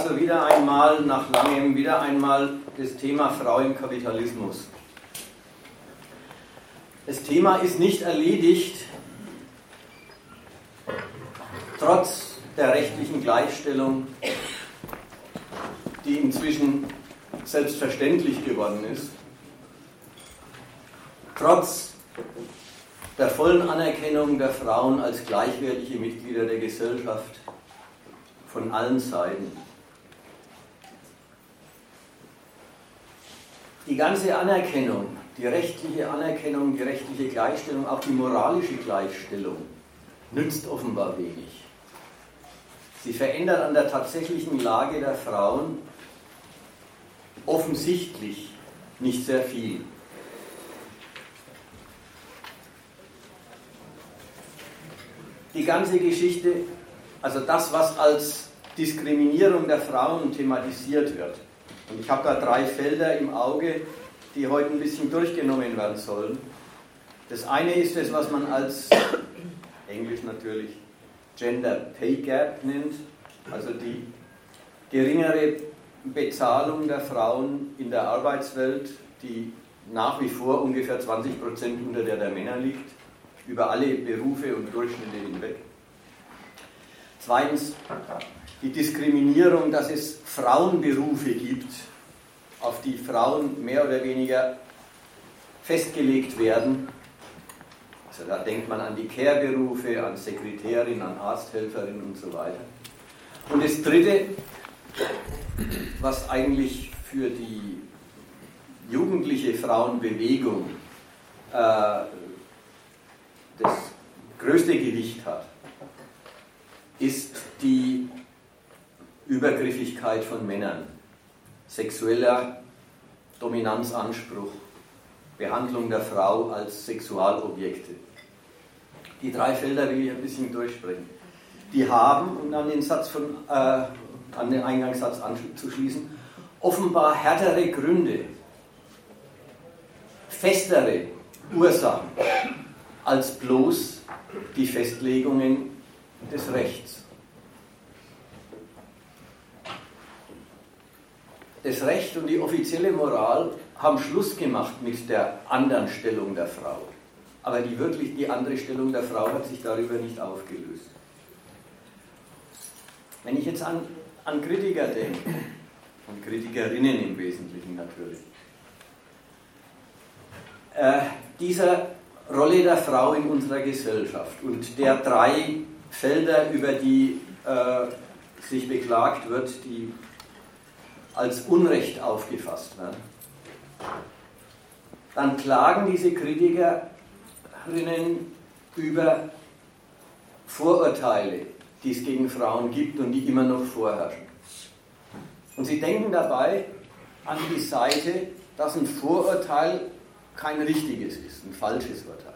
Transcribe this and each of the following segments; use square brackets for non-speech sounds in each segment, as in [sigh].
also wieder einmal nach langem wieder einmal das Thema Frau im Kapitalismus. Das Thema ist nicht erledigt, trotz der rechtlichen Gleichstellung, die inzwischen selbstverständlich geworden ist, trotz der vollen Anerkennung der Frauen als gleichwertige Mitglieder der Gesellschaft von allen Seiten. Die ganze Anerkennung, die rechtliche Anerkennung, die rechtliche Gleichstellung, auch die moralische Gleichstellung nützt offenbar wenig. Sie verändert an der tatsächlichen Lage der Frauen offensichtlich nicht sehr viel. Die ganze Geschichte, also das, was als Diskriminierung der Frauen thematisiert wird. Und ich habe da drei Felder im Auge, die heute ein bisschen durchgenommen werden sollen. Das eine ist das, was man als, [coughs] Englisch natürlich, Gender Pay Gap nennt, also die geringere Bezahlung der Frauen in der Arbeitswelt, die nach wie vor ungefähr 20 Prozent unter der der Männer liegt, über alle Berufe und Durchschnitte hinweg. Zweitens die Diskriminierung, dass es Frauenberufe gibt, auf die Frauen mehr oder weniger festgelegt werden. Also da denkt man an die Care-Berufe, an Sekretärin, an Arzthelferin und so weiter. Und das Dritte, was eigentlich für die jugendliche Frauenbewegung äh, das größte Gewicht hat, ist die Übergriffigkeit von Männern, sexueller Dominanzanspruch, Behandlung der Frau als Sexualobjekte. Die drei Felder will ich ein bisschen durchsprechen. Die haben, um an den, Satz von, äh, an den Eingangssatz anzuschließen, offenbar härtere Gründe, festere Ursachen als bloß die Festlegungen des Rechts. Das Recht und die offizielle Moral haben Schluss gemacht mit der anderen Stellung der Frau. Aber die wirklich die andere Stellung der Frau hat sich darüber nicht aufgelöst. Wenn ich jetzt an, an Kritiker denke, und Kritikerinnen im Wesentlichen natürlich, äh, dieser Rolle der Frau in unserer Gesellschaft und der drei Felder, über die äh, sich beklagt wird, die als Unrecht aufgefasst werden, dann klagen diese Kritikerinnen über Vorurteile, die es gegen Frauen gibt und die immer noch vorherrschen. Und sie denken dabei an die Seite, dass ein Vorurteil kein richtiges ist, ein falsches Urteil.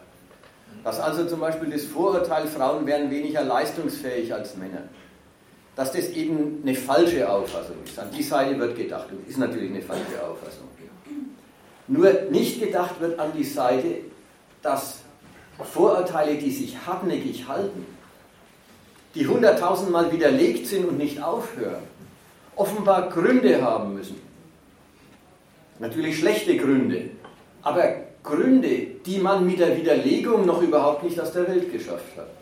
Dass also zum Beispiel das Vorurteil, Frauen wären weniger leistungsfähig als Männer, dass das eben eine falsche Auffassung ist. An die Seite wird gedacht und ist natürlich eine falsche Auffassung. Nur nicht gedacht wird an die Seite, dass Vorurteile, die sich hartnäckig halten, die hunderttausendmal widerlegt sind und nicht aufhören, offenbar Gründe haben müssen. Natürlich schlechte Gründe, aber Gründe, die man mit der Widerlegung noch überhaupt nicht aus der Welt geschafft hat.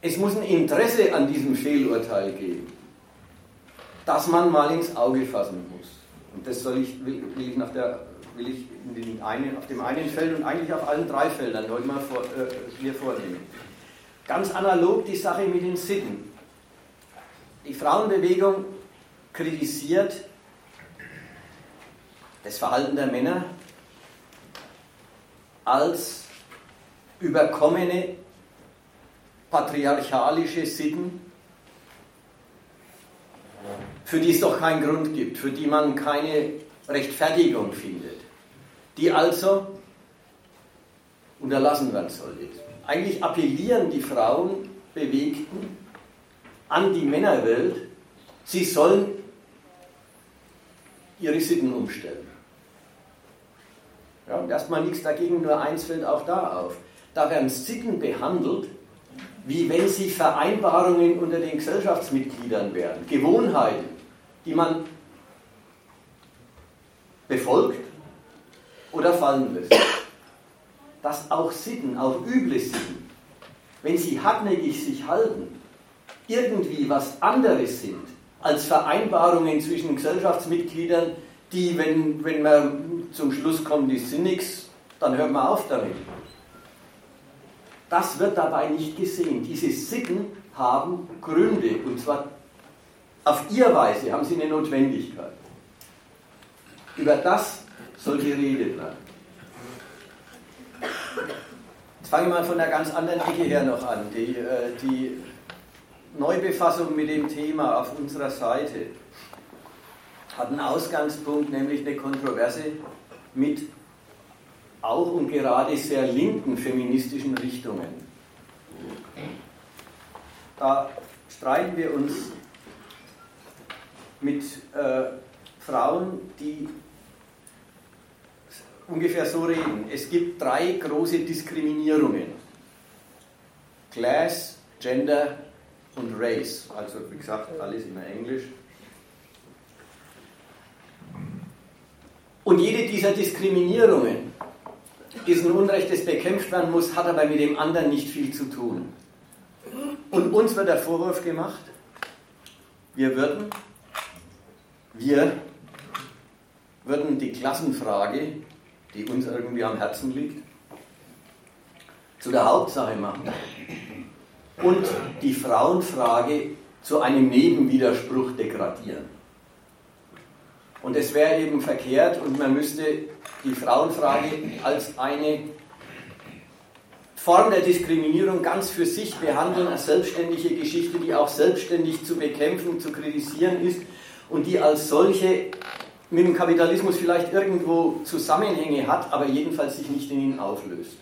Es muss ein Interesse an diesem Fehlurteil geben, das man mal ins Auge fassen muss. Und das soll ich, will, will ich, nach der, will ich in einen, auf dem einen Feld und eigentlich auf allen drei Feldern heute mal vor, äh, hier vornehmen. Ganz analog die Sache mit den Sitten. Die Frauenbewegung kritisiert das Verhalten der Männer als überkommene patriarchalische Sitten, für die es doch keinen Grund gibt, für die man keine Rechtfertigung findet, die also unterlassen werden sollte. Eigentlich appellieren die Frauenbewegten an die Männerwelt, sie sollen ihre Sitten umstellen. Ja, erstmal nichts dagegen, nur eins fällt auch da auf. Da werden Sitten behandelt, wie wenn sie Vereinbarungen unter den Gesellschaftsmitgliedern wären, Gewohnheiten, die man befolgt oder fallen lässt. Dass auch Sitten, auch üble Sitten, wenn sie hartnäckig sich halten, irgendwie was anderes sind als Vereinbarungen zwischen Gesellschaftsmitgliedern, die, wenn, wenn man zum Schluss kommt, die sind nichts, dann hört man auf damit. Das wird dabei nicht gesehen. Diese Sitten haben Gründe, und zwar auf ihre Weise haben sie eine Notwendigkeit. Über das soll geredet werden. Jetzt fange ich mal von einer ganz anderen Ecke her noch an. Die, äh, die Neubefassung mit dem Thema auf unserer Seite hat einen Ausgangspunkt, nämlich eine Kontroverse mit auch und gerade sehr linken feministischen Richtungen. Da streiten wir uns mit äh, Frauen, die ungefähr so reden. Es gibt drei große Diskriminierungen. Class, Gender und Race. Also wie gesagt, alles immer Englisch. Und jede dieser Diskriminierungen ein Unrecht, das bekämpft werden muss, hat aber mit dem anderen nicht viel zu tun. Und uns wird der Vorwurf gemacht, wir würden, wir würden die Klassenfrage, die uns irgendwie am Herzen liegt, zu der Hauptsache machen und die Frauenfrage zu einem Nebenwiderspruch degradieren. Und es wäre eben verkehrt und man müsste die Frauenfrage als eine Form der Diskriminierung ganz für sich behandeln, als selbstständige Geschichte, die auch selbstständig zu bekämpfen, zu kritisieren ist und die als solche mit dem Kapitalismus vielleicht irgendwo Zusammenhänge hat, aber jedenfalls sich nicht in ihn auflöst.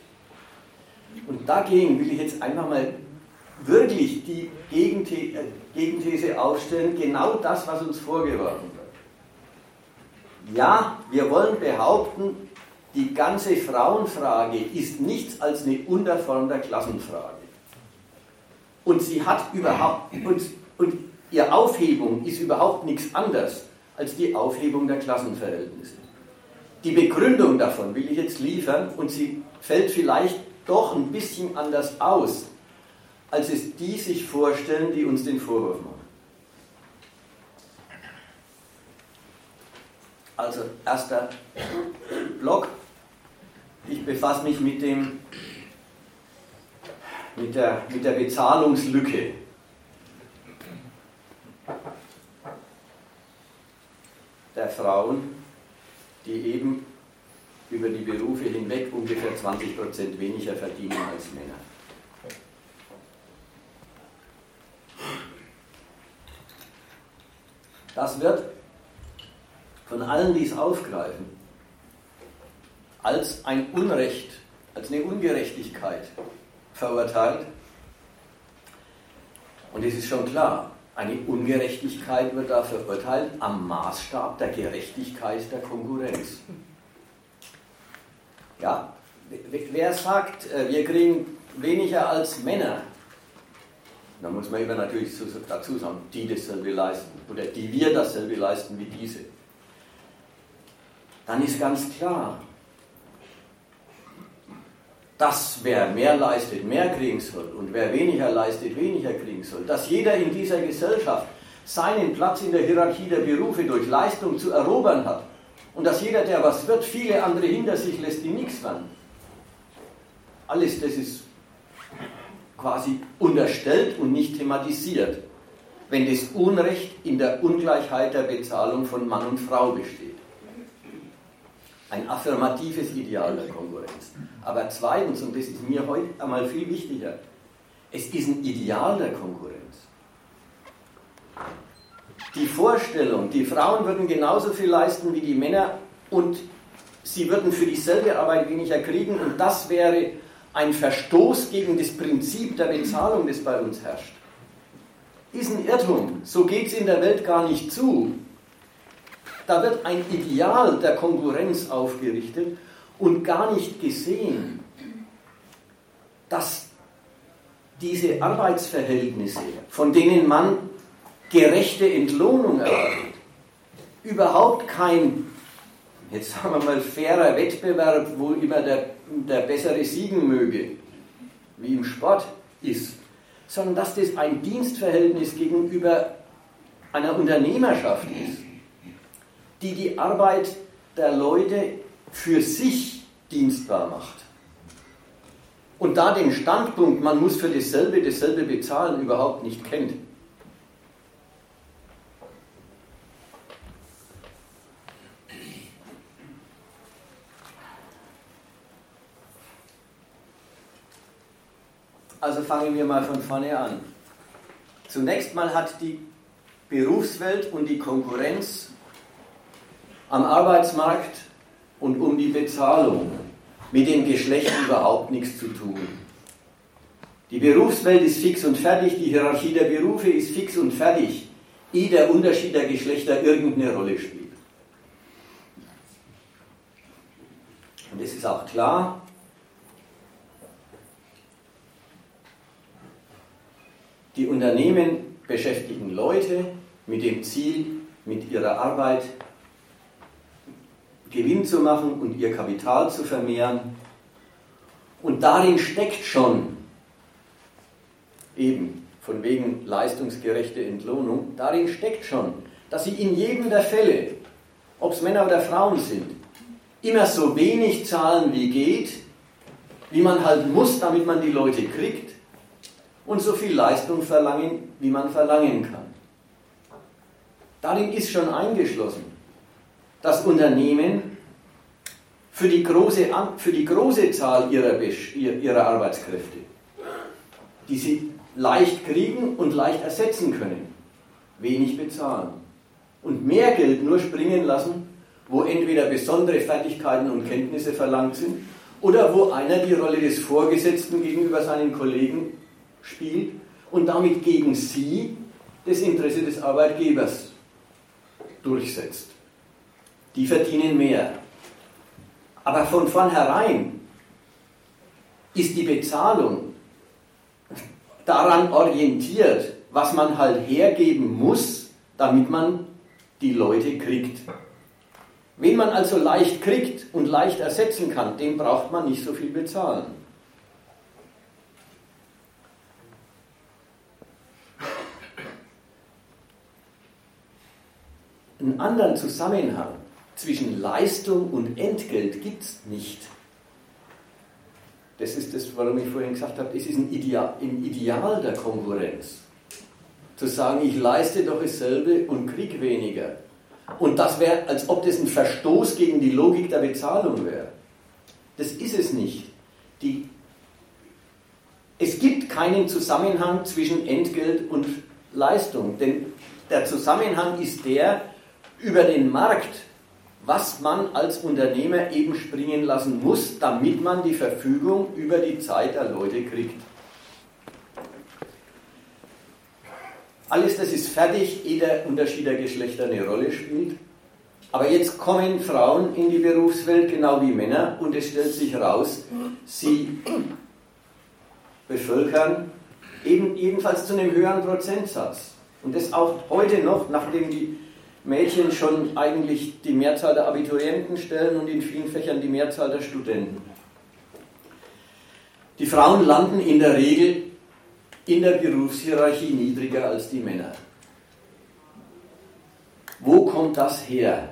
Und dagegen will ich jetzt einfach mal wirklich die äh, Gegenthese aufstellen, genau das, was uns vorgeworfen. Ja, wir wollen behaupten, die ganze Frauenfrage ist nichts als eine Unterform der Klassenfrage. Und sie hat überhaupt, und, und ihre Aufhebung ist überhaupt nichts anderes als die Aufhebung der Klassenverhältnisse. Die Begründung davon will ich jetzt liefern und sie fällt vielleicht doch ein bisschen anders aus, als es die sich vorstellen, die uns den Vorwurf machen. Also erster Block. Ich befasse mich mit, dem, mit, der, mit der Bezahlungslücke. der Frauen, die eben über die Berufe hinweg ungefähr 20% weniger verdienen als Männer. Das wird von allen, die es aufgreifen, als ein Unrecht, als eine Ungerechtigkeit verurteilt. Und es ist schon klar, eine Ungerechtigkeit wird da verurteilt am Maßstab der Gerechtigkeit der Konkurrenz. Ja, wer sagt, äh, wir kriegen weniger als Männer, da muss man immer natürlich dazu sagen, die dasselbe leisten oder die wir dasselbe leisten wie diese. Dann ist ganz klar, dass wer mehr leistet, mehr kriegen soll und wer weniger leistet, weniger kriegen soll. Dass jeder in dieser Gesellschaft seinen Platz in der Hierarchie der Berufe durch Leistung zu erobern hat und dass jeder, der was wird, viele andere hinter sich lässt, die nichts werden. Alles das ist quasi unterstellt und nicht thematisiert, wenn das Unrecht in der Ungleichheit der Bezahlung von Mann und Frau besteht. Ein affirmatives Ideal der Konkurrenz. Aber zweitens, und das ist mir heute einmal viel wichtiger, es ist ein Ideal der Konkurrenz. Die Vorstellung, die Frauen würden genauso viel leisten wie die Männer und sie würden für dieselbe Arbeit weniger kriegen und das wäre ein Verstoß gegen das Prinzip der Bezahlung, das bei uns herrscht, ist ein Irrtum. So geht es in der Welt gar nicht zu. Da wird ein Ideal der Konkurrenz aufgerichtet und gar nicht gesehen, dass diese Arbeitsverhältnisse, von denen man gerechte Entlohnung erwartet, überhaupt kein, jetzt sagen wir mal, fairer Wettbewerb, wo immer der, der Bessere siegen möge, wie im Sport ist, sondern dass das ein Dienstverhältnis gegenüber einer Unternehmerschaft ist, die die Arbeit der Leute für sich dienstbar macht. Und da den Standpunkt, man muss für dasselbe dasselbe bezahlen, überhaupt nicht kennt. Also fangen wir mal von vorne an. Zunächst mal hat die Berufswelt und die Konkurrenz am Arbeitsmarkt und um die Bezahlung mit dem Geschlecht überhaupt nichts zu tun. Die Berufswelt ist fix und fertig, die Hierarchie der Berufe ist fix und fertig, ehe der Unterschied der Geschlechter irgendeine Rolle spielt. Und es ist auch klar, die Unternehmen beschäftigen Leute mit dem Ziel, mit ihrer Arbeit Gewinn zu machen und ihr Kapital zu vermehren. Und darin steckt schon, eben von wegen leistungsgerechte Entlohnung, darin steckt schon, dass sie in jedem der Fälle, ob es Männer oder Frauen sind, immer so wenig zahlen wie geht, wie man halt muss, damit man die Leute kriegt, und so viel Leistung verlangen, wie man verlangen kann. Darin ist schon eingeschlossen, dass Unternehmen für die große, für die große Zahl ihrer, ihrer Arbeitskräfte, die sie leicht kriegen und leicht ersetzen können, wenig bezahlen. Und mehr Geld nur springen lassen, wo entweder besondere Fertigkeiten und Kenntnisse verlangt sind oder wo einer die Rolle des Vorgesetzten gegenüber seinen Kollegen spielt und damit gegen sie das Interesse des Arbeitgebers durchsetzt. Die verdienen mehr. Aber von vornherein ist die Bezahlung daran orientiert, was man halt hergeben muss, damit man die Leute kriegt. Wen man also leicht kriegt und leicht ersetzen kann, dem braucht man nicht so viel bezahlen. Einen anderen Zusammenhang zwischen Leistung und Entgelt gibt es nicht. Das ist das, warum ich vorhin gesagt habe, es ist ein Ideal, ein Ideal der Konkurrenz. Zu sagen, ich leiste doch dasselbe und krieg weniger. Und das wäre, als ob das ein Verstoß gegen die Logik der Bezahlung wäre. Das ist es nicht. Die, es gibt keinen Zusammenhang zwischen Entgelt und Leistung, denn der Zusammenhang ist der, über den Markt, was man als Unternehmer eben springen lassen muss, damit man die Verfügung über die Zeit der Leute kriegt. Alles das ist fertig, ehe der Unterschied der Geschlechter eine Rolle spielt. Aber jetzt kommen Frauen in die Berufswelt genau wie Männer und es stellt sich heraus, sie bevölkern eben jedenfalls zu einem höheren Prozentsatz. Und das auch heute noch, nachdem die Mädchen schon eigentlich die Mehrzahl der Abiturienten stellen und in vielen Fächern die Mehrzahl der Studenten. Die Frauen landen in der Regel in der Berufshierarchie niedriger als die Männer. Wo kommt das her?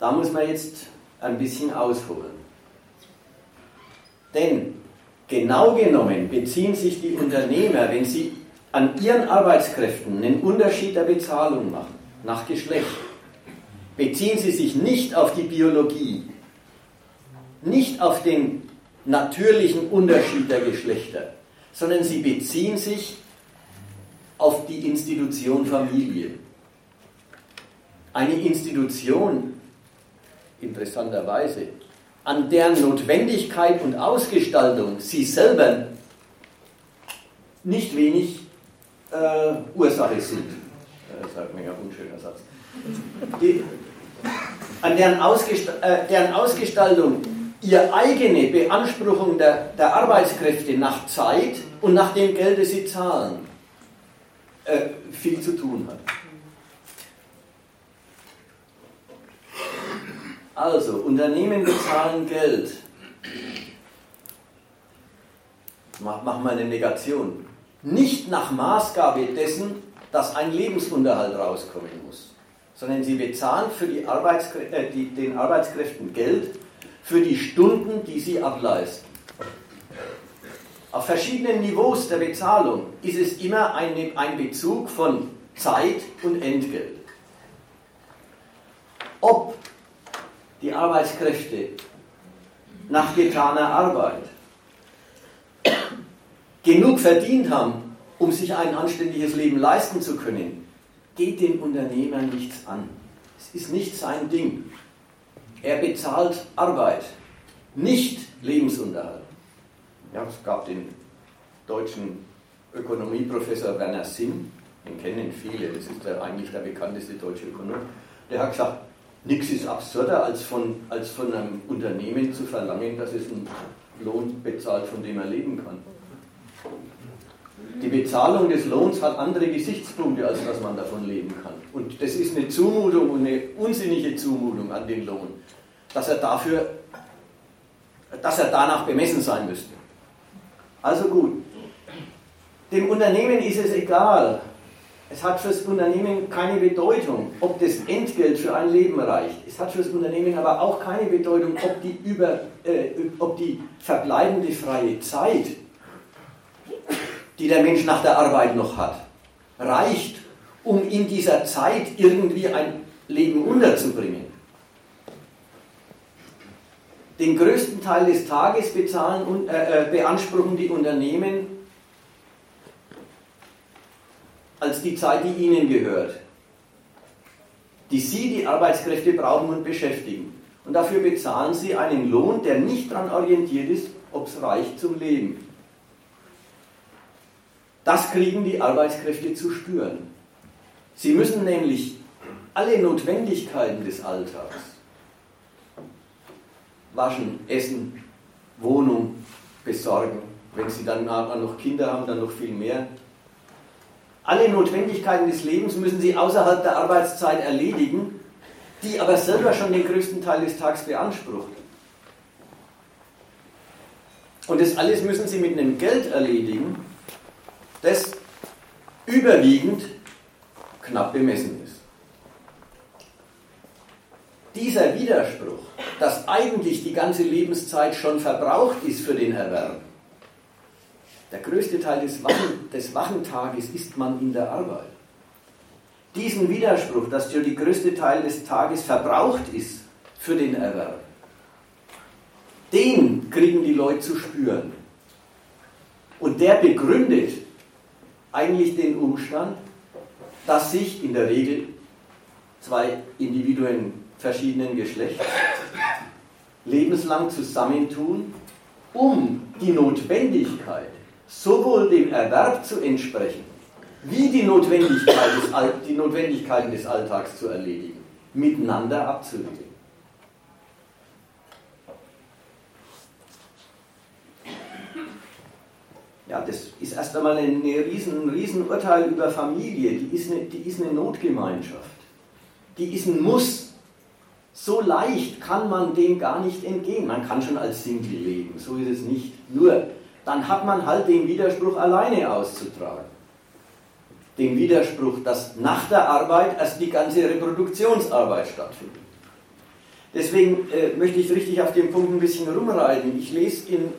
Da muss man jetzt ein bisschen ausholen. Denn genau genommen beziehen sich die Unternehmer, wenn sie an ihren Arbeitskräften einen Unterschied der Bezahlung machen, nach Geschlecht, beziehen sie sich nicht auf die Biologie, nicht auf den natürlichen Unterschied der Geschlechter, sondern sie beziehen sich auf die Institution Familie. Eine Institution, interessanterweise, an deren Notwendigkeit und Ausgestaltung sie selber nicht wenig äh, Ursache sind. Das ist halt ein mega unschöner Satz. Die, an deren, Ausgest äh, deren Ausgestaltung ihre eigene Beanspruchung der, der Arbeitskräfte nach Zeit und nach dem Geld, das sie zahlen, äh, viel zu tun hat. Also, Unternehmen bezahlen Geld. Machen wir eine Negation. Nicht nach Maßgabe dessen, dass ein Lebensunterhalt rauskommen muss, sondern sie bezahlen für die Arbeitskrä äh, die, den Arbeitskräften Geld für die Stunden, die sie ableisten. Auf verschiedenen Niveaus der Bezahlung ist es immer ein, ein Bezug von Zeit und Entgelt. Ob die Arbeitskräfte nach getaner Arbeit genug verdient haben, um sich ein anständiges Leben leisten zu können, geht dem Unternehmer nichts an. Es ist nicht sein Ding. Er bezahlt Arbeit, nicht Lebensunterhalt. Ja, es gab den deutschen Ökonomieprofessor Werner Sinn, den kennen viele, das ist der, eigentlich der bekannteste deutsche Ökonom. Der hat gesagt, nichts ist absurder, als von, als von einem Unternehmen zu verlangen, dass es einen Lohn bezahlt, von dem er leben kann. Die Bezahlung des Lohns hat andere Gesichtspunkte, als dass man davon leben kann. Und das ist eine Zumutung und eine unsinnige Zumutung an den Lohn, dass er dafür, dass er danach bemessen sein müsste. Also gut. Dem Unternehmen ist es egal. Es hat für das Unternehmen keine Bedeutung, ob das Entgelt für ein Leben reicht. Es hat für das Unternehmen aber auch keine Bedeutung, ob die, über, äh, ob die verbleibende freie Zeit die der Mensch nach der Arbeit noch hat, reicht, um in dieser Zeit irgendwie ein Leben unterzubringen. Den größten Teil des Tages bezahlen äh, äh, beanspruchen die Unternehmen als die Zeit, die ihnen gehört, die sie, die Arbeitskräfte, brauchen und beschäftigen. Und dafür bezahlen sie einen Lohn, der nicht daran orientiert ist, ob es reicht zum Leben. Das kriegen die Arbeitskräfte zu spüren. Sie müssen nämlich alle Notwendigkeiten des Alltags, waschen, essen, Wohnung besorgen, wenn sie dann noch Kinder haben, dann noch viel mehr. Alle Notwendigkeiten des Lebens müssen sie außerhalb der Arbeitszeit erledigen, die aber selber schon den größten Teil des Tages beansprucht. Und das alles müssen sie mit einem Geld erledigen, das überwiegend knapp bemessen ist. Dieser Widerspruch, dass eigentlich die ganze Lebenszeit schon verbraucht ist für den Erwerb, der größte Teil des, Wachen, des Wachentages ist man in der Arbeit. Diesen Widerspruch, dass der größte Teil des Tages verbraucht ist für den Erwerb, den kriegen die Leute zu spüren. Und der begründet eigentlich den Umstand, dass sich in der Regel zwei Individuen verschiedenen Geschlechts lebenslang zusammentun, um die Notwendigkeit sowohl dem Erwerb zu entsprechen, wie die, Notwendigkeit des, die Notwendigkeiten des Alltags zu erledigen, miteinander abzuwickeln. Ja, das erst einmal ein, riesen, ein Riesenurteil über Familie. Die ist, eine, die ist eine Notgemeinschaft. Die ist ein Muss. So leicht kann man dem gar nicht entgehen. Man kann schon als Single leben, so ist es nicht. Nur, dann hat man halt den Widerspruch alleine auszutragen. Den Widerspruch, dass nach der Arbeit erst die ganze Reproduktionsarbeit stattfindet. Deswegen äh, möchte ich richtig auf den Punkt ein bisschen rumreiten. Ich lese in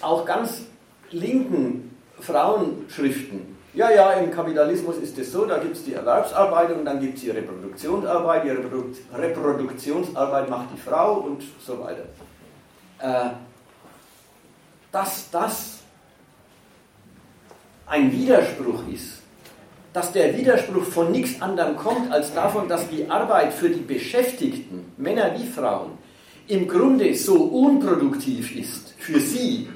auch ganz linken Frauenschriften, ja, ja, im Kapitalismus ist es so, da gibt es die Erwerbsarbeit und dann gibt es die Reproduktionsarbeit, die Reprodu Reproduktionsarbeit macht die Frau und so weiter. Äh, dass das ein Widerspruch ist, dass der Widerspruch von nichts anderem kommt, als davon, dass die Arbeit für die Beschäftigten, Männer wie Frauen, im Grunde so unproduktiv ist für sie,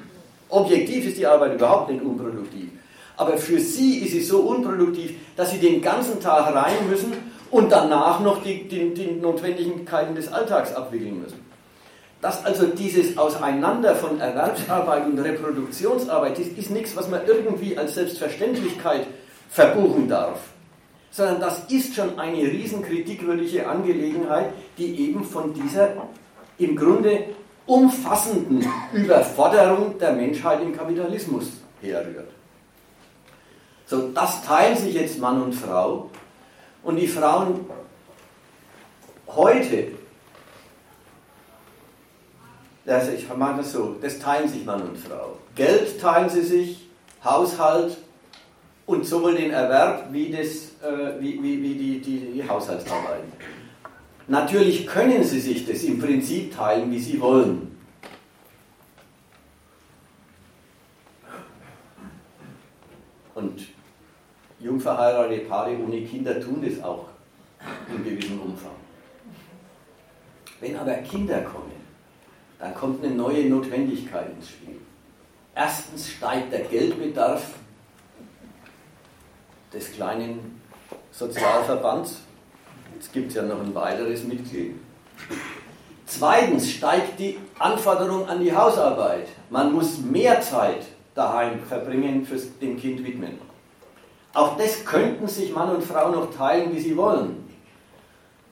Objektiv ist die Arbeit überhaupt nicht unproduktiv. Aber für sie ist sie so unproduktiv, dass sie den ganzen Tag rein müssen und danach noch die, die, die Notwendigkeiten des Alltags abwickeln müssen. Dass also dieses Auseinander von Erwerbsarbeit und Reproduktionsarbeit, das ist nichts, was man irgendwie als Selbstverständlichkeit verbuchen darf, sondern das ist schon eine riesen kritikwürdige Angelegenheit, die eben von dieser im Grunde umfassenden Überforderung der Menschheit im Kapitalismus herrührt. So, das teilen sich jetzt Mann und Frau und die Frauen heute, also ich mache das so, das teilen sich Mann und Frau. Geld teilen sie sich, Haushalt und sowohl den Erwerb wie, das, äh, wie, wie, wie die, die, die Haushaltsarbeiten. Natürlich können sie sich das im Prinzip teilen, wie sie wollen. Und jung verheiratete Paare ohne Kinder tun das auch in gewissem Umfang. Wenn aber Kinder kommen, dann kommt eine neue Notwendigkeit ins Spiel. Erstens steigt der Geldbedarf des kleinen Sozialverbands. Jetzt gibt es ja noch ein weiteres Mitglied. Zweitens steigt die Anforderung an die Hausarbeit. Man muss mehr Zeit daheim verbringen, fürs dem Kind widmen. Auch das könnten sich Mann und Frau noch teilen, wie sie wollen.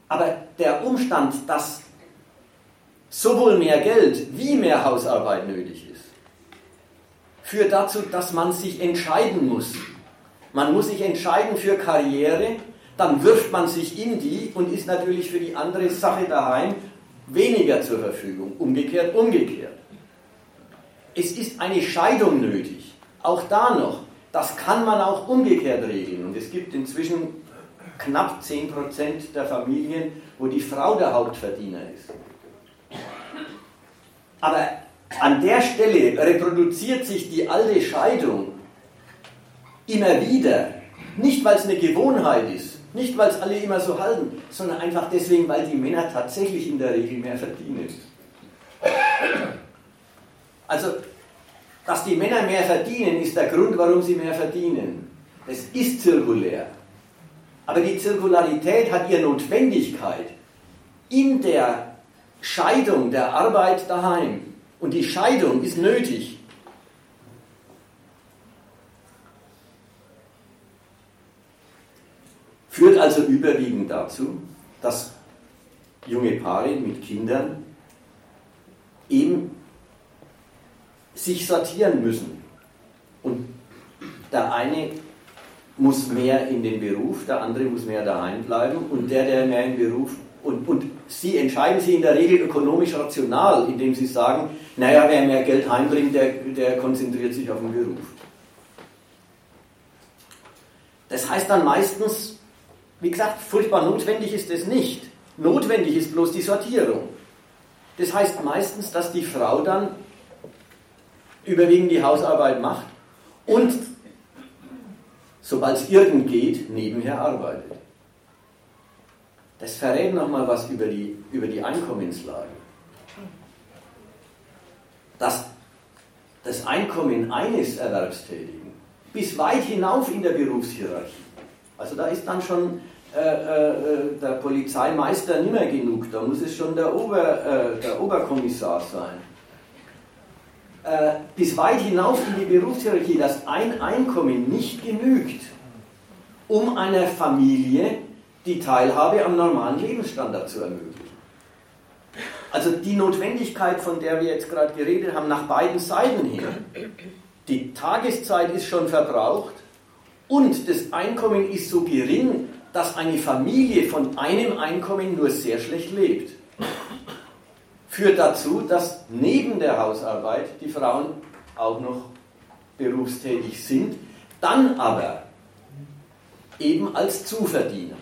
Aber der Umstand, dass sowohl mehr Geld wie mehr Hausarbeit nötig ist, führt dazu, dass man sich entscheiden muss. Man muss sich entscheiden für Karriere, dann wirft man sich in die und ist natürlich für die andere Sache daheim weniger zur Verfügung. Umgekehrt, umgekehrt. Es ist eine Scheidung nötig. Auch da noch. Das kann man auch umgekehrt regeln. Und es gibt inzwischen knapp 10% der Familien, wo die Frau der Hauptverdiener ist. Aber an der Stelle reproduziert sich die alte Scheidung immer wieder. Nicht, weil es eine Gewohnheit ist, nicht, weil es alle immer so halten, sondern einfach deswegen, weil die Männer tatsächlich in der Regel mehr verdienen. Also, dass die Männer mehr verdienen, ist der Grund, warum sie mehr verdienen. Es ist zirkulär. Aber die Zirkularität hat ihre Notwendigkeit in der Scheidung der Arbeit daheim. Und die Scheidung ist nötig. Führt also überwiegend dazu, dass junge Paare mit Kindern eben sich sortieren müssen. Und der eine muss mehr in den Beruf, der andere muss mehr daheim bleiben und der, der mehr im Beruf und, und sie entscheiden sich in der Regel ökonomisch rational, indem sie sagen, naja, wer mehr Geld heimbringt, der, der konzentriert sich auf den Beruf. Das heißt dann meistens, wie gesagt, furchtbar notwendig ist es nicht. Notwendig ist bloß die Sortierung. Das heißt meistens, dass die Frau dann überwiegend die Hausarbeit macht und, sobald es irgend geht, nebenher arbeitet. Das verrät nochmal was über die, über die Einkommenslage. Dass das Einkommen eines Erwerbstätigen bis weit hinauf in der Berufshierarchie, also da ist dann schon äh, äh, der Polizeimeister nicht mehr genug, da muss es schon der, Ober, äh, der Oberkommissar sein. Äh, bis weit hinauf in die Berufshierarchie, dass ein Einkommen nicht genügt, um einer Familie die Teilhabe am normalen Lebensstandard zu ermöglichen. Also die Notwendigkeit, von der wir jetzt gerade geredet haben, nach beiden Seiten hin. Die Tageszeit ist schon verbraucht und das Einkommen ist so gering, dass eine Familie von einem Einkommen nur sehr schlecht lebt. Führt dazu, dass neben der Hausarbeit die Frauen auch noch berufstätig sind, dann aber eben als Zuverdiener.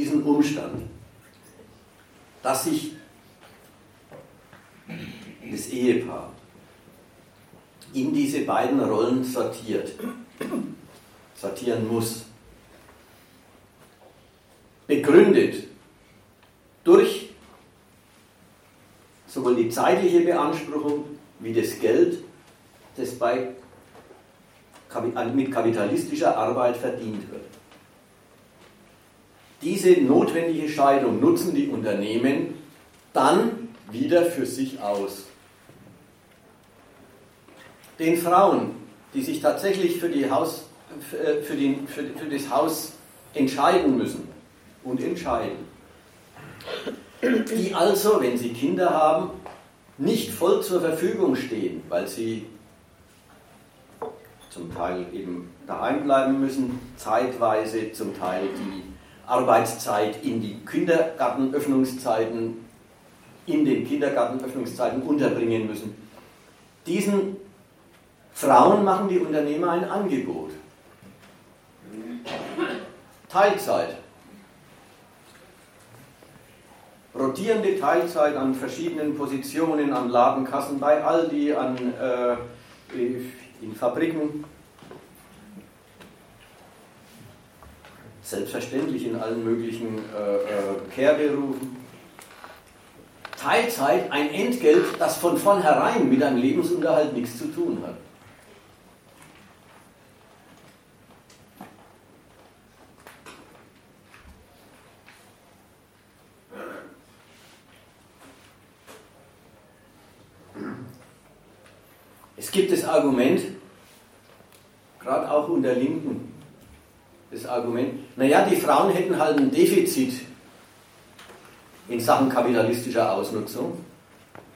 diesen Umstand, dass sich das Ehepaar in diese beiden Rollen sortiert, sortieren muss, begründet durch sowohl die zeitliche Beanspruchung wie das Geld, das bei, mit kapitalistischer Arbeit verdient wird. Diese notwendige Scheidung nutzen die Unternehmen dann wieder für sich aus. Den Frauen, die sich tatsächlich für, die Haus, äh, für, den, für, für das Haus entscheiden müssen und entscheiden, die also, wenn sie Kinder haben, nicht voll zur Verfügung stehen, weil sie zum Teil eben daheim bleiben müssen, zeitweise, zum Teil die Arbeitszeit in die Kindergartenöffnungszeiten, in den Kindergartenöffnungszeiten unterbringen müssen. Diesen Frauen machen die Unternehmer ein Angebot. Teilzeit. Rotierende Teilzeit an verschiedenen Positionen, an Ladenkassen bei Aldi, an, äh, in Fabriken. Selbstverständlich in allen möglichen äh, äh, Kehrberufen. Teilzeit ein Entgelt, das von vornherein mit einem Lebensunterhalt nichts zu tun hat. Es gibt das Argument, gerade auch unter Linken, das Argument, naja, die Frauen hätten halt ein Defizit in Sachen kapitalistischer Ausnutzung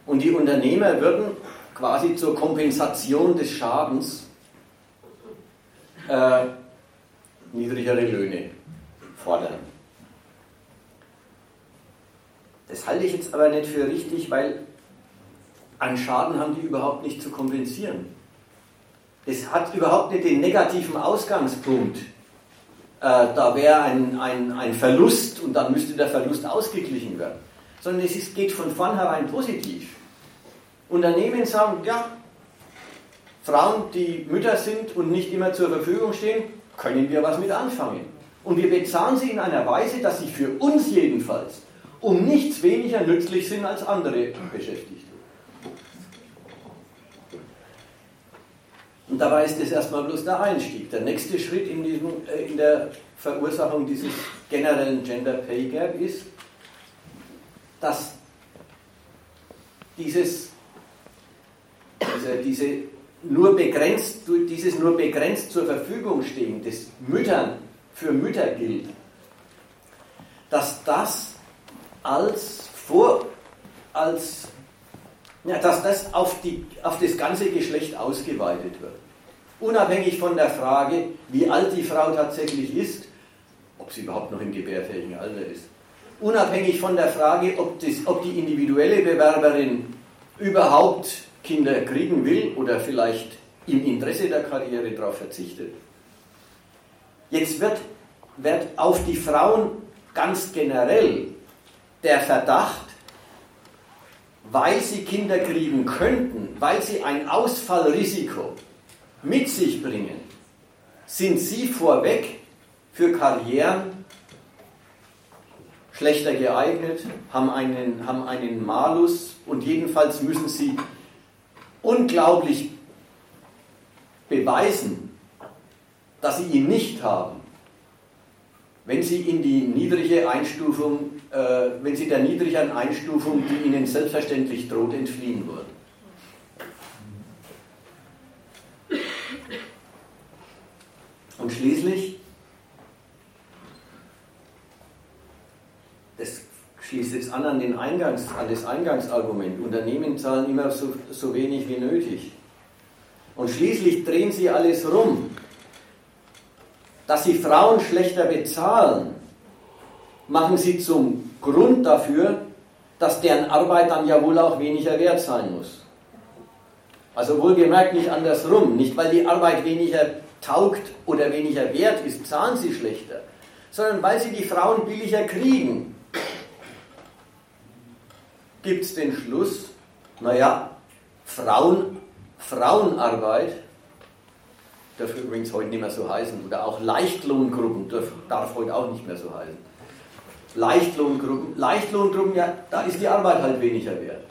und die Unternehmer würden quasi zur Kompensation des Schadens äh, niedrigere Löhne fordern. Das halte ich jetzt aber nicht für richtig, weil an Schaden haben die überhaupt nicht zu kompensieren. Es hat überhaupt nicht den negativen Ausgangspunkt. Äh, da wäre ein, ein, ein Verlust und dann müsste der Verlust ausgeglichen werden. Sondern es ist, geht von vornherein positiv. Unternehmen sagen, ja, Frauen, die Mütter sind und nicht immer zur Verfügung stehen, können wir was mit anfangen. Und wir bezahlen sie in einer Weise, dass sie für uns jedenfalls um nichts weniger nützlich sind als andere Beschäftigte. Und dabei ist das erstmal bloß der Einstieg. Der nächste Schritt in, diesem, äh, in der Verursachung dieses generellen Gender Pay Gap ist, dass dieses, diese, diese nur begrenzt, dieses nur begrenzt zur Verfügung stehen des Müttern für Mütter gilt, dass das als vor, als ja, dass das auf, die, auf das ganze Geschlecht ausgeweitet wird. Unabhängig von der Frage, wie alt die Frau tatsächlich ist, ob sie überhaupt noch im gebärfähigen Alter ist. Unabhängig von der Frage, ob, das, ob die individuelle Bewerberin überhaupt Kinder kriegen will oder vielleicht im Interesse der Karriere darauf verzichtet. Jetzt wird, wird auf die Frauen ganz generell der Verdacht weil sie Kinder kriegen könnten, weil sie ein Ausfallrisiko mit sich bringen, sind sie vorweg für Karrieren schlechter geeignet, haben einen, haben einen Malus und jedenfalls müssen sie unglaublich beweisen, dass sie ihn nicht haben, wenn sie in die niedrige Einstufung äh, wenn sie der niedrigeren Einstufung, die ihnen selbstverständlich droht, entfliehen würden. Und schließlich, das schließt jetzt an an, den Eingangs, an das Eingangsargument, Unternehmen zahlen immer so, so wenig wie nötig. Und schließlich drehen sie alles rum. Dass sie Frauen schlechter bezahlen, machen sie zum Grund dafür, dass deren Arbeit dann ja wohl auch weniger wert sein muss. Also wohlgemerkt nicht andersrum, nicht weil die Arbeit weniger taugt oder weniger wert ist, zahlen sie schlechter, sondern weil sie die Frauen billiger kriegen. Gibt es den Schluss, naja, Frauen, Frauenarbeit, darf übrigens heute nicht mehr so heißen, oder auch Leichtlohngruppen darf, darf heute auch nicht mehr so heißen Leichtlohngruppen. Leichtlohngruppen, ja, da ist die Arbeit halt weniger wert.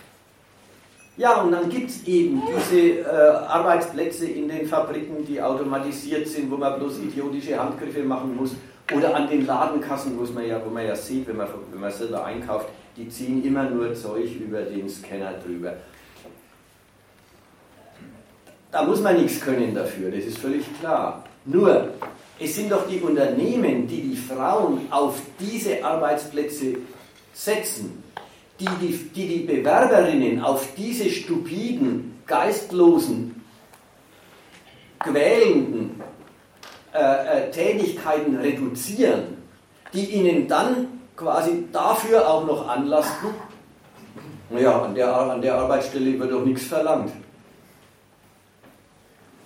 Ja, und dann gibt es eben diese äh, Arbeitsplätze in den Fabriken, die automatisiert sind, wo man bloß idiotische Handgriffe machen muss. Oder an den Ladenkassen, wo man ja, wo man ja sieht, wenn man, wenn man selber einkauft, die ziehen immer nur Zeug über den Scanner drüber. Da muss man nichts können dafür, das ist völlig klar. Nur, es sind doch die Unternehmen, die die Frauen auf diese Arbeitsplätze setzen, die die, die, die Bewerberinnen auf diese stupiden, geistlosen, quälenden äh, äh, Tätigkeiten reduzieren, die ihnen dann quasi dafür auch noch anlasten, naja, an der, an der Arbeitsstelle wird doch nichts verlangt.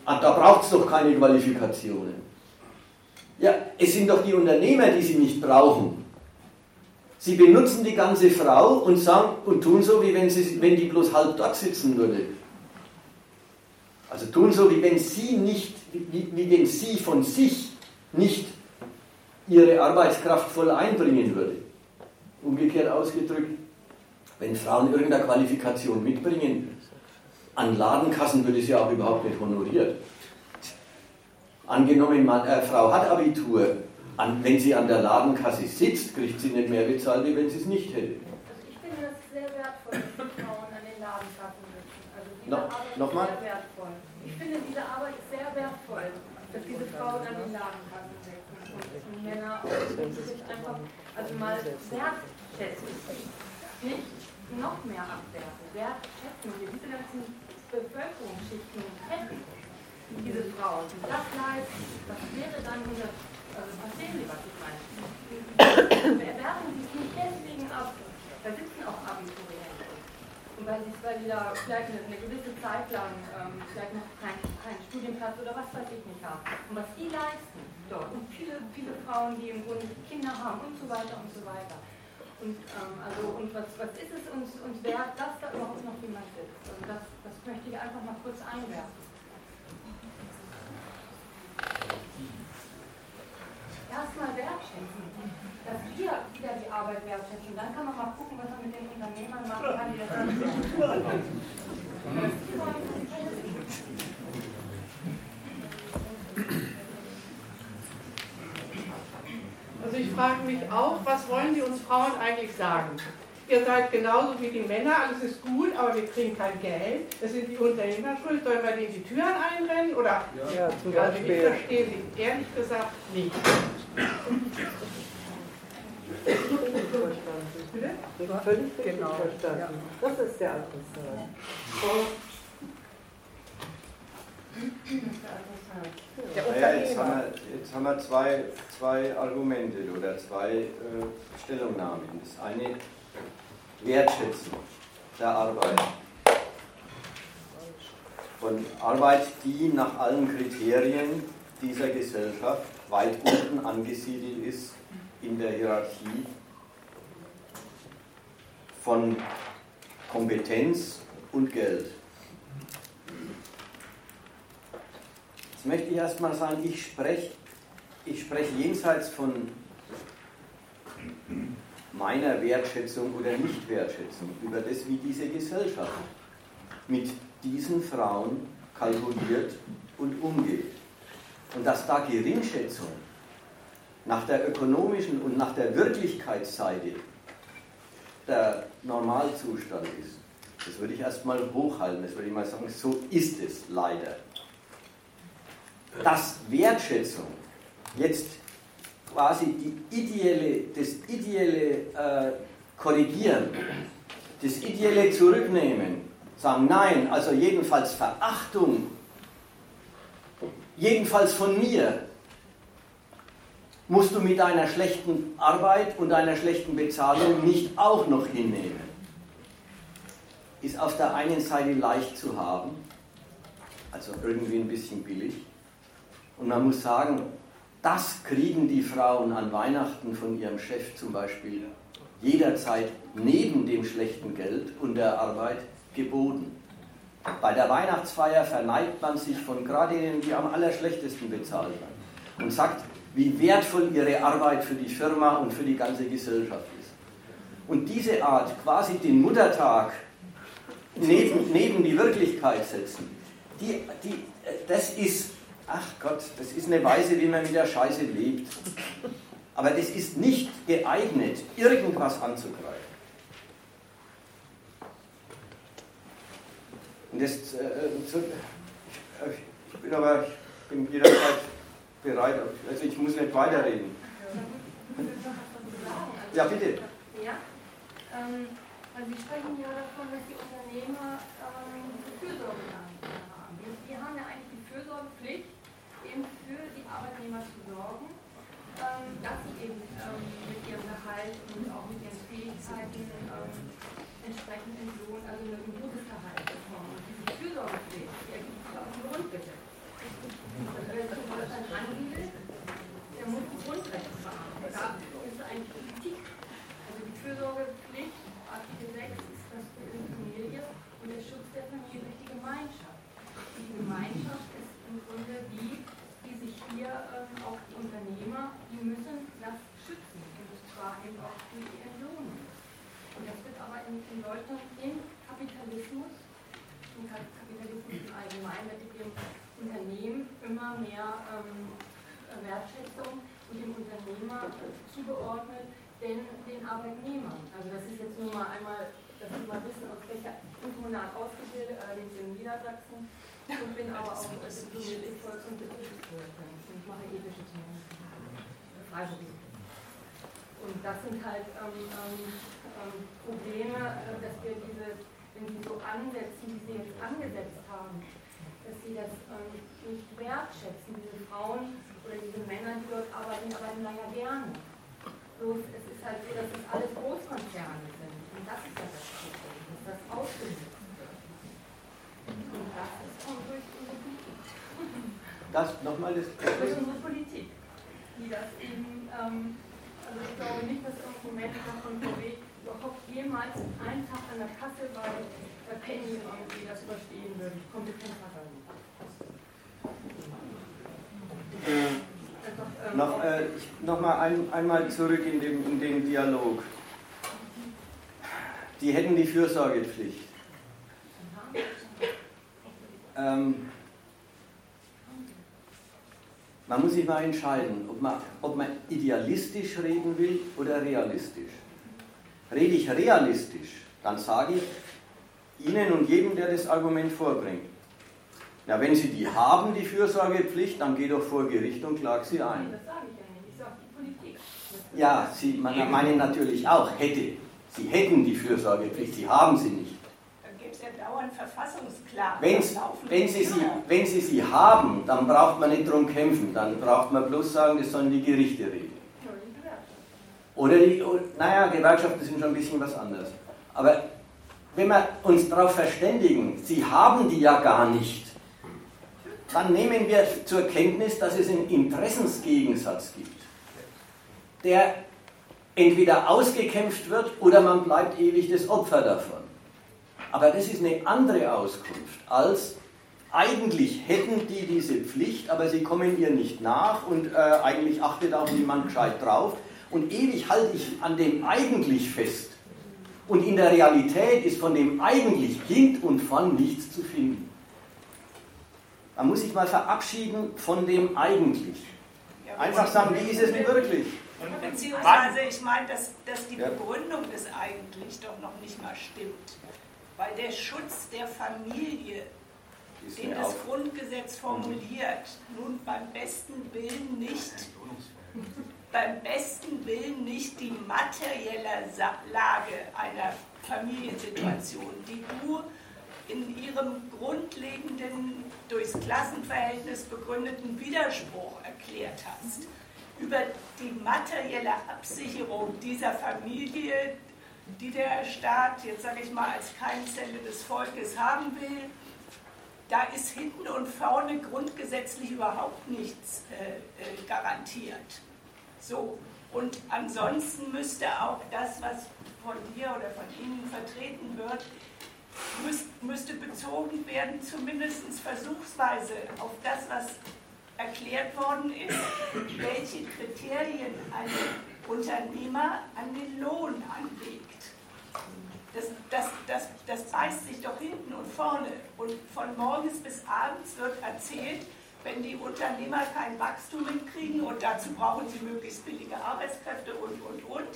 Ah, da braucht es doch keine Qualifikationen. Ja, es sind doch die Unternehmer, die sie nicht brauchen. Sie benutzen die ganze Frau und sagen und tun so, wie wenn, sie, wenn die bloß halb dort sitzen würde. Also tun so, wie wenn sie nicht, wie, wie wenn sie von sich nicht ihre Arbeitskraft voll einbringen würde. Umgekehrt ausgedrückt, wenn Frauen irgendeine Qualifikation mitbringen, an Ladenkassen wird es ja auch überhaupt nicht honoriert. Angenommen, man, äh, Frau hat Abitur, an, wenn sie an der Ladenkasse sitzt, kriegt sie nicht mehr bezahlt, wie wenn sie es nicht hätte. Also ich finde das sehr wertvoll, dass Frauen an den Ladenkassen sitzen. Also diese no, Arbeit ist sehr wertvoll. Ich finde diese Arbeit ist sehr wertvoll, dass diese Frauen an den Ladenkassen sitzen und Männer sich einfach also mal wertschätzen. Nicht noch mehr abwerten, wertschätzen. Wir diese ganzen Bevölkerungsschichten hätten diese Frauen, die das leisten, was wäre dann unser, also verstehen Sie, was ich meine? [coughs] Wir werten sie nicht deswegen ab, da sitzen auch Abiturienten. Und weil sie, sie da vielleicht eine, eine gewisse Zeit lang ähm, vielleicht noch keinen kein Studienplatz oder was weiß ich nicht haben. Und was die leisten dort. Und viele, viele Frauen, die im Grunde Kinder haben und so weiter und so weiter. Und, ähm, also, und was, was ist es uns, uns wert, dass da überhaupt noch jemand sitzt? Also das, das möchte ich einfach mal kurz einwerfen. Erstmal wertschätzen, dass wir wieder die Arbeit wertschätzen. Dann kann man mal gucken, was man mit den Unternehmern machen kann, die das. Also ich frage mich auch, was wollen die uns Frauen eigentlich sagen? Ihr seid genauso wie die Männer, alles ist gut, aber wir kriegen kein Geld. Es sind die Unternehmer schuld. Sollen wir denen die Türen einrennen? Oder? Ja, zum also ich verstehe sie ehrlich gesagt nicht. Bitte? Völlig Genau. verstanden. Das ist der Adressat. Der Naja, jetzt haben Unternehmer. wir, jetzt haben wir zwei, zwei Argumente oder zwei äh, Stellungnahmen. Das eine Wertschätzung der Arbeit. Von Arbeit, die nach allen Kriterien dieser Gesellschaft weit unten angesiedelt ist in der Hierarchie von Kompetenz und Geld. Jetzt möchte ich erstmal sagen, ich spreche ich sprech jenseits von meiner Wertschätzung oder Nichtwertschätzung über das, wie diese Gesellschaft mit diesen Frauen kalkuliert und umgeht. Und dass da Geringschätzung nach der ökonomischen und nach der Wirklichkeitsseite der Normalzustand ist, das würde ich erstmal hochhalten, das würde ich mal sagen, so ist es leider. Dass Wertschätzung jetzt quasi die ideelle, das ideelle äh, Korrigieren, das ideelle Zurücknehmen, sagen nein, also jedenfalls Verachtung, jedenfalls von mir, musst du mit deiner schlechten Arbeit und deiner schlechten Bezahlung nicht auch noch hinnehmen. Ist auf der einen Seite leicht zu haben, also irgendwie ein bisschen billig, und man muss sagen, das kriegen die Frauen an Weihnachten von ihrem Chef zum Beispiel jederzeit neben dem schlechten Geld und der Arbeit geboten. Bei der Weihnachtsfeier verneigt man sich von gerade denen, die am allerschlechtesten bezahlt werden und sagt, wie wertvoll ihre Arbeit für die Firma und für die ganze Gesellschaft ist. Und diese Art, quasi den Muttertag neben, neben die Wirklichkeit setzen, die, die, das ist, ach Gott, das ist eine Weise, wie man mit der Scheiße lebt. Aber das ist nicht geeignet, irgendwas anzugreifen. Und das, äh, zu, ich bin aber ich bin jederzeit bereit, also ich muss nicht weiterreden. Ja, bitte. Ja, also Sie sprechen ja davon, dass die Unternehmer ähm, Fürsorge haben. Wir haben ja eigentlich die Fürsorgepflicht, die Arbeitnehmer zu sorgen, ähm, dass sie eben ähm, mit ihrem Gehalt und auch mit ihren Fähigkeiten ähm, entsprechend entlohnt, also mit einem Berufsgehalt bekommen. Und diese Fürsorgepflicht, die ergibt sich aus dem. Also wer sich Deutschland anbietet, der muss Grundrechte beachten. Da ist eigentlich Politik. Also die Fürsorgepflicht, Artikel 6, ist das für die Familie und der Schutz der Familie durch die Gemeinschaft. Die Gemeinschaft ist im Grunde die, die sich hier ähm, auch die Unternehmer, die müssen das schützen. Und zwar eben auch für die Entlohnung. Und das wird aber in, Deutschland im Kapitalismus, im Kapitalismus im Allgemeinen, mit dem Unternehmen immer mehr ähm, Wertschätzung und dem Unternehmer zugeordnet, denn den Arbeitnehmern. Also das ist jetzt nur mal einmal, dass Sie mal wissen, aus welcher Kommunal ausgebildet, allerdings in Niedersachsen. Und bin aber auch diplomiert in Volks- und Betriebswirtschaft und mache ethische Themen. Freiberuflich. Und das sind halt ähm, ähm, Probleme, dass wir diese, wenn sie so ansetzen, wie sie jetzt angesetzt haben, dass sie das ähm, nicht wertschätzen. Diese Frauen oder diese Männer, die dort arbeiten, arbeiten da ja gerne. Bloß es ist halt so, dass es alles Großkonzerne sind. Und das ist ja das Problem, dass das ausgenutzt wird. Und das ist kommt durch unsere Politik. Das nochmal das. Durch unsere Politik, die das eben, ähm, also ich glaube nicht, dass irgendwo Manager von VW überhaupt jemals einen Tag an der Kasse bei, bei Penny irgendwie das überstehen würden. Kompetenz hat er nicht. Einfach, ähm, Noch, äh, ich, noch mal ein, einmal zurück in den, in den Dialog. Die hätten die Fürsorgepflicht. Ähm, man muss sich mal entscheiden, ob man, ob man idealistisch reden will oder realistisch. Rede ich realistisch, dann sage ich Ihnen und jedem, der das Argument vorbringt, ja, wenn Sie die haben, die Fürsorgepflicht, dann geh doch vor Gericht und klag sie ein. Das sage ich ja nicht, ich sage die Politik. Ja, Sie meinen natürlich auch, hätte. Sie hätten die Fürsorgepflicht, Sie haben sie nicht. Dann gibt es ja dauernd Verfassungsklagen. Wenn's, wenn, Sie sie, wenn Sie sie haben, dann braucht man nicht drum kämpfen. Dann braucht man bloß sagen, das sollen die Gerichte regeln. Oder die, naja, Gewerkschaften sind schon ein bisschen was anderes. Aber wenn wir uns darauf verständigen, Sie haben die ja gar nicht, dann nehmen wir zur Kenntnis, dass es einen Interessensgegensatz gibt, der entweder ausgekämpft wird oder man bleibt ewig das Opfer davon. Aber das ist eine andere Auskunft als eigentlich hätten die diese Pflicht, aber sie kommen ihr nicht nach und äh, eigentlich achtet auch niemand gescheit drauf. Und ewig halte ich an dem eigentlich fest. Und in der Realität ist von dem eigentlich hint und von nichts zu finden. Man muss sich mal verabschieden von dem eigentlich. Einfach sagen, wie ist es denn wirklich? Beziehungsweise, ich meine, dass, dass die. Begründung des eigentlich doch noch nicht mal stimmt. Weil der Schutz der Familie, den das Grundgesetz formuliert, nun beim besten Willen nicht, beim besten Willen nicht die materielle Lage einer Familiensituation, die du in ihrem grundlegenden, durchs Klassenverhältnis begründeten Widerspruch erklärt hast, über die materielle Absicherung dieser Familie, die der Staat, jetzt sage ich mal, als Keimzelle des Volkes haben will, da ist hinten und vorne grundgesetzlich überhaupt nichts äh, äh, garantiert. So, und ansonsten müsste auch das, was von dir oder von Ihnen vertreten wird, müsste bezogen werden, zumindest versuchsweise, auf das, was erklärt worden ist, welche Kriterien ein Unternehmer an den Lohn anlegt. Das, das, das, das beißt sich doch hinten und vorne. Und von morgens bis abends wird erzählt, wenn die Unternehmer kein Wachstum hinkriegen und dazu brauchen sie möglichst billige Arbeitskräfte und, und, und,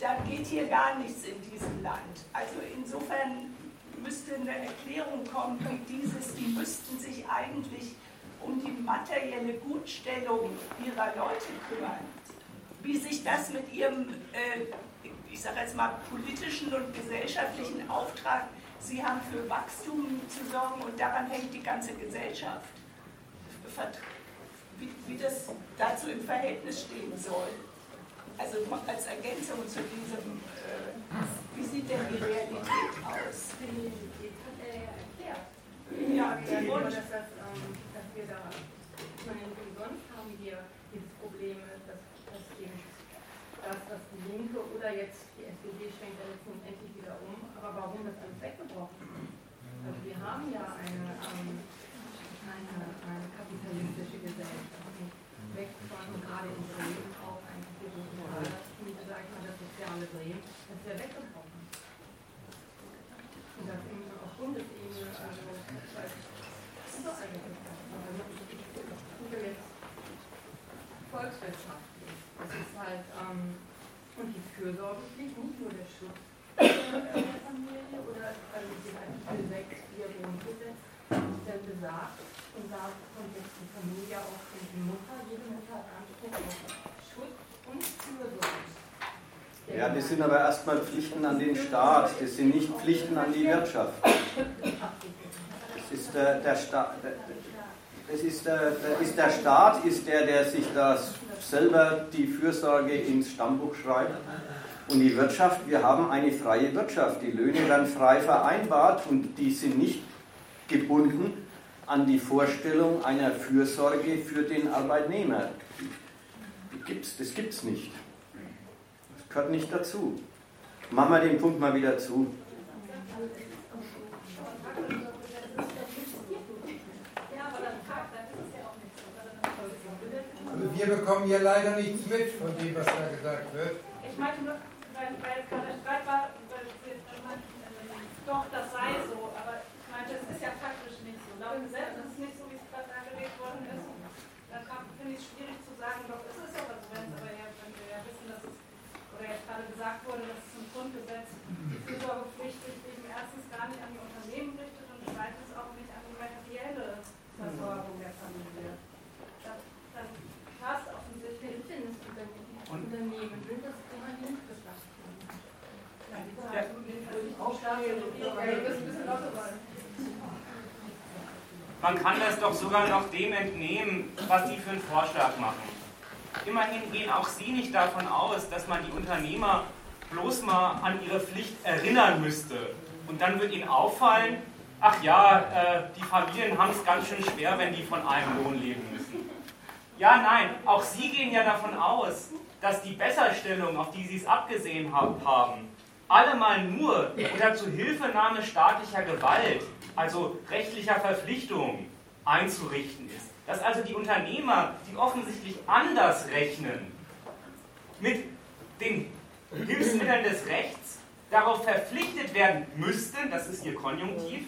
dann geht hier gar nichts in diesem Land. Also insofern müsste eine Erklärung kommen wie dieses, die müssten sich eigentlich um die materielle Gutstellung ihrer Leute kümmern. Wie sich das mit ihrem, äh, ich sage jetzt mal, politischen und gesellschaftlichen Auftrag, sie haben für Wachstum zu sorgen und daran hängt die ganze Gesellschaft, wie, wie das dazu im Verhältnis stehen soll. Also als Ergänzung zu diesem, äh, wie sieht denn die Realität aus? Die Realität hat er ja erklärt. Ja, der Grund, dass das wir da, ich meine, sonst haben wir dieses Problem, dass, dass eben das, was die Linke oder jetzt die SPD schwenkt ja jetzt nun endlich wieder um, aber warum das alles weggebrochen ist? Also wir haben ja eine, ähm, eine, eine kapitalistische Gesellschaft, weg von, gerade in Bremen auch eigentlich die soziale, sag ich mal, das soziale Bremen, das ist ja weggebrochen. Und das eben auf Bundesebene, also, ich weiß, das ist doch eigentlich jetzt volkswirtschaftlich. Das ist halt, ähm, und die Fürsorgepflicht, nicht nur der Schutz der Familie oder also die Artikel 6, 4 Grundgesetz, der besagt und sagt, und jetzt die Familie auch die Mutter, jede Mutter hat Anspruch auf Schutz und Fürsorge. Ja, das sind aber erstmal Pflichten an den Staat, das sind nicht Pflichten an die Wirtschaft. Das ist der, der Staat. Das ist der, der, ist der Staat, ist der, der sich das selber die Fürsorge ins Stammbuch schreibt. Und die Wirtschaft, wir haben eine freie Wirtschaft. Die Löhne werden frei vereinbart und die sind nicht gebunden an die Vorstellung einer Fürsorge für den Arbeitnehmer. Gibt's, das gibt es nicht. Das gehört nicht dazu. Machen wir den Punkt mal wieder zu. wir bekommen hier leider nichts mit von dem, was da gesagt wird. Ich meinte nur, weil, weil es gerade Streit war, weil Sie meinten, doch, das sei so, aber ich meinte, es ist ja faktisch nicht so. Laut Gesetz ist es nicht so, wie es gerade dargelegt worden ist. Dann finde ich es schwierig zu sagen, doch, es ist ja was, wenn aber ja, wenn wir ja wissen, dass es, oder jetzt gerade gesagt wurde, dass es im Grundgesetz die Fürsorgepflicht sich eben erstens gar nicht an die Unternehmen richtet und zweitens auch nicht an die materielle Versorgung der Familie passt offensichtlich in das Unternehmen, will das immer nicht beschafft Man kann das doch sogar noch dem entnehmen, was die für einen Vorschlag machen. Immerhin gehen auch Sie nicht davon aus, dass man die Unternehmer bloß mal an ihre Pflicht erinnern müsste. Und dann wird Ihnen auffallen, ach ja, äh, die Familien haben es ganz schön schwer, wenn die von einem Lohn leben müssen. Ja, nein, auch Sie gehen ja davon aus, dass die Besserstellung, auf die Sie es abgesehen haben, allemal nur unter Zuhilfenahme staatlicher Gewalt, also rechtlicher Verpflichtungen, einzurichten ist. Dass also die Unternehmer, die offensichtlich anders rechnen, mit den Hilfsmitteln des Rechts darauf verpflichtet werden müssten, das ist ihr Konjunktiv,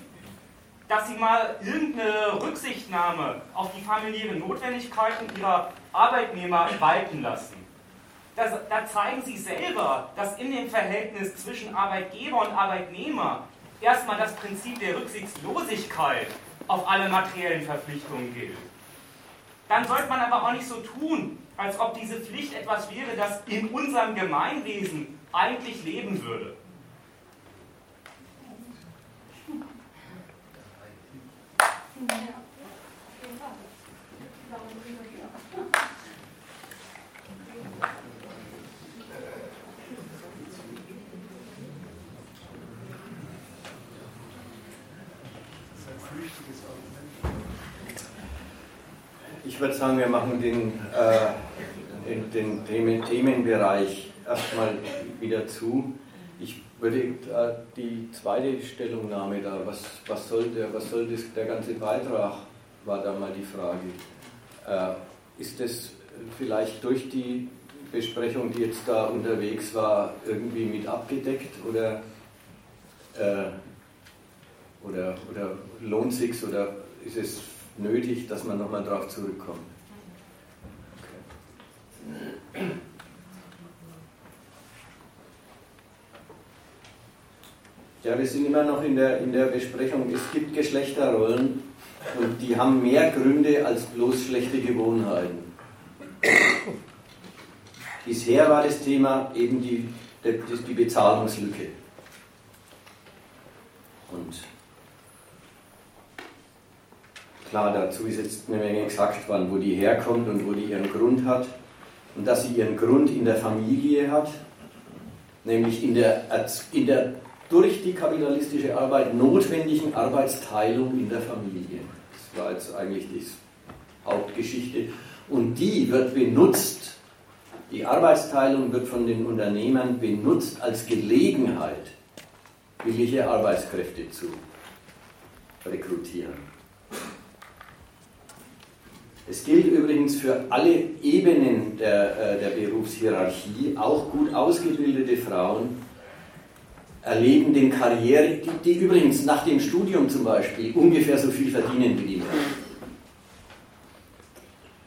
dass sie mal irgendeine Rücksichtnahme auf die familiären Notwendigkeiten ihrer Arbeitnehmer walten lassen. Das, da zeigen sie selber, dass in dem Verhältnis zwischen Arbeitgeber und Arbeitnehmer erstmal das Prinzip der Rücksichtslosigkeit auf alle materiellen Verpflichtungen gilt. Dann sollte man aber auch nicht so tun, als ob diese Pflicht etwas wäre, das in unserem Gemeinwesen eigentlich leben würde. Ich würde sagen, wir machen den, äh, den, den Themen, Themenbereich erstmal wieder zu. Ich würde äh, die zweite Stellungnahme da, was, was soll, der, was soll das, der ganze Beitrag, war da mal die Frage. Äh, ist das vielleicht durch die Besprechung, die jetzt da unterwegs war, irgendwie mit abgedeckt oder äh, oder, oder lohnt sich oder ist es nötig, dass man nochmal darauf zurückkommt? Ja, wir sind immer noch in der, in der Besprechung. Es gibt Geschlechterrollen und die haben mehr Gründe als bloß schlechte Gewohnheiten. Bisher war das Thema eben die, die, die Bezahlungslücke. Und klar, dazu ist jetzt eine Menge gesagt worden, wo die herkommt und wo die ihren Grund hat. Und dass sie ihren Grund in der Familie hat, nämlich in der, in der durch die kapitalistische Arbeit notwendigen Arbeitsteilung in der Familie. Das war jetzt eigentlich die Hauptgeschichte. Und die wird benutzt, die Arbeitsteilung wird von den Unternehmern benutzt als Gelegenheit, billige Arbeitskräfte zu rekrutieren. Es gilt übrigens für alle Ebenen der, äh, der Berufshierarchie, auch gut ausgebildete Frauen erleben den Karriere, die, die, übrigens nach dem Studium zum Beispiel ungefähr so viel verdienen wie die Männer.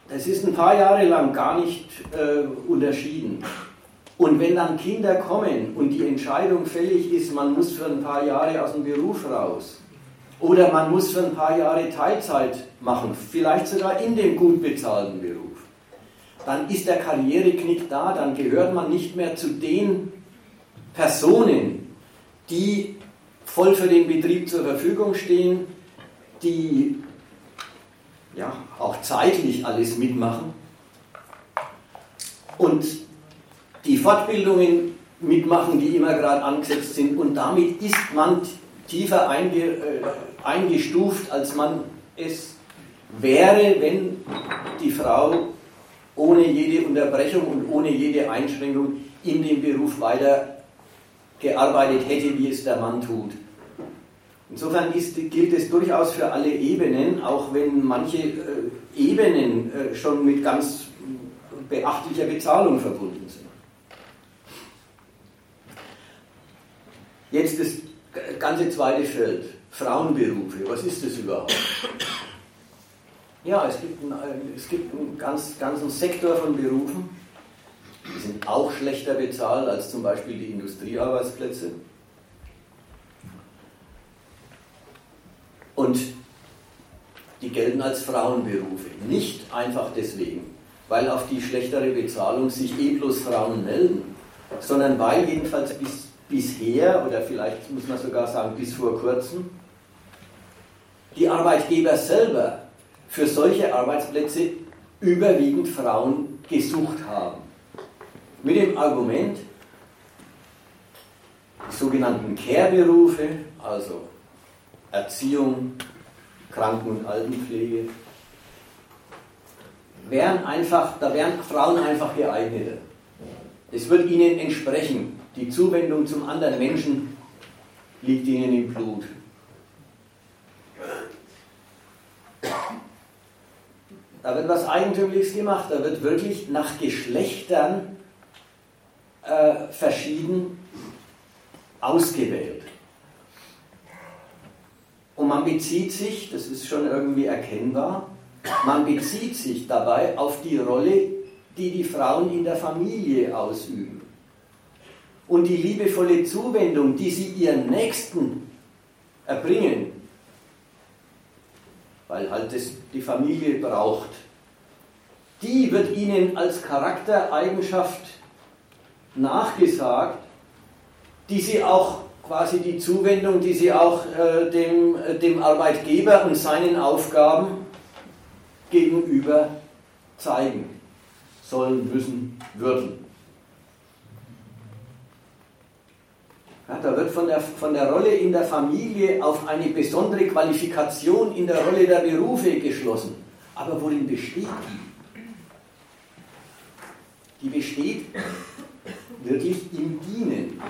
Das ist ein paar Jahre lang gar nicht äh, unterschieden. Und wenn dann Kinder kommen und die Entscheidung fällig ist, man muss für ein paar Jahre aus dem Beruf raus oder man muss für ein paar Jahre Teilzeit machen, vielleicht sogar in dem gut bezahlten Beruf, dann ist der Karriereknick da, dann gehört man nicht mehr zu den Personen, die voll für den Betrieb zur Verfügung stehen, die ja, auch zeitlich alles mitmachen und die Fortbildungen mitmachen, die immer gerade angesetzt sind. Und damit ist man tiefer einge, äh, eingestuft, als man es wäre, wenn die Frau ohne jede Unterbrechung und ohne jede Einschränkung in dem Beruf weiter gearbeitet hätte, wie es der Mann tut. Insofern ist, gilt es durchaus für alle Ebenen, auch wenn manche äh, Ebenen äh, schon mit ganz beachtlicher Bezahlung verbunden sind. Jetzt das ganze zweite Feld, Frauenberufe. Was ist das überhaupt? Ja, es gibt, einen, es gibt einen ganz, ganzen Sektor von Berufen, die sind auch schlechter bezahlt als zum Beispiel die Industriearbeitsplätze. Und die gelten als Frauenberufe. Nicht einfach deswegen, weil auf die schlechtere Bezahlung sich eh bloß Frauen melden, sondern weil jedenfalls bis, bisher, oder vielleicht muss man sogar sagen bis vor kurzem, die Arbeitgeber selber für solche Arbeitsplätze überwiegend Frauen gesucht haben. Mit dem Argument, die sogenannten Care-Berufe, also Erziehung, Kranken- und Altenpflege, wären einfach, da wären Frauen einfach geeigneter. Es wird ihnen entsprechen. Die Zuwendung zum anderen Menschen liegt ihnen im Blut. Da wird was Eigentümliches gemacht. Da wird wirklich nach Geschlechtern äh, verschieden ausgewählt. Und man bezieht sich, das ist schon irgendwie erkennbar, man bezieht sich dabei auf die Rolle, die die Frauen in der Familie ausüben. Und die liebevolle Zuwendung, die sie ihren Nächsten erbringen, weil halt das die Familie braucht, die wird ihnen als Charaktereigenschaft nachgesagt, die sie auch quasi die Zuwendung, die sie auch äh, dem, äh, dem Arbeitgeber und seinen Aufgaben gegenüber zeigen sollen, müssen, würden. Ja, da wird von der, von der Rolle in der Familie auf eine besondere Qualifikation in der Rolle der Berufe geschlossen. Aber worin besteht die? Die besteht wirklich im Dienen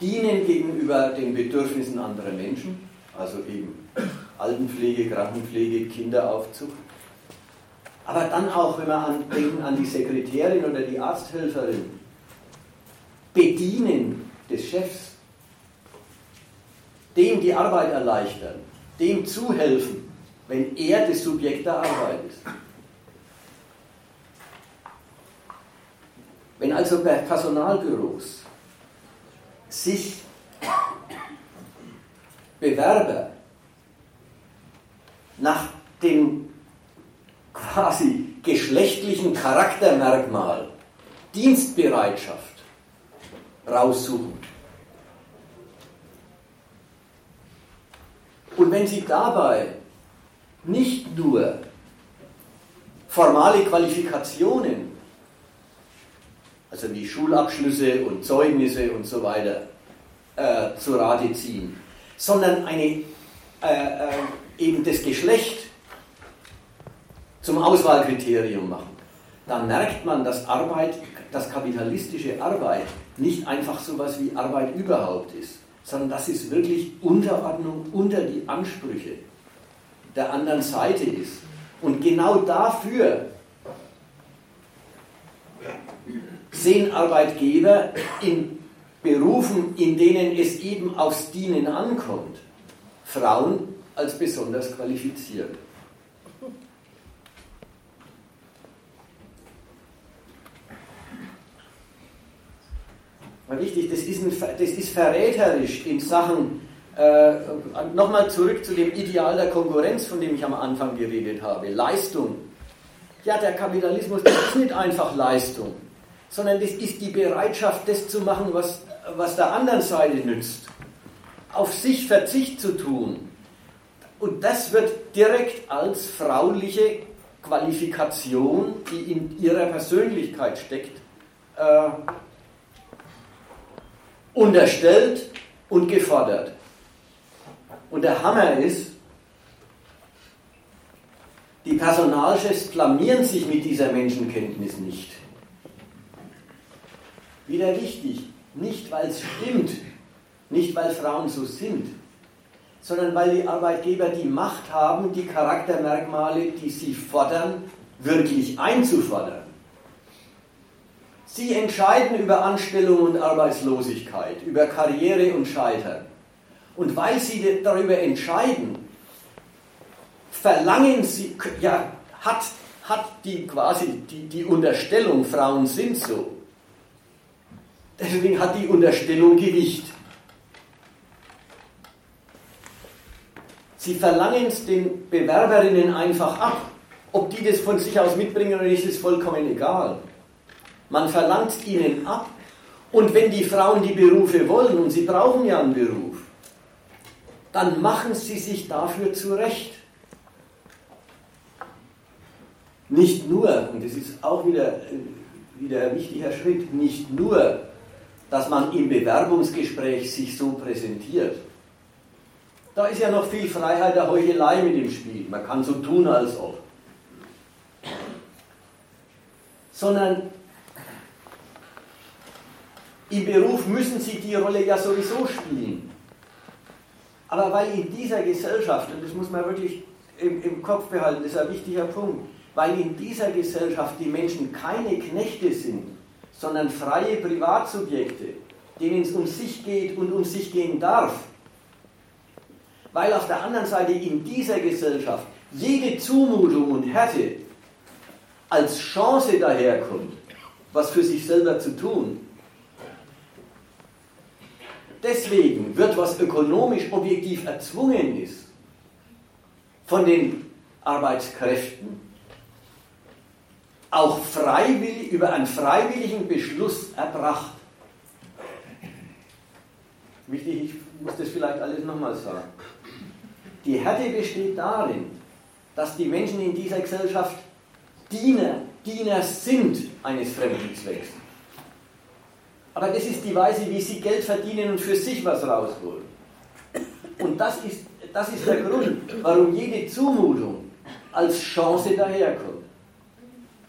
dienen gegenüber den Bedürfnissen anderer Menschen, also eben Altenpflege, Krankenpflege, Kinderaufzucht. Aber dann auch, wenn wir an, denken an die Sekretärin oder die Arzthelferin, Bedienen des Chefs. dem die Arbeit erleichtern, dem zuhelfen, wenn er das Subjekt der Arbeit ist. Wenn also Personalbüros sich Bewerber nach dem quasi geschlechtlichen Charaktermerkmal Dienstbereitschaft raussuchen. Und wenn Sie dabei nicht nur formale Qualifikationen, also wie Schulabschlüsse und Zeugnisse und so weiter, äh, zu Rate ziehen, sondern eine, äh, äh, eben das Geschlecht zum Auswahlkriterium machen, dann merkt man, dass Arbeit, dass kapitalistische Arbeit nicht einfach so etwas wie Arbeit überhaupt ist, sondern dass es wirklich Unterordnung unter die Ansprüche der anderen Seite ist. Und genau dafür sehen Arbeitgeber in Berufen, in denen es eben aufs Dienen ankommt, Frauen als besonders qualifiziert. Richtig, das ist, ein, das ist verräterisch in Sachen, äh, nochmal zurück zu dem Ideal der Konkurrenz, von dem ich am Anfang geredet habe, Leistung. Ja, der Kapitalismus, das ist nicht einfach Leistung, sondern das ist die Bereitschaft, das zu machen, was, was der anderen Seite nützt. Auf sich Verzicht zu tun. Und das wird direkt als frauliche Qualifikation, die in ihrer Persönlichkeit steckt, äh, unterstellt und gefordert. Und der Hammer ist, die Personalchefs blamieren sich mit dieser Menschenkenntnis nicht. Wieder wichtig, nicht weil es stimmt, nicht weil Frauen so sind, sondern weil die Arbeitgeber die Macht haben, die Charaktermerkmale, die sie fordern, wirklich einzufordern. Sie entscheiden über Anstellung und Arbeitslosigkeit, über Karriere und Scheitern. Und weil Sie darüber entscheiden, verlangen Sie, ja, hat, hat die quasi die, die Unterstellung, Frauen sind so. Deswegen hat die Unterstellung Gewicht. Sie verlangen es den Bewerberinnen einfach ab. Ob die das von sich aus mitbringen oder nicht, ist vollkommen egal. Man verlangt ihnen ab. Und wenn die Frauen die Berufe wollen, und sie brauchen ja einen Beruf, dann machen sie sich dafür zurecht. Nicht nur, und das ist auch wieder, wieder ein wichtiger Schritt, nicht nur, dass man im Bewerbungsgespräch sich so präsentiert. Da ist ja noch viel Freiheit der Heuchelei mit im Spiel. Man kann so tun, als ob. Sondern im Beruf müssen sie die Rolle ja sowieso spielen. Aber weil in dieser Gesellschaft, und das muss man wirklich im, im, Kopf behalten, das ist ein wichtiger Punkt, weil in dieser Gesellschaft die Menschen keine Knechte sind, sondern freie Privatsubjekte, denen es um sich geht und um sich gehen darf, weil auf der anderen Seite in dieser Gesellschaft jede Zumutung und Härte als Chance daherkommt, was für sich selber zu tun, Deswegen wird, was ökonomisch objektiv erzwungen ist, von den Arbeitskräften auch freiwillig, über einen freiwilligen Beschluss erbracht. Wichtig, ich muss das vielleicht alles nochmal sagen. Die Härte besteht darin, dass die Menschen in dieser Gesellschaft Diener, Diener sind eines fremden Zwecks. Aber das ist die Weise, wie sie Geld verdienen und für sich was rausholen. Und das ist, das ist der Grund, warum jede Zumutung als Chance daherkommt.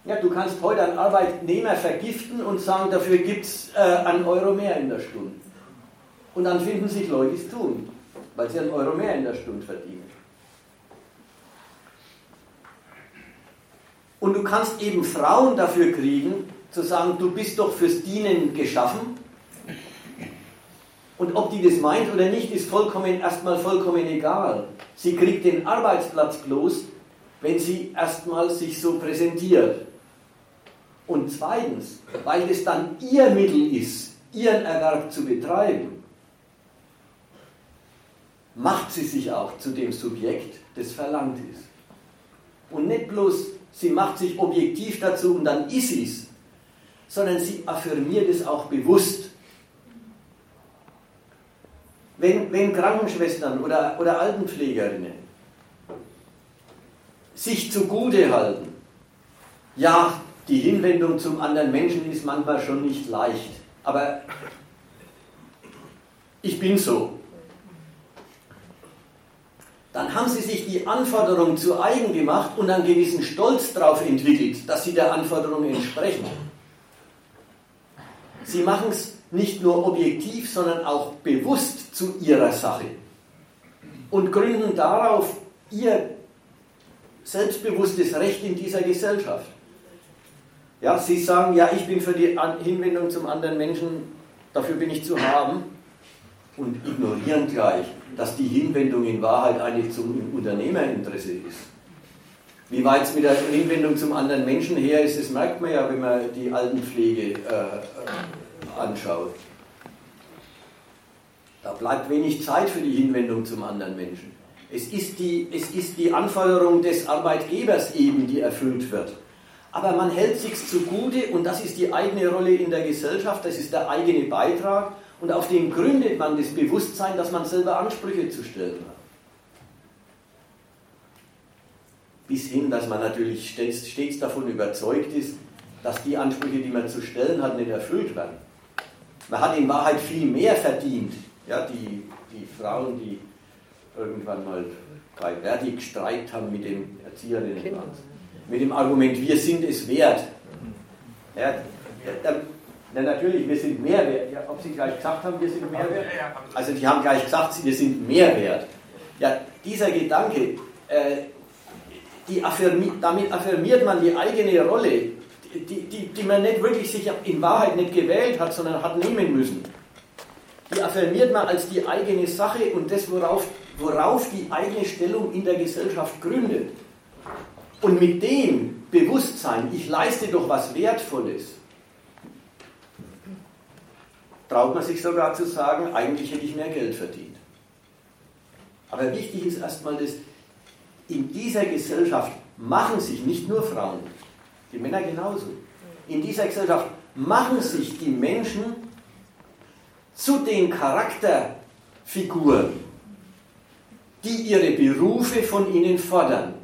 Ja, du kannst heute einen Arbeitnehmer vergiften und sagen, dafür gibt es äh, einen Euro mehr in der Stunde. Und dann finden sich Leute, die es tun, weil sie einen Euro mehr in der Stunde verdienen. Und du kannst eben Frauen dafür kriegen, zu sagen, du bist doch fürs Dienen geschaffen. Und ob die das meint oder nicht, ist vollkommen, erstmal vollkommen egal. Sie kriegt den Arbeitsplatz bloß, wenn sie erstmal sich so präsentiert. Und zweitens, weil es dann ihr Mittel ist, ihren Erwerb zu betreiben, macht sie sich auch zu dem Subjekt, das verlangt ist. Und nicht bloß, sie macht sich objektiv dazu und dann ist sie es, sondern sie affirmiert es auch bewusst. Wenn, wenn Krankenschwestern oder, oder Altenpflegerinnen sich zugute halten, ja, die Hinwendung zum anderen Menschen ist manchmal schon nicht leicht, aber ich bin so. Dann haben sie sich die Anforderung zu eigen gemacht und einen gewissen Stolz darauf entwickelt, dass sie der Anforderung entsprechen. Sie machen es nicht nur objektiv, sondern auch bewusst zu ihrer Sache und gründen darauf ihr selbstbewusstes Recht in dieser Gesellschaft. Ja, sie sagen, ja, ich bin für die Hinwendung zum anderen Menschen, dafür bin ich zu haben und ignorieren gleich, dass die Hinwendung in Wahrheit eigentlich zum Unternehmerinteresse ist. Wie weit es mit der Hinwendung zum anderen Menschen her ist, das merkt man ja, wenn man die Altenpflege äh, anschaut. Da bleibt wenig Zeit für die Hinwendung zum anderen Menschen. Es ist, die, es ist die Anforderung des Arbeitgebers eben, die erfüllt wird. Aber man hält sich zugute und das ist die eigene Rolle in der Gesellschaft, das ist der eigene Beitrag und auf dem gründet man das Bewusstsein, dass man selber Ansprüche zu stellen hat. Bis hin, dass man natürlich stets, stets davon überzeugt ist, dass die Ansprüche, die man zu stellen hat, nicht erfüllt werden. Man hat in Wahrheit viel mehr verdient. Ja, die, die Frauen, die irgendwann mal bei Verdi gestreikt haben mit den Erzieherinnen, mit dem Argument, wir sind es wert. Ja, na natürlich, wir sind mehr wert. Ja, ob Sie gleich gesagt haben, wir sind mehr wert? Also die haben gleich gesagt, wir sind mehr wert. Ja, dieser Gedanke, äh, die affirmi damit affirmiert man die eigene Rolle, die, die, die man nicht wirklich sich in Wahrheit nicht gewählt hat, sondern hat nehmen müssen. Die affirmiert man als die eigene Sache und das, worauf, worauf die eigene Stellung in der Gesellschaft gründet. Und mit dem Bewusstsein, ich leiste doch was Wertvolles, traut man sich sogar zu sagen, eigentlich hätte ich mehr Geld verdient. Aber wichtig ist erstmal, dass in dieser Gesellschaft machen sich nicht nur Frauen, die Männer genauso, in dieser Gesellschaft machen sich die Menschen zu den Charakterfiguren, die ihre Berufe von ihnen fordern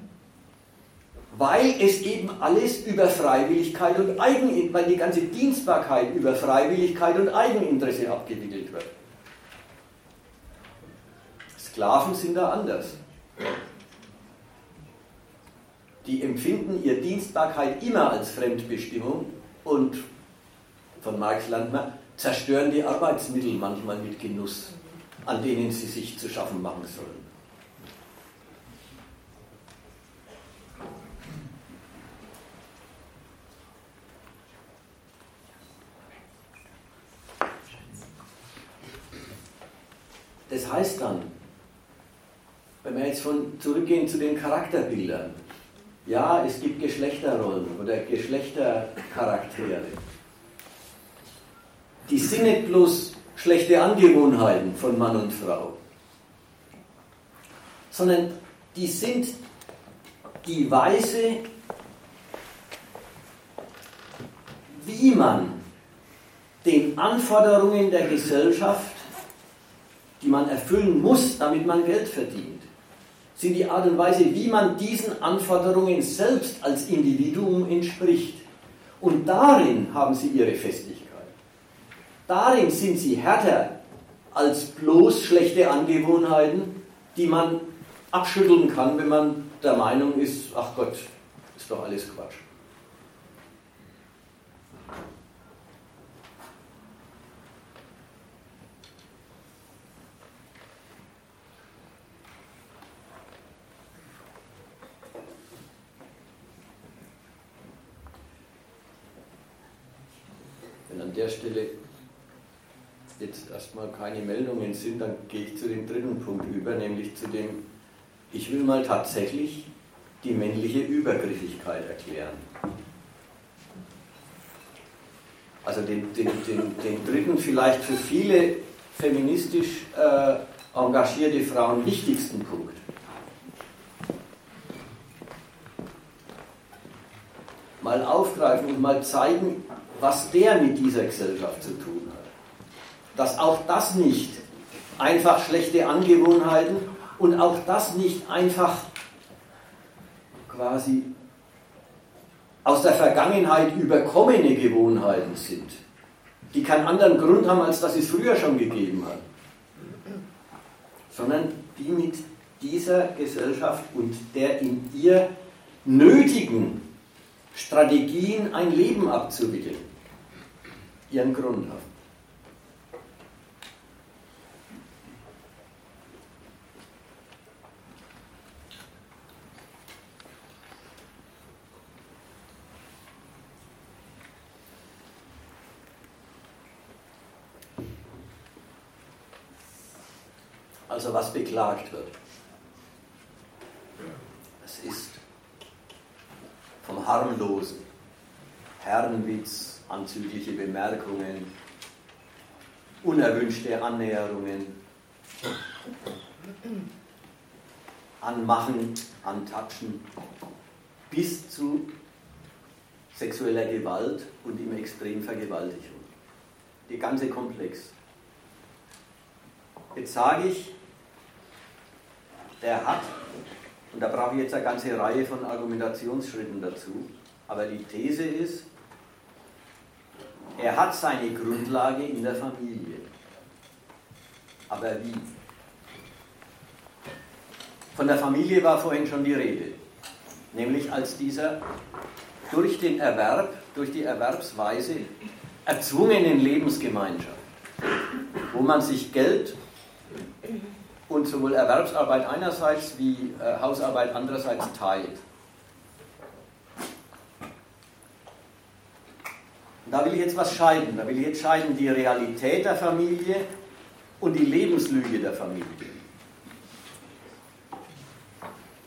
weil es eben alles über Freiwilligkeit und Eigeninteresse, weil die ganze Dienstbarkeit über Freiwilligkeit und Eigeninteresse abgewickelt wird. Sklaven sind da anders. Die empfinden ihre Dienstbarkeit immer als Fremdbestimmung und von Marx Landmer zerstören die Arbeitsmittel manchmal mit Genuss, an denen sie sich zu schaffen machen sollen. Das heißt dann, wenn wir jetzt von zurückgehen zu den Charakterbildern, ja, es gibt Geschlechterrollen oder Geschlechtercharaktere. Die sind nicht bloß schlechte Angewohnheiten von Mann und Frau, sondern die sind die Weise, wie man den Anforderungen der Gesellschaft die man erfüllen muss, damit man Geld verdient, sind die Art und Weise, wie man diesen Anforderungen selbst als Individuum entspricht. Und darin haben sie ihre Festigkeit. Darin sind sie härter als bloß schlechte Angewohnheiten, die man abschütteln kann, wenn man der Meinung ist, ach Gott, ist doch alles Quatsch. der Stelle jetzt erstmal keine Meldungen sind, dann gehe ich zu dem dritten Punkt über, nämlich zu dem, ich will mal tatsächlich die männliche Übergriffigkeit erklären. Also den, den, den, den dritten, vielleicht für viele feministisch äh, engagierte Frauen wichtigsten Punkt. Mal aufgreifen und mal zeigen, was der mit dieser Gesellschaft zu tun. Dass auch das nicht einfach schlechte Angewohnheiten und auch das nicht einfach quasi aus der Vergangenheit überkommene Gewohnheiten sind, die keinen anderen Grund haben, als dass es früher schon gegeben hat, sondern die mit dieser Gesellschaft und der in ihr nötigen Strategien ein Leben abzuwickeln, ihren Grund haben. Also was beklagt wird. Es ist vom harmlosen Herrenwitz, anzügliche Bemerkungen, unerwünschte Annäherungen, Anmachen, Antatschen, bis zu sexueller Gewalt und im Extrem Vergewaltigung. Die ganze Komplex. Jetzt sage ich, der hat, und da brauche ich jetzt eine ganze Reihe von Argumentationsschritten dazu, aber die These ist, er hat seine Grundlage in der Familie. Aber wie? Von der Familie war vorhin schon die Rede, nämlich als dieser durch den Erwerb, durch die Erwerbsweise erzwungenen Lebensgemeinschaft, wo man sich Geld und sowohl Erwerbsarbeit einerseits wie äh, Hausarbeit andererseits teilt. Da will ich jetzt was scheiden. Da will ich jetzt scheiden die Realität der Familie und die Lebenslüge der Familie.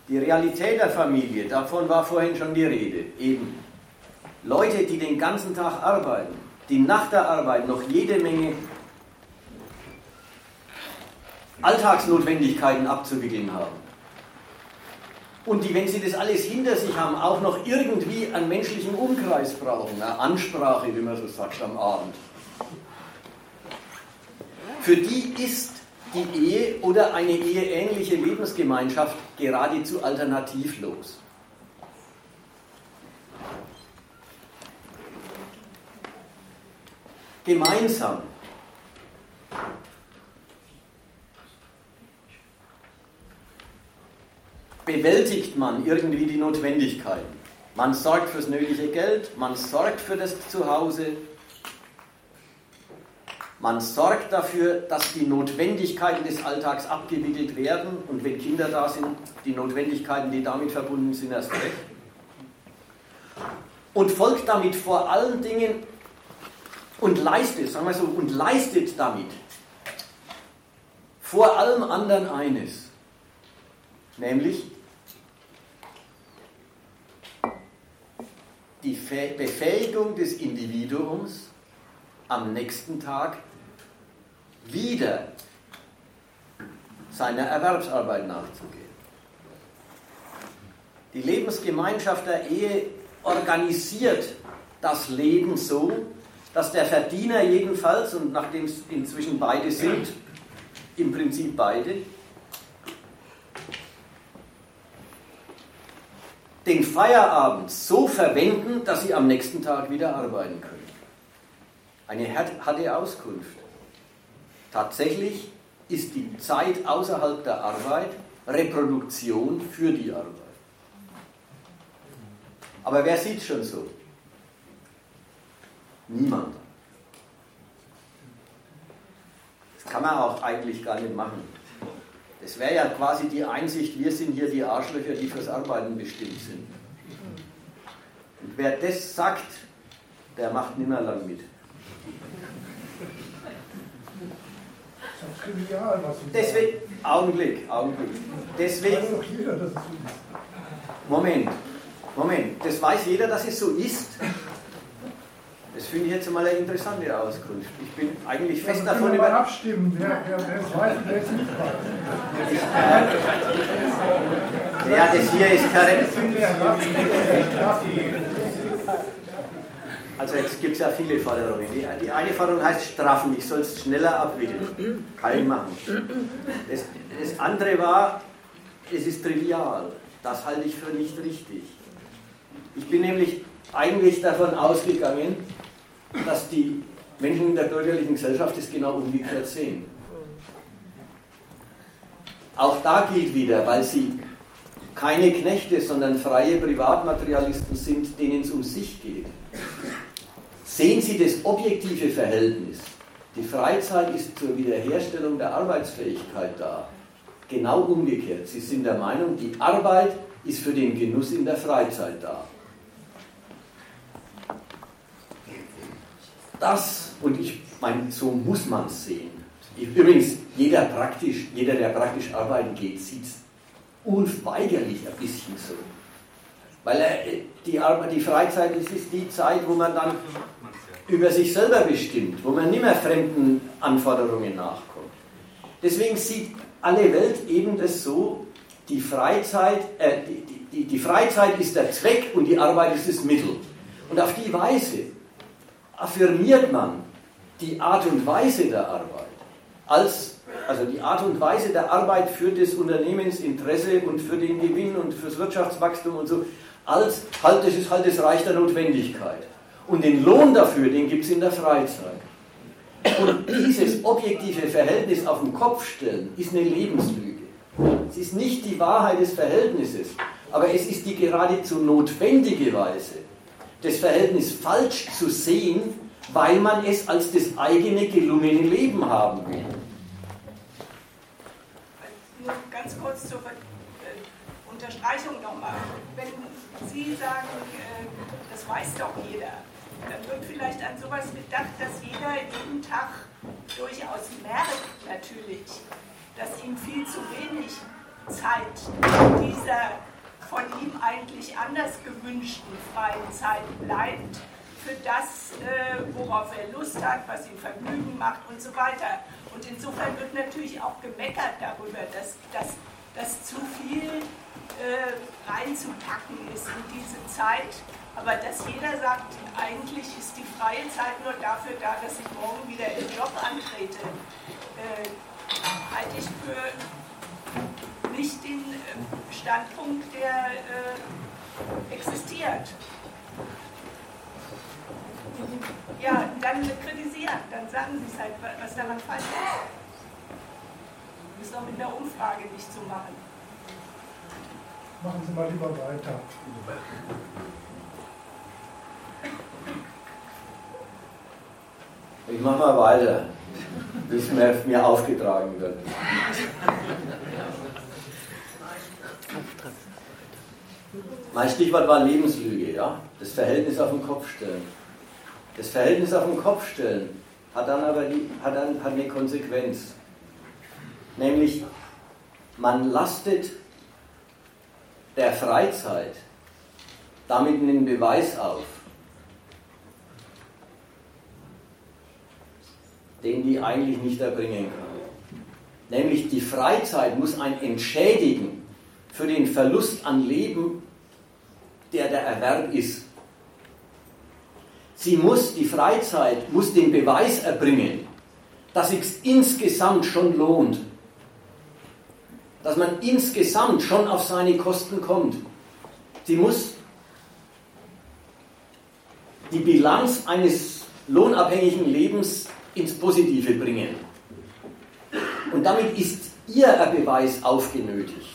Die Realität der Familie, davon war vorhin schon die Rede. Eben Leute, die den ganzen Tag arbeiten, die nach der Arbeit noch jede Menge Alltagsnotwendigkeiten abzuwickeln haben. Und die, wenn sie das alles hinter sich haben, auch noch irgendwie einen menschlichen Umkreis brauchen, eine Ansprache, wie man so sagt, am Abend. Für die ist die Ehe oder eine eheähnliche Lebensgemeinschaft geradezu alternativlos. Gemeinsam bewältigt man irgendwie die Notwendigkeiten. Man sorgt fürs nötige Geld, man sorgt für das Zuhause, man sorgt dafür, dass die Notwendigkeiten des Alltags abgewickelt werden und wenn Kinder da sind, die Notwendigkeiten, die damit verbunden sind, erst recht. Und folgt damit vor allen Dingen und leistet, sagen wir so, und leistet damit vor allem anderen eines, nämlich die Befähigung des Individuums am nächsten Tag wieder seiner Erwerbsarbeit nachzugehen. Die Lebensgemeinschaft der Ehe organisiert das Leben so, dass der Verdiener jedenfalls, und nachdem es inzwischen beide sind, im Prinzip beide, den Feierabend so verwenden, dass sie am nächsten Tag wieder arbeiten können. Eine harte Auskunft. Tatsächlich ist die Zeit außerhalb der Arbeit Reproduktion für die Arbeit. Aber wer sieht schon so? Niemand. Das kann man auch eigentlich gar nicht machen. Das wäre ja quasi die Einsicht, wir sind hier die Arschlöcher, die fürs Arbeiten bestimmt sind. Und wer das sagt, der macht nimmer lang mit. Deswegen, Augenblick, Augenblick. Deswegen. Moment, Moment, das weiß jeder, dass es so ist. Das finde ich jetzt mal eine interessante Auskunft. Ich bin eigentlich fest Also davon über. abstimmen, wer, wer, wer weiß wer es nicht weiß. Ja, das hier ist darf- Also jetzt gibt es ja viele Forderungen. Die, die eine Forderung heißt straffen, ich soll es schneller abwickeln. Kann ich machen. Das, das andere war, es ist trivial. Das halte ich für nicht richtig. Ich bin nämlich eigentlich davon ausgegangen, dass die Menschen in der bürgerlichen Gesellschaft es genau umgekehrt sehen. Auch da gilt wieder, weil sie keine Knechte, sondern freie Privatmaterialisten sind, denen es um sich geht. Sehen Sie das objektive Verhältnis. Die Freizeit ist zur Wiederherstellung der Arbeitsfähigkeit da. Genau umgekehrt. Sie sind der Meinung, die Arbeit ist für den Genuss in der Freizeit da. Das, und ich meine, so muss man es sehen. Übrigens, jeder, praktisch, jeder, der praktisch arbeiten geht, sieht es unweigerlich ein bisschen so. Weil er, die, Arbeit, die Freizeit das ist die Zeit, wo man dann über sich selber bestimmt, wo man nicht mehr fremden Anforderungen nachkommt. Deswegen sieht alle Welt eben das so, die Freizeit, äh, die, die, die Freizeit ist der Zweck und die Arbeit ist das Mittel. Und auf die Weise affirmiert man die Art und Weise der Arbeit als also die Art und Weise der Arbeit für das Unternehmensinteresse und für den Gewinn und fürs Wirtschaftswachstum und so, als halt, das ist halt das Reich der Notwendigkeit. Und den Lohn dafür, den gibt es in der Freizeit. Und dieses objektive Verhältnis auf den Kopf stellen, ist eine Lebenslüge. Es ist nicht die Wahrheit des Verhältnisses, aber es ist die geradezu notwendige Weise, das Verhältnis falsch zu sehen, weil man es als das eigene gelungene Leben haben will. Nur ganz kurz zur äh, Unterstreichung nochmal. Wenn Sie sagen, äh, das weiß doch jeder, dann wird vielleicht an sowas gedacht, dass jeder jeden Tag durchaus merkt natürlich, dass ihm viel zu wenig Zeit dieser von ihm eigentlich anders gewünschten freien Zeit bleibt für das, äh, worauf er Lust hat, was ihm Vergnügen macht und so weiter. Und insofern wird natürlich auch gemeckert darüber, dass, dass, dass zu viel äh, reinzupacken ist in diese Zeit. Aber dass jeder sagt, eigentlich ist die freie Zeit nur dafür da, dass ich morgen wieder im Job antrete, äh, halte ich für nicht den äh, Standpunkt, der äh, existiert. Ja, dann kritisieren, dann sagen Sie es halt, was daran falsch ist. Das ist doch mit einer Umfrage nicht zu machen. Machen Sie mal lieber weiter. Ich mache mal weiter, bis mir, mir aufgetragen wird. Mein Stichwort war Lebenslüge, ja? Das Verhältnis auf den Kopf stellen. Das Verhältnis auf den Kopf stellen hat dann aber die, hat dann, hat eine Konsequenz. Nämlich, man lastet der Freizeit damit einen Beweis auf, den die eigentlich nicht erbringen kann. Nämlich die Freizeit muss ein Entschädigen für den Verlust an Leben, der der Erwerb ist. Sie muss, die Freizeit muss den Beweis erbringen, dass es insgesamt schon lohnt. Dass man insgesamt schon auf seine Kosten kommt. Sie muss die Bilanz eines lohnabhängigen Lebens ins Positive bringen. Und damit ist ihr Beweis aufgenötigt,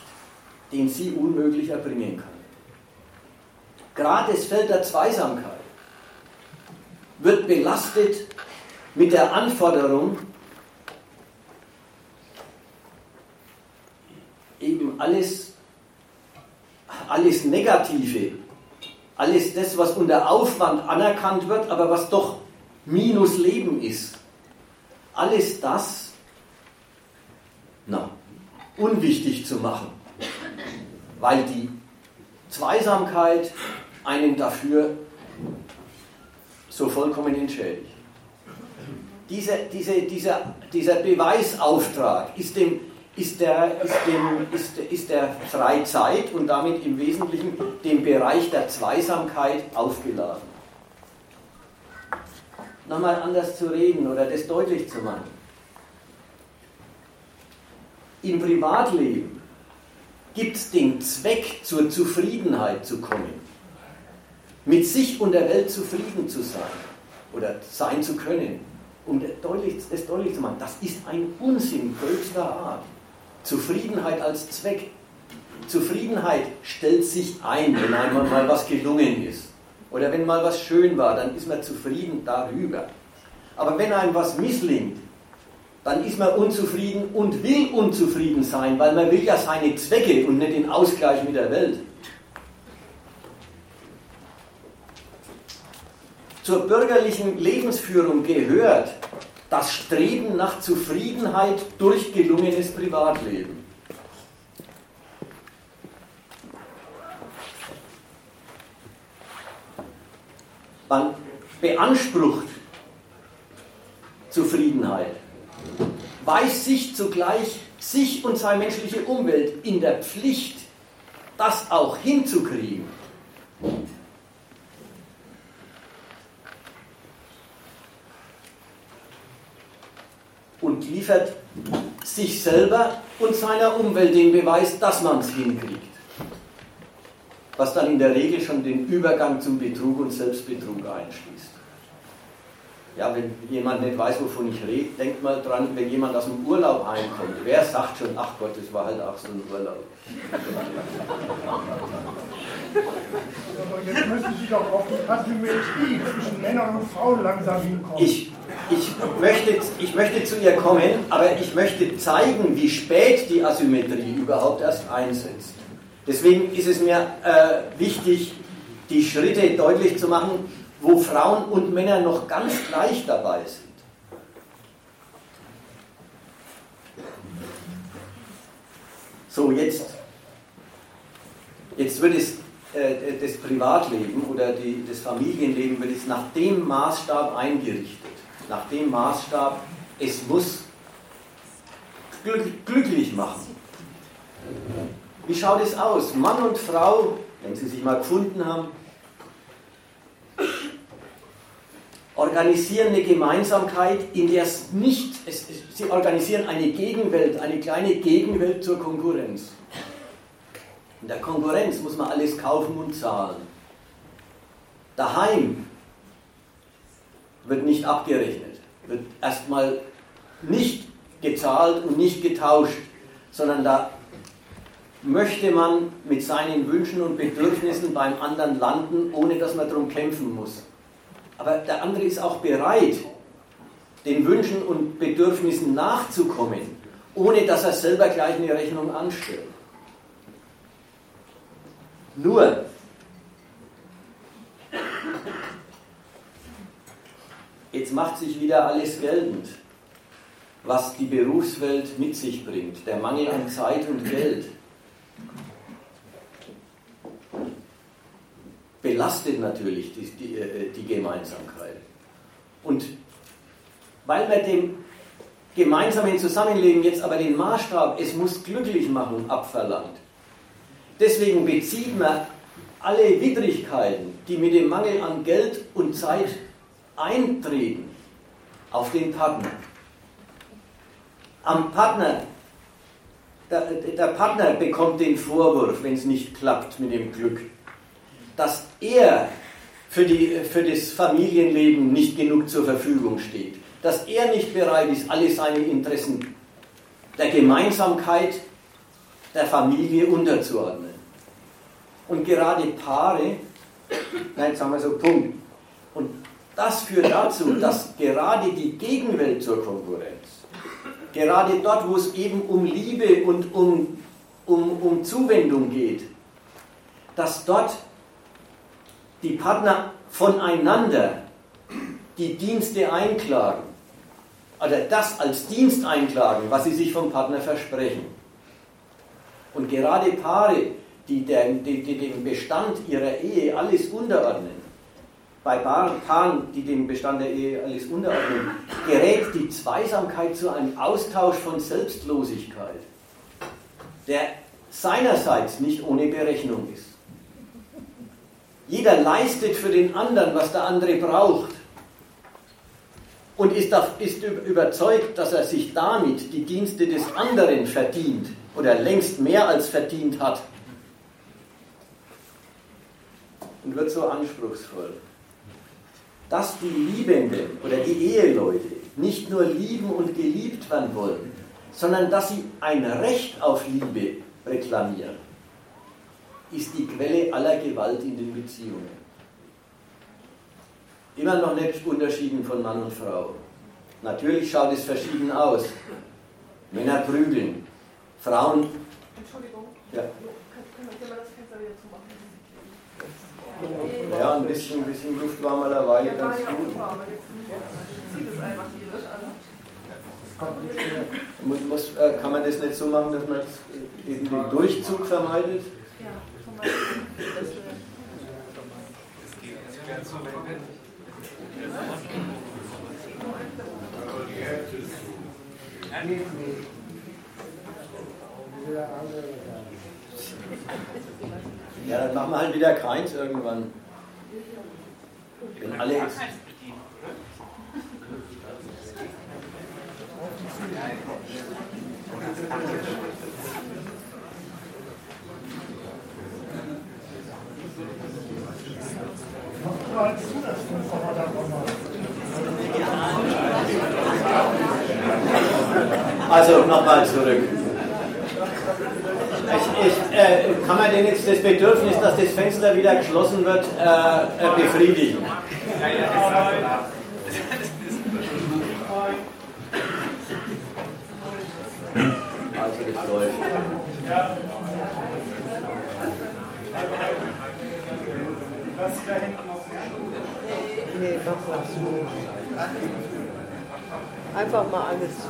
den sie unmöglich erbringen kann. Gerade das Feld der Zweisamkeit wird belastet mit der Anforderung, eben alles, alles Negative, alles das, was unter Aufwand anerkannt wird, aber was doch Minus Leben ist, alles das unwichtig zu machen, weil die Zweisamkeit einen dafür so vollkommen entschädigt. Diese, diese, dieser, dieser Beweisauftrag ist, dem, ist, der, ist, dem, ist, ist der Freizeit und damit im Wesentlichen dem Bereich der Zweisamkeit aufgeladen. Nochmal anders zu reden oder das deutlich zu machen. Im Privatleben gibt es den Zweck, zur Zufriedenheit zu kommen, mit sich und der Welt zufrieden zu sein oder sein zu können, um das deutlich, das deutlich zu machen. Das ist ein Unsinn größter Art. Zufriedenheit als Zweck. Zufriedenheit stellt sich ein, wenn einmal mal was gelungen ist. Oder wenn mal was schön war, dann ist man zufrieden darüber. Aber wenn einem was misslingt, dann ist man unzufrieden und will unzufrieden sein, weil man will ja seine Zwecke und nicht den Ausgleich mit der Welt. Zur bürgerlichen Lebensführung gehört das Streben nach Zufriedenheit durch gelungenes Privatleben. Man beansprucht Zufriedenheit weiß sich zugleich sich und seine menschliche Umwelt in der Pflicht, das auch hinzukriegen. Und liefert sich selber und seiner Umwelt den Beweis, dass man es hinkriegt. Was dann in der Regel schon den Übergang zum Betrug und Selbstbetrug einschließt. Ja, wenn jemand nicht weiß, wovon ich rede, denkt mal dran, wenn jemand aus dem Urlaub heimkommt. Wer sagt schon, ach Gott, das war halt auch so ein Urlaub. Aber jetzt müssen Sie doch auf die Asymmetrie zwischen Männern und Frauen langsam hinkommen. Ich, ich, möchte, ich möchte zu ihr kommen, aber ich möchte zeigen, wie spät die Asymmetrie überhaupt erst einsetzt. Deswegen ist es mir äh, wichtig, die Schritte deutlich zu machen, wo Frauen und Männer noch ganz gleich dabei sind. So, jetzt, jetzt wird es, äh, das Privatleben oder die, das Familienleben wird es nach dem Maßstab eingerichtet. Nach dem Maßstab, es muss glücklich machen. Wie schaut es aus? Mann und Frau, wenn sie sich mal gefunden haben, organisieren eine Gemeinsamkeit, in der es nicht, es, sie organisieren eine Gegenwelt, eine kleine Gegenwelt zur Konkurrenz. In der Konkurrenz muss man alles kaufen und zahlen. Daheim wird nicht abgerechnet, wird erstmal nicht gezahlt und nicht getauscht, sondern da möchte man mit seinen Wünschen und Bedürfnissen beim anderen landen, ohne dass man darum kämpfen muss. Aber der andere ist auch bereit, den Wünschen und Bedürfnissen nachzukommen, ohne dass er selber gleich eine Rechnung anstellt. Nur, jetzt macht sich wieder alles geltend, was die Berufswelt mit sich bringt, der Mangel an Zeit und Geld. Belastet natürlich die, die, äh, die Gemeinsamkeit. Und weil wir dem gemeinsamen Zusammenleben jetzt aber den Maßstab, es muss glücklich machen, abverlangt, deswegen bezieht man alle Widrigkeiten, die mit dem Mangel an Geld und Zeit eintreten, auf den Partner. Am Partner, der, der Partner bekommt den Vorwurf, wenn es nicht klappt mit dem Glück dass er für, die, für das Familienleben nicht genug zur Verfügung steht, dass er nicht bereit ist, alle seine Interessen der Gemeinsamkeit der Familie unterzuordnen. Und gerade Paare, nein, sagen wir so, Punkt. Und das führt dazu, dass gerade die Gegenwelt zur Konkurrenz, gerade dort, wo es eben um Liebe und um, um, um Zuwendung geht, dass dort die Partner voneinander die Dienste einklagen, oder das als Dienst einklagen, was sie sich vom Partner versprechen. Und gerade Paare, die dem Bestand ihrer Ehe alles unterordnen, bei Paaren, die dem Bestand der Ehe alles unterordnen, gerät die Zweisamkeit zu einem Austausch von Selbstlosigkeit, der seinerseits nicht ohne Berechnung ist. Jeder leistet für den anderen, was der andere braucht. Und ist, ist überzeugt, dass er sich damit die Dienste des anderen verdient oder längst mehr als verdient hat. Und wird so anspruchsvoll dass die Liebenden oder die Eheleute nicht nur lieben und geliebt werden wollen, sondern dass sie ein Recht auf Liebe reklamieren, ist die Quelle aller Gewalt in den Beziehungen. Immer noch nicht unterschieden von Mann und Frau. Natürlich schaut es verschieden aus. Männer prügeln, Frauen. Entschuldigung. Ja. Ja, ein bisschen, ein bisschen Luft war mal eine Weile ganz gut. Muss, muss, äh, kann man das nicht so machen, dass man den Durchzug vermeidet? Ja. Ja, dann machen wir halt wieder keins irgendwann. Wenn alle. Also nochmal zurück. Ich, ich, äh, kann man denn jetzt das Bedürfnis, dass das Fenster wieder geschlossen wird, äh, äh, befriedigen? Also das läuft. Mach mal zu. Einfach mal alles zu.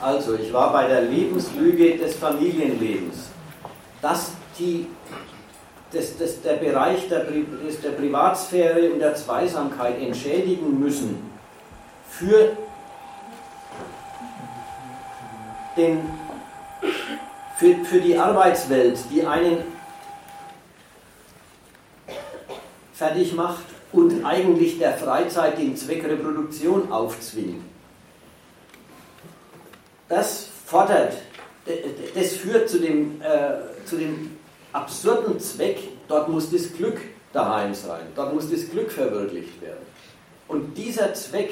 Also, ich war bei der Lebenslüge des Familienlebens. Dass die das, das, der Bereich der, der Privatsphäre und der Zweisamkeit entschädigen müssen für den, für, für die Arbeitswelt, die einen fertig macht und eigentlich der Freizeit den Zweck Reproduktion aufzwingt. Das fordert, das führt zu dem, äh, zu dem absurden Zweck, dort muss das Glück daheim sein, dort muss das Glück verwirklicht werden. Und dieser Zweck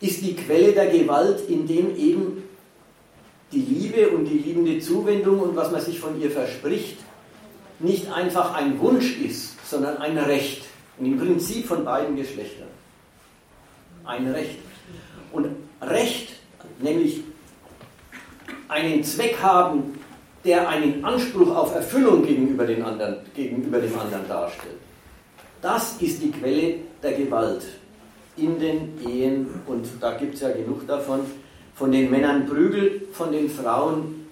ist die Quelle der Gewalt, in dem eben die Liebe und die liebende Zuwendung und was man sich von ihr verspricht, nicht einfach ein Wunsch ist, sondern ein Recht. Und im Prinzip von beiden Geschlechtern. Ein Recht. Recht, nämlich einen Zweck haben, der einen Anspruch auf Erfüllung gegenüber, den anderen, gegenüber dem anderen darstellt. Das ist die Quelle der Gewalt in den Ehen und da gibt es ja genug davon. Von den Männern Prügel, von den Frauen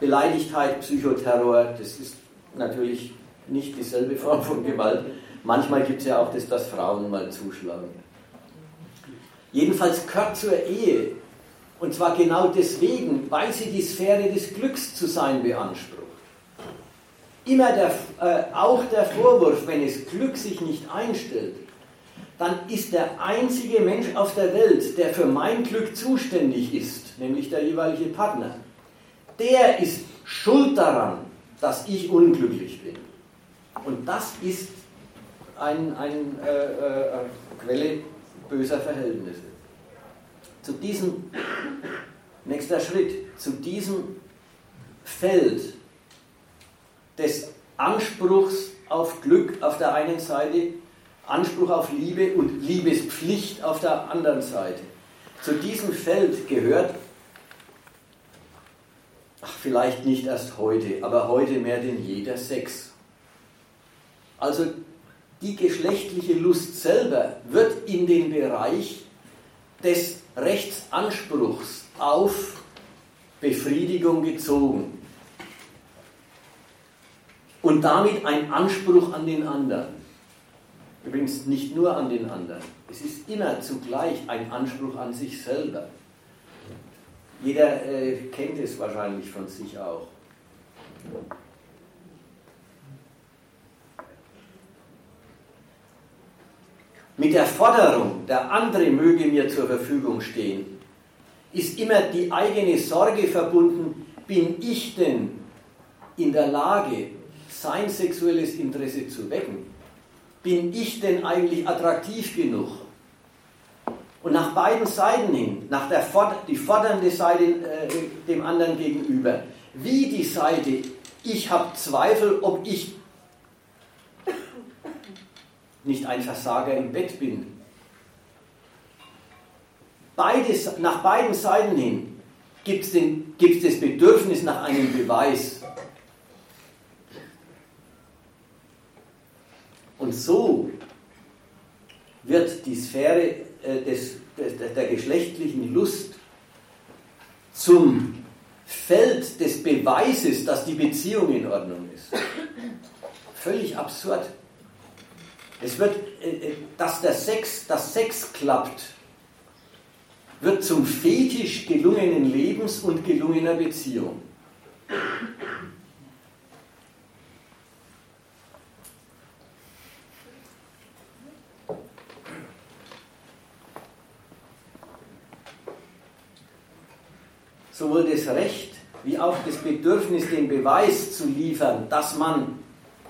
Beleidigtheit, Psychoterror, das ist natürlich nicht dieselbe Form von Gewalt. Manchmal gibt es ja auch das, dass Frauen mal zuschlagen. Jedenfalls gehört zur Ehe und zwar genau deswegen, weil sie die Sphäre des Glücks zu sein beansprucht. Immer der, äh, auch der Vorwurf, wenn es Glück sich nicht einstellt, dann ist der einzige Mensch auf der Welt, der für mein Glück zuständig ist, nämlich der jeweilige Partner, der ist schuld daran, dass ich unglücklich bin. Und das ist eine ein, äh, äh, Quelle böser Verhältnisse zu diesem, nächster Schritt, zu diesem Feld des Anspruchs auf Glück auf der einen Seite, Anspruch auf Liebe und Liebespflicht auf der anderen Seite. Zu diesem Feld gehört, ach vielleicht nicht erst heute, aber heute mehr denn je der Sex. Also die geschlechtliche Lust selber wird in den Bereich des Rechtsanspruchs auf Befriedigung gezogen und damit ein Anspruch an den anderen. Übrigens nicht nur an den anderen, es ist immer zugleich ein Anspruch an sich selber. Jeder äh, kennt es wahrscheinlich von sich auch. Mit der Forderung, der andere möge mir zur Verfügung stehen, ist immer die eigene Sorge verbunden, bin ich denn in der Lage, sein sexuelles Interesse zu wecken? Bin ich denn eigentlich attraktiv genug? Und nach beiden Seiten hin, nach der die fordernde Seite äh, dem anderen gegenüber, wie die Seite, ich habe Zweifel, ob ich nicht ein Versager im Bett bin. Beides, nach beiden Seiten hin gibt es das Bedürfnis nach einem Beweis. Und so wird die Sphäre äh, des, des, der geschlechtlichen Lust zum Feld des Beweises, dass die Beziehung in Ordnung ist. Völlig absurd. Es wird, äh, äh, dass der Sex, dass Sex klappt, wird zum Fetisch gelungenen Lebens und gelungener Beziehung. sowohl das Recht wie auch das Bedürfnis, den Beweis zu liefern, dass man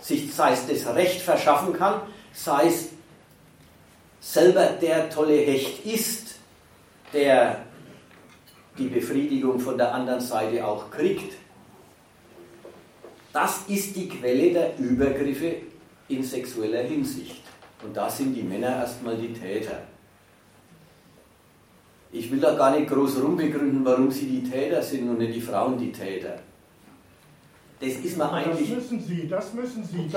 sich, sei es das Recht verschaffen kann, sei es selber der tolle Hecht ist, der die Befriedigung von der anderen Seite auch kriegt. Das ist die Quelle der Übergriffe in sexueller Hinsicht. Und da sind die Männer erstmal die Täter. Ich will da gar nicht groß rumbegründen, warum sie die Täter sind und nicht die Frauen die Täter. Das ist mir eigentlich. Das müssen Sie, das müssen Sie.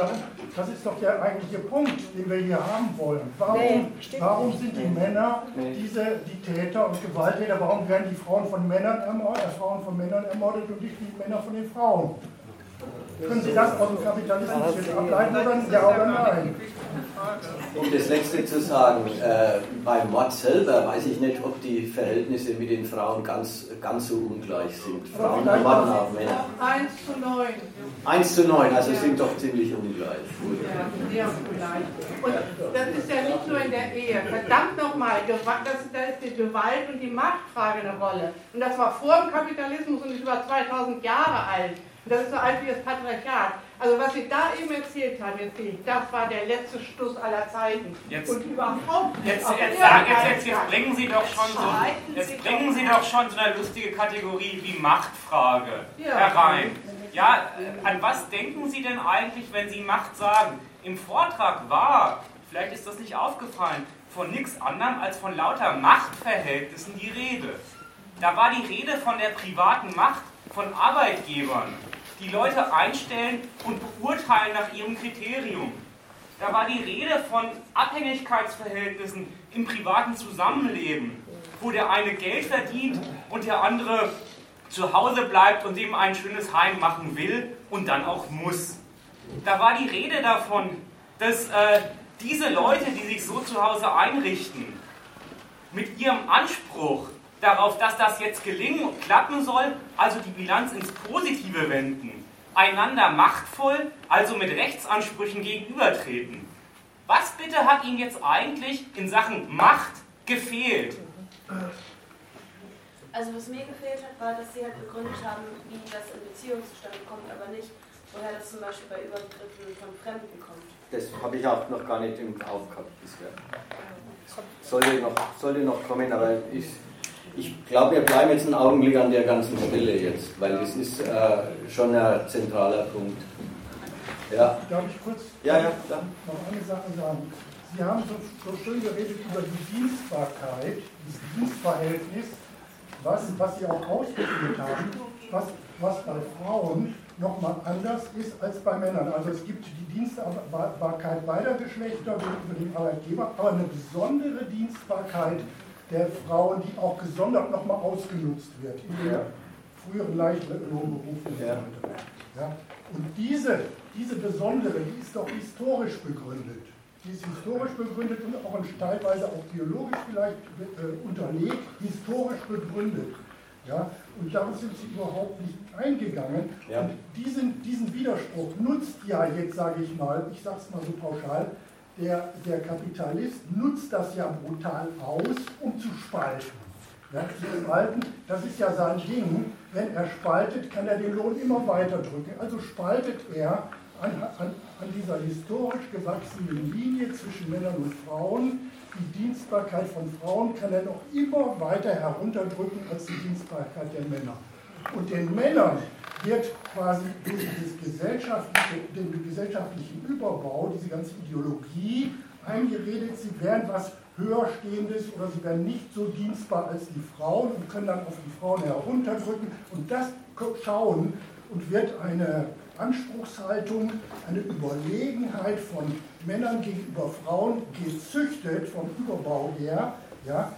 Das ist doch der eigentliche Punkt, den wir hier haben wollen. Warum, nee, warum sind die Männer diese, die Täter und Gewalttäter? Warum werden die Frauen von Männern ermordet, äh, Frauen von Männern ermordet und nicht die Männer von den Frauen? Können Sie das aus dem Kapitalismus ableiten oder ja oder nein? Um das letzte zu sagen, äh, beim Mord selber weiß ich nicht, ob die Verhältnisse mit den Frauen ganz, ganz so ungleich sind. Frauen ermorden auch Männer. 1 zu 9. 1 zu 9, also ja. sind doch ziemlich ungleich. Ja, sehr ungleich. Und das ist ja nicht nur in der Ehe. Verdammt nochmal, da ist die Gewalt und die Machtfrage eine Rolle. Und das war vor dem Kapitalismus und ist über 2000 Jahre alt. Das ist so alt wie das Patriarchat. Also was Sie da eben erzählt haben, jetzt, das war der letzte Stuss aller Zeiten. Jetzt, und überhaupt jetzt, jetzt, jetzt, jetzt, bringen Sie doch schon so, jetzt bringen Sie doch schon so eine lustige Kategorie wie Machtfrage herein. Ja, äh, an was denken Sie denn eigentlich, wenn Sie Macht sagen? Im Vortrag war, vielleicht ist das nicht aufgefallen, von nichts anderem als von lauter Machtverhältnissen die Rede. Da war die Rede von der privaten Macht von Arbeitgebern die Leute einstellen und beurteilen nach ihrem Kriterium. Da war die Rede von Abhängigkeitsverhältnissen im privaten Zusammenleben, wo der eine Geld verdient und der andere zu Hause bleibt und ihm ein schönes Heim machen will und dann auch muss. Da war die Rede davon, dass äh, diese Leute, die sich so zu Hause einrichten, mit ihrem Anspruch darauf, dass das jetzt gelingen und klappen soll, also die Bilanz ins Positive wenden, einander machtvoll, also mit Rechtsansprüchen gegenübertreten. Was bitte hat Ihnen jetzt eigentlich in Sachen Macht gefehlt? Also was mir gefehlt hat, war, dass Sie halt begründet haben, wie das in Beziehungen zustande kommt, aber nicht, woher das zum Beispiel bei Übergriffen von Fremden kommt. Das habe ich auch noch gar nicht im Kauf gehabt bisher. Sollte noch, sollte noch kommen, aber ich ich glaube, wir bleiben jetzt einen Augenblick an der ganzen Stelle jetzt, weil das ist äh, schon ein zentraler Punkt. Ja. Darf ich kurz Ja, ja, klar. noch eine Sache sagen? Sie haben so, so schön geredet über die Dienstbarkeit, das Dienstverhältnis, was, was Sie auch ausgeführt haben, was, was bei Frauen nochmal anders ist als bei Männern. Also es gibt die Dienstbarkeit beider Geschlechter gegenüber dem Arbeitgeber, aber eine besondere Dienstbarkeit der Frauen, die auch gesondert nochmal ausgenutzt wird in der früheren Leichtlohnberufen und so Ja. weiter. Ja? Und diese, diese besondere, die ist doch historisch begründet. Die ist historisch begründet und auch in teilweise auch biologisch vielleicht äh, unterlegt, historisch begründet. Ja? Und darauf sind sie überhaupt nicht eingegangen. Ja. Und diesen, diesen Widerspruch nutzt ja jetzt, sage ich mal, ich sage es mal so pauschal, der, der Kapitalist nutzt das ja brutal aus, um zu spalten. Ja, zu spalten, das ist ja sein Ding. Wenn er spaltet, kann er den Lohn immer weiter drücken. Also spaltet er an, an, an dieser historisch gewachsenen Linie zwischen Männern und Frauen. Die Dienstbarkeit von Frauen kann er noch immer weiter herunterdrücken als die Dienstbarkeit der Männer. Und den Männern wird quasi durch dieses gesellschaftliche, den gesellschaftlichen Überbau, diese ganze Ideologie eingeredet, sie wären was Höherstehendes oder sie wären nicht so dienstbar als die Frauen und können dann auf die Frauen herunterdrücken. Und das schauen und wird eine Anspruchshaltung, eine Überlegenheit von Männern gegenüber Frauen gezüchtet vom Überbau her, ja,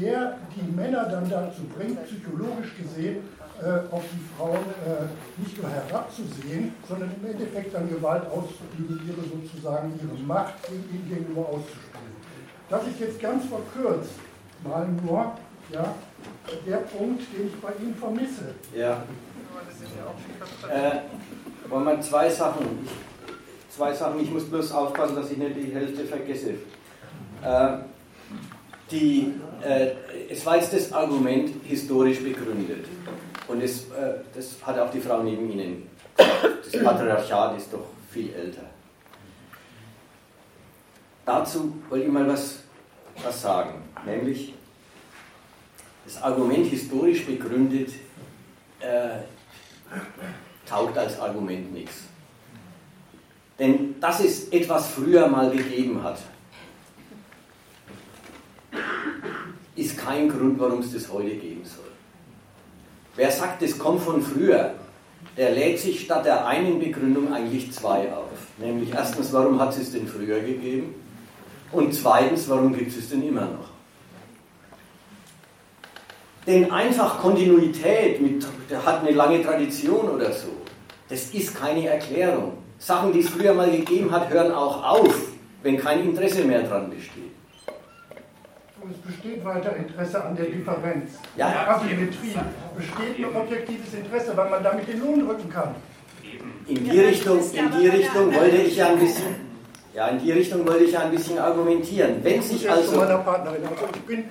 der die Männer dann dazu bringt, psychologisch gesehen, äh, auf die Frauen äh, nicht nur herabzusehen, sondern im Endeffekt dann Gewalt auszuüben, ihre sozusagen ihre Macht ihnen gegenüber auszuspielen. Das ist jetzt ganz verkürzt mal nur ja, der Punkt, den ich bei Ihnen vermisse. Ja. Äh, wollen wir zwei Sachen. Ich, zwei Sachen, ich muss bloß aufpassen, dass ich nicht die Hälfte vergesse. Äh, die, äh, es jetzt das Argument historisch begründet. Und es, äh, das hat auch die Frau neben Ihnen. Das Patriarchat ist doch viel älter. Dazu wollte ich mal was, was sagen. Nämlich, das Argument historisch begründet äh, taugt als Argument nichts. Denn dass es etwas früher mal gegeben hat, ist kein Grund, warum es das heute geben soll. Wer sagt, es kommt von früher, der lädt sich statt der einen Begründung eigentlich zwei auf. Nämlich erstens, warum hat es es denn früher gegeben? Und zweitens, warum gibt es es denn immer noch? Denn einfach Kontinuität mit, der hat eine lange Tradition oder so, das ist keine Erklärung. Sachen, die es früher mal gegeben hat, hören auch auf, wenn kein Interesse mehr dran besteht. Und es besteht weiter Interesse an der Differenz. Ja. In der Asymmetrie besteht ein objektives Interesse, weil man damit den Lohn drücken kann. In die Richtung, in die Richtung wollte ich ja ein bisschen, ja, in die Richtung wollte ich ja ein bisschen argumentieren. Wenn sich also, meiner Partnerin. Also ich bin, ich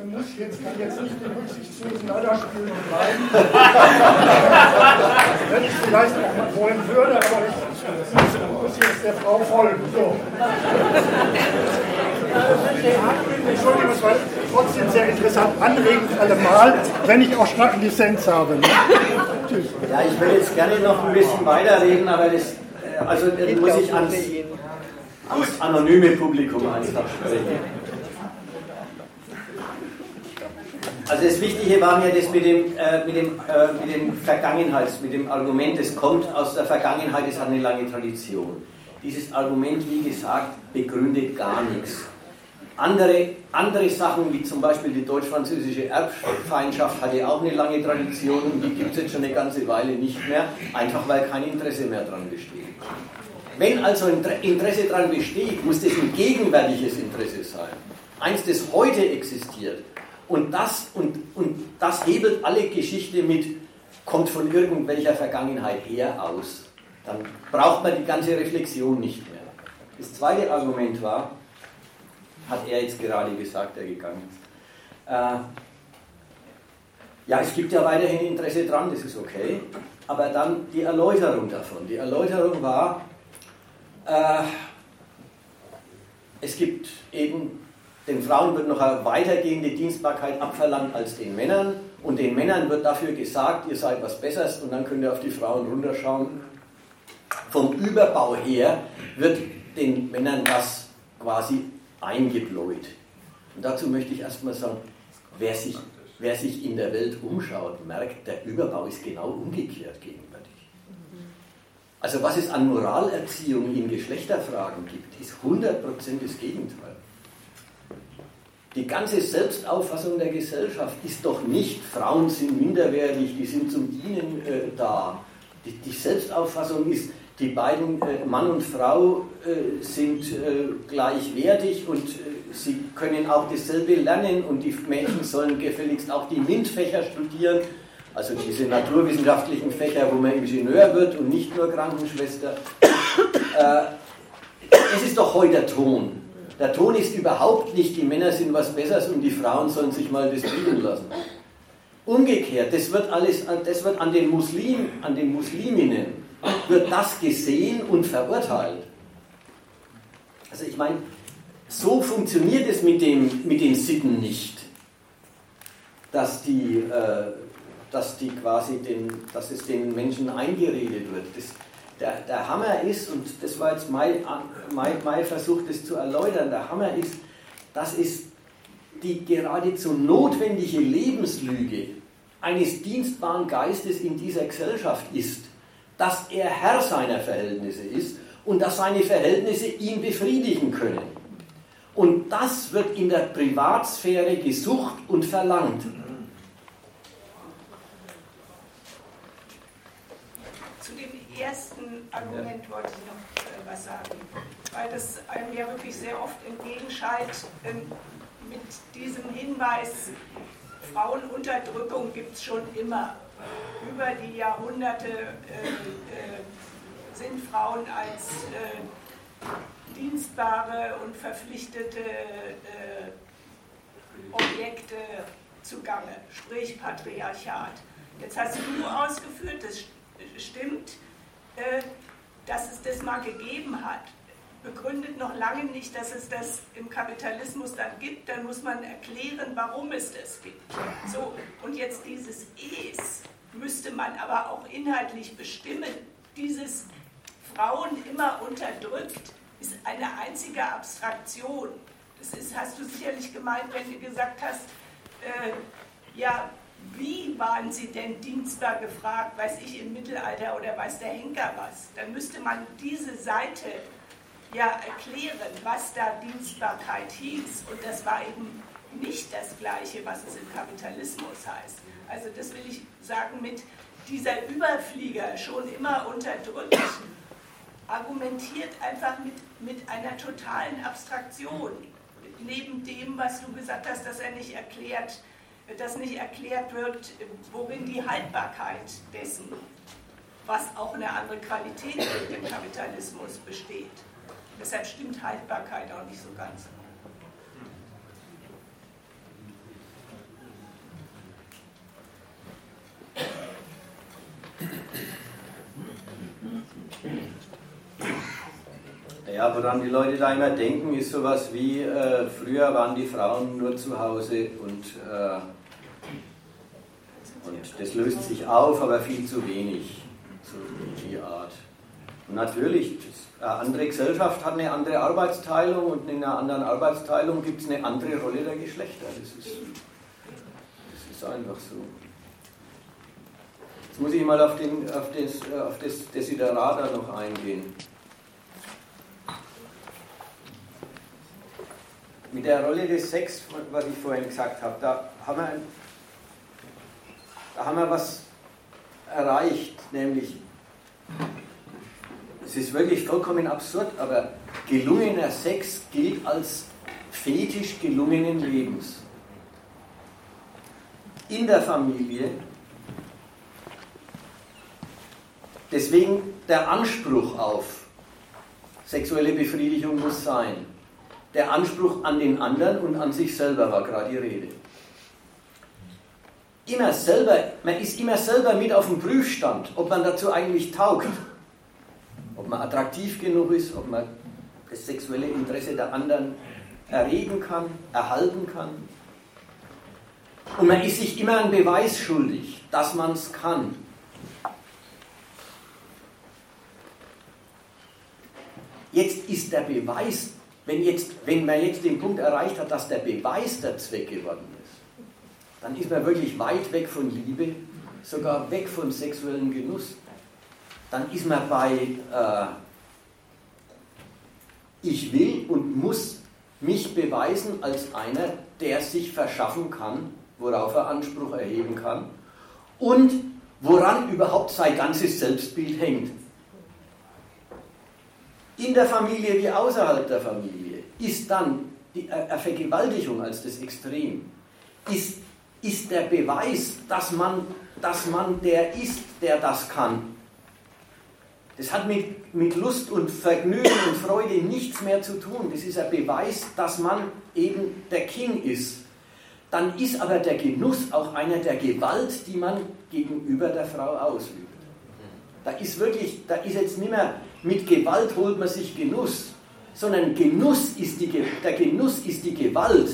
äh, muss jetzt, kann jetzt nicht den rücksichtslosen Leider spielen und bleiben. [laughs] Wenn ich es vielleicht auch mal wollen würde, aber ich muss jetzt der Frau folgen. So. Entschuldigung, es war trotzdem sehr interessant, anregend allemal, wenn ich auch starken Lizenz habe. Ne? Tschüss. ja, ich will jetzt gerne noch ein bisschen weiterreden, aber das, äh, also dann muss ich ans, ans anonyme Publikum einfach sprechen. Also das Wichtige war mir das mit dem, äh, mit dem, äh, mit dem Vergangenheits, mit dem Argument, es kommt aus der Vergangenheit, es hat eine lange Tradition. Dieses Argument, wie gesagt, begründet gar nichts. Andere, andere Sachen, wie zum Beispiel die deutsch-französische Erbfeindschaft, hatte auch eine lange Tradition und die gibt es jetzt schon eine ganze Weile nicht mehr, einfach weil kein Interesse mehr dran besteht. Wenn also Inter- Interesse daran besteht, muss das ein gegenwärtiges Interesse sein. Eins, das heute existiert. Und das, und, und das hebelt alle Geschichte mit, kommt von irgendwelcher Vergangenheit her aus. Dann braucht man die ganze Reflexion nicht mehr. Das zweite Argument war, hat er jetzt gerade gesagt, der gegangen ist. Äh, ja, es gibt ja weiterhin Interesse dran, das ist okay. Aber dann die Erläuterung davon. Die Erläuterung war, äh, es gibt eben, den Frauen wird noch eine weitergehende Dienstbarkeit abverlangt als den Männern. Und den Männern wird dafür gesagt, ihr seid was Besseres und dann könnt ihr auf die Frauen runterschauen. vom Überbau her wird den Männern das quasi eingebläut. Und dazu möchte ich erstmal sagen, wer sich, wer sich in der Welt umschaut, merkt, der Überbau ist genau umgekehrt gegenwärtig. Also was es an Moralerziehung in Geschlechterfragen gibt, ist 100% das Gegenteil. Die ganze Selbstauffassung der Gesellschaft ist doch nicht, Frauen sind minderwertig, die sind zum Dienen äh, da. Die, die, Selbstauffassung ist, die beiden, äh, Mann und Frau, äh, sind äh, gleichwertig und äh, sie können auch dasselbe lernen und die Mädchen sollen gefälligst auch die MINT-Fächer studieren, also diese naturwissenschaftlichen Fächer, wo man Ingenieur wird und nicht nur Krankenschwester. Äh, es ist doch heute der Ton. Der Ton ist überhaupt nicht, die Männer sind was Besseres und die Frauen sollen sich mal das bieten lassen. Umgekehrt, das wird alles, das wird an den Muslimen, an den Musliminnen, wird das gesehen und verurteilt. Also ich meine, so funktioniert es mit, dem, mit den Sitten nicht, dass die, äh, dass die quasi den, dass es den Menschen eingeredet wird. Das, der, der Hammer ist, und das war jetzt mein, mein, mein Versuch, das zu erläutern, der Hammer ist, dass es die geradezu notwendige Lebenslüge eines dienstbaren Geistes in dieser Gesellschaft ist, dass er Herr seiner Verhältnisse ist und dass seine Verhältnisse ihn befriedigen können. Und das wird in der Privatsphäre gesucht und verlangt. ersten Argument wollte ich noch äh, was sagen, weil das einem ja wirklich sehr oft entgegenscheint ähm, mit diesem Hinweis, Frauenunterdrückung gibt es schon immer. Über die Jahrhunderte äh, äh, sind Frauen als äh, dienstbare und verpflichtete äh, Objekte zugange, sprich Patriarchat. Jetzt hast du ausgeführt, das stimmt, äh, dass es das mal gegeben hat, begründet noch lange nicht, dass es das im Kapitalismus dann gibt. Dann muss man erklären, warum es das gibt. So, und jetzt dieses Es müsste man aber auch inhaltlich bestimmen. Dieses Frauen immer unterdrückt ist eine einzige Abstraktion. Das ist, hast du sicherlich gemeint, wenn du gesagt hast, äh, ja, wie waren sie denn dienstbar gefragt, weiß ich im Mittelalter oder weiß der Henker was? Dann müsste man diese Seite ja erklären, was da Dienstbarkeit hieß. Und das war eben nicht das Gleiche, was es im Kapitalismus heißt. Also das will ich sagen mit dieser Überflieger schon immer unterdrückt, argumentiert einfach mit, mit einer totalen Abstraktion. Neben dem, was du gesagt hast, dass er nicht erklärt, dass nicht erklärt wird, worin die Haltbarkeit dessen, was auch eine andere Qualität im Kapitalismus besteht. Deshalb stimmt Haltbarkeit auch nicht so ganz. Ja, woran die Leute da immer denken, ist sowas wie, äh, früher waren die Frauen nur zu Hause und, äh, und das löst sich auf, aber viel zu wenig, so die Art. Und natürlich, eine andere Gesellschaft hat eine andere Arbeitsteilung und in einer anderen Arbeitsteilung gibt es eine andere Rolle der Geschlechter. Das ist, das ist einfach so. Jetzt muss ich mal auf, den, auf das, auf das Desiderata noch eingehen. Mit der Rolle des Sex, was ich vorhin gesagt habe, da haben wir, da haben wir was erreicht, nämlich, es ist wirklich vollkommen absurd, aber gelungener Sex gilt als Fetisch gelungenen Lebens. In der Familie. Deswegen der Anspruch auf sexuelle Befriedigung muss sein. Der Anspruch an den anderen und an sich selber war gerade die Rede. Immer selber, man ist immer selber mit auf dem Prüfstand, ob man dazu eigentlich taugt. Ob man attraktiv genug ist, ob man das sexuelle Interesse der anderen erregen kann, erhalten kann. Und man ist sich immer einen Beweis schuldig, dass man es kann. Jetzt ist der Beweis, wenn, jetzt, wenn man jetzt den Punkt erreicht hat, dass der Beweis der Zweck geworden ist, dann ist man wirklich weit weg von Liebe, sogar weg vom sexuellen Genuss. Dann ist man bei äh, ich will und muss mich beweisen als einer, der sich verschaffen kann, worauf er Anspruch erheben kann und woran überhaupt sein ganzes Selbstbild hängt. In der Familie wie außerhalb der Familie ist dann die Vergewaltigung als das Extrem, ist, ist der Beweis, dass man, dass man der ist, der das kann. Das hat mit, mit Lust und Vergnügen und Freude nichts mehr zu tun. Das ist ein Beweis, dass man eben der King ist. Dann ist aber der Genuss auch einer der Gewalt, die man gegenüber der Frau ausübt. Da ist wirklich, da ist jetzt nicht mehr, mit Gewalt holt man sich Genuss, sondern Genuss ist die, der Genuss ist die Gewalt,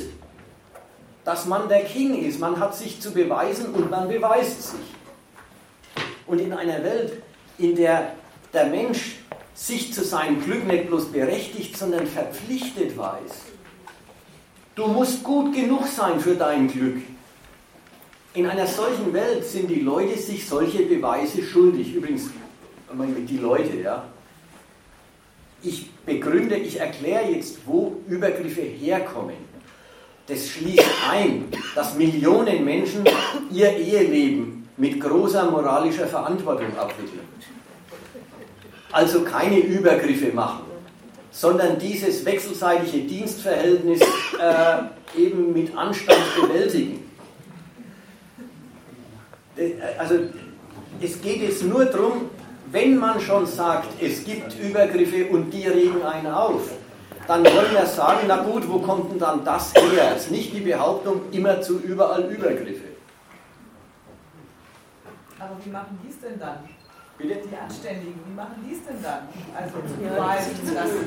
dass man der King ist. Man hat sich zu beweisen und man beweist sich. Und in einer Welt, in der der Mensch sich zu seinem Glück nicht bloß berechtigt, sondern verpflichtet weiß. Du musst gut genug sein für dein Glück. In einer solchen Welt sind die Leute sich solche Beweise schuldig. Übrigens, die Leute, ja. Ich begründe, ich erkläre jetzt, wo Übergriffe herkommen. Das schließt ein, dass Millionen Menschen ihr Eheleben mit großer moralischer Verantwortung abwickeln also keine Übergriffe machen, sondern dieses wechselseitige Dienstverhältnis äh, eben mit Anstand bewältigen. Äh, also es geht jetzt nur darum, wenn man schon sagt, es gibt Übergriffe und die regen einen auf, dann wollen wir sagen, na gut, wo kommt denn dann das her? Es ist nicht die Behauptung, immer zu überall Übergriffe. Aber wie machen die es denn dann? Bitte? Die Anständigen, wie machen die es denn dann? Also zu beweisen, dass sie.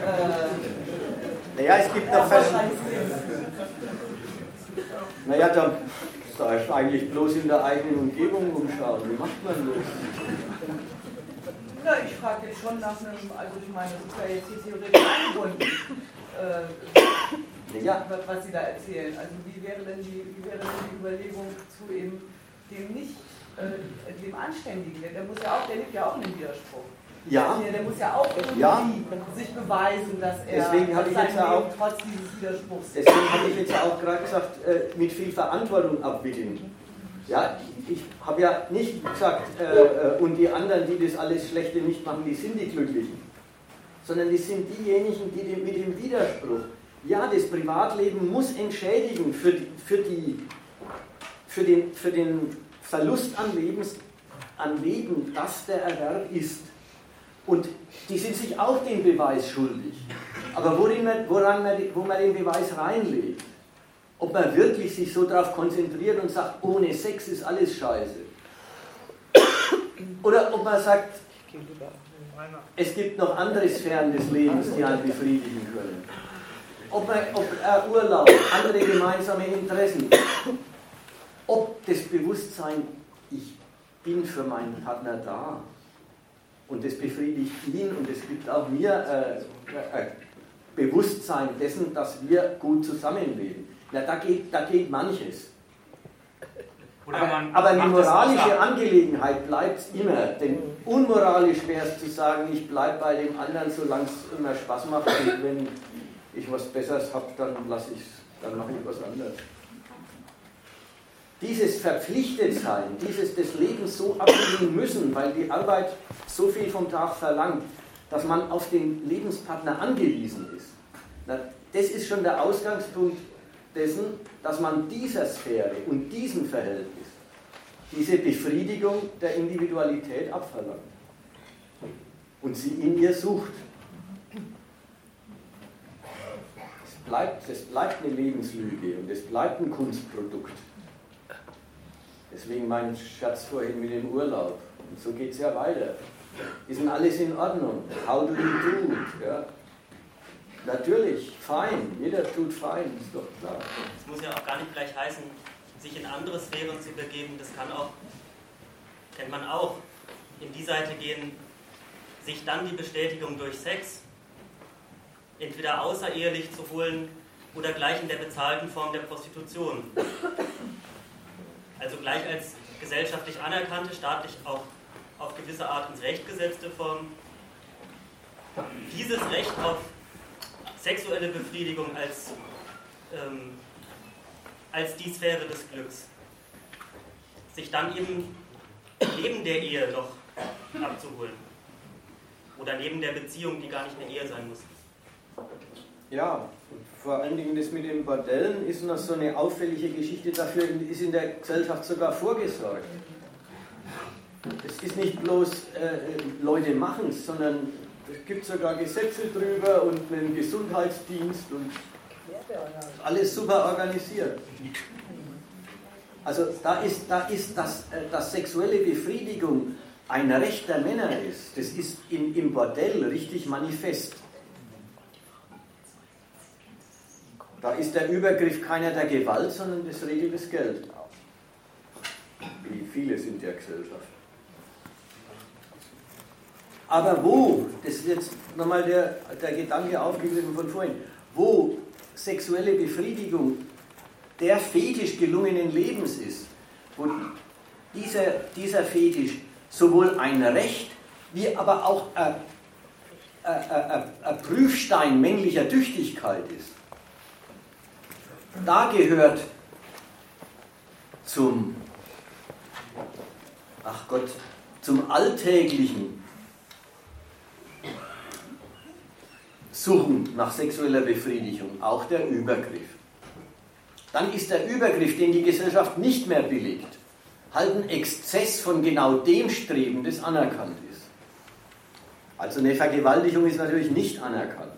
Äh, naja, es gibt noch verschiedene. Naja, da soll ich eigentlich bloß in der eigenen Umgebung umschauen. Wie macht man das? Na, ich frage jetzt schon nach einem, also ich meine, das ist ja jetzt hier theoretisch eingebunden, äh, ja. was Sie da erzählen. Also wie wäre denn die, wie wäre denn die Überlegung zu eben dem nicht äh, dem Anständigen, der muss ja auch, der lebt ja auch in dem Widerspruch. Ja. Der, der muss ja auch irgendwie ja. sich beweisen, dass er deswegen habe ich jetzt auch, trotz dieses Widerspruchs. Deswegen habe ich jetzt auch gerade gesagt, äh, mit viel Verantwortung abwickeln. Ja, ich habe ja nicht gesagt, äh, äh, und die anderen, die das alles Schlechte nicht machen, die sind die Glücklichen. Sondern die sind diejenigen, die mit dem Widerspruch. Ja, das Privatleben muss entschädigen für, die, für, die, für, den, für den Verlust an, Lebens, an Leben, das der Erwerb ist. Und die sind sich auch den Beweis schuldig. Aber worin man, woran man, wo man den Beweis reinlegt, ob man wirklich sich so darauf konzentriert und sagt, ohne Sex ist alles scheiße. Oder ob man sagt, es gibt noch andere Sphären des Lebens, die einen befriedigen können. Ob, man, ob äh, Urlaub, andere gemeinsame Interessen, ob das Bewusstsein, ich bin für meinen Partner da und das befriedigt ihn und es gibt auch mir äh, äh, Bewusstsein dessen, dass wir gut zusammenleben. Na, da geht, da geht manches. aber, aber die moralische Angelegenheit bleibt immer, denn unmoralisch wäre es zu sagen, ich bleibe bei dem anderen, solange es immer Spaß macht und wenn ich was Besseres habe, dann lasse ich dann mache ich was anderes dieses Verpflichtetsein, dieses des Lebens so ablegen müssen, weil die Arbeit so viel vom Tag verlangt, dass man auf den Lebenspartner angewiesen ist. das ist schon der Ausgangspunkt dessen, dass man dieser Sphäre und diesem Verhältnis diese Befriedigung der Individualität abverlangt und sie in ihr sucht. Es bleibt, es bleibt eine Lebenslüge und es bleibt ein Kunstprodukt. Deswegen mein Schatz vorhin mit dem Urlaub. Und so geht es ja weiter. Ist denn alles in Ordnung? How do you do? Ja? Natürlich, fein. Jeder tut fein, ist doch klar. Es muss ja auch gar nicht gleich heißen, sich in andere Sphären zu begeben. Das kann auch, kennt man auch, in die Seite gehen, sich dann die Bestätigung durch Sex entweder außerehelich zu holen oder gleich in der bezahlten Form der Prostitution. Also gleich als gesellschaftlich anerkannte, staatlich auch auf gewisse Art ins Recht gesetzte Form. Dieses Recht auf sexuelle Befriedigung als, ähm, als die Sphäre des Glücks sich dann eben neben der Ehe noch abzuholen. Oder neben der Beziehung, die gar nicht eine Ehe sein muss. Ja, vor allen Dingen das mit den Bordellen ist noch so eine auffällige Geschichte. Dafür ist in der Gesellschaft sogar vorgesorgt. Es ist nicht bloß äh, Leute machen es, sondern es gibt sogar Gesetze drüber und einen Gesundheitsdienst und alles super organisiert. Also da ist, da ist das, äh, dass sexuelle Befriedigung ein Recht der Männer ist, das ist in, im Bordell richtig manifest. Da ist der Übergriff keiner der Gewalt, sondern das regelt das Geld. Wie viele sind der Gesellschaft. Aber wo, das ist jetzt nochmal der, der Gedanke aufgegriffen von vorhin, wo sexuelle Befriedigung der Fetisch gelungenen Lebens ist, wo dieser, dieser Fetisch sowohl ein Recht wie aber auch ein, ein, ein, ein Prüfstein männlicher Tüchtigkeit ist, da gehört zum, ach Gott, zum alltäglichen Suchen nach sexueller Befriedigung auch der Übergriff. Dann ist der Übergriff, den die Gesellschaft nicht mehr billigt, halt ein Exzess von genau dem Streben, das anerkannt ist. Also eine Vergewaltigung ist natürlich nicht anerkannt.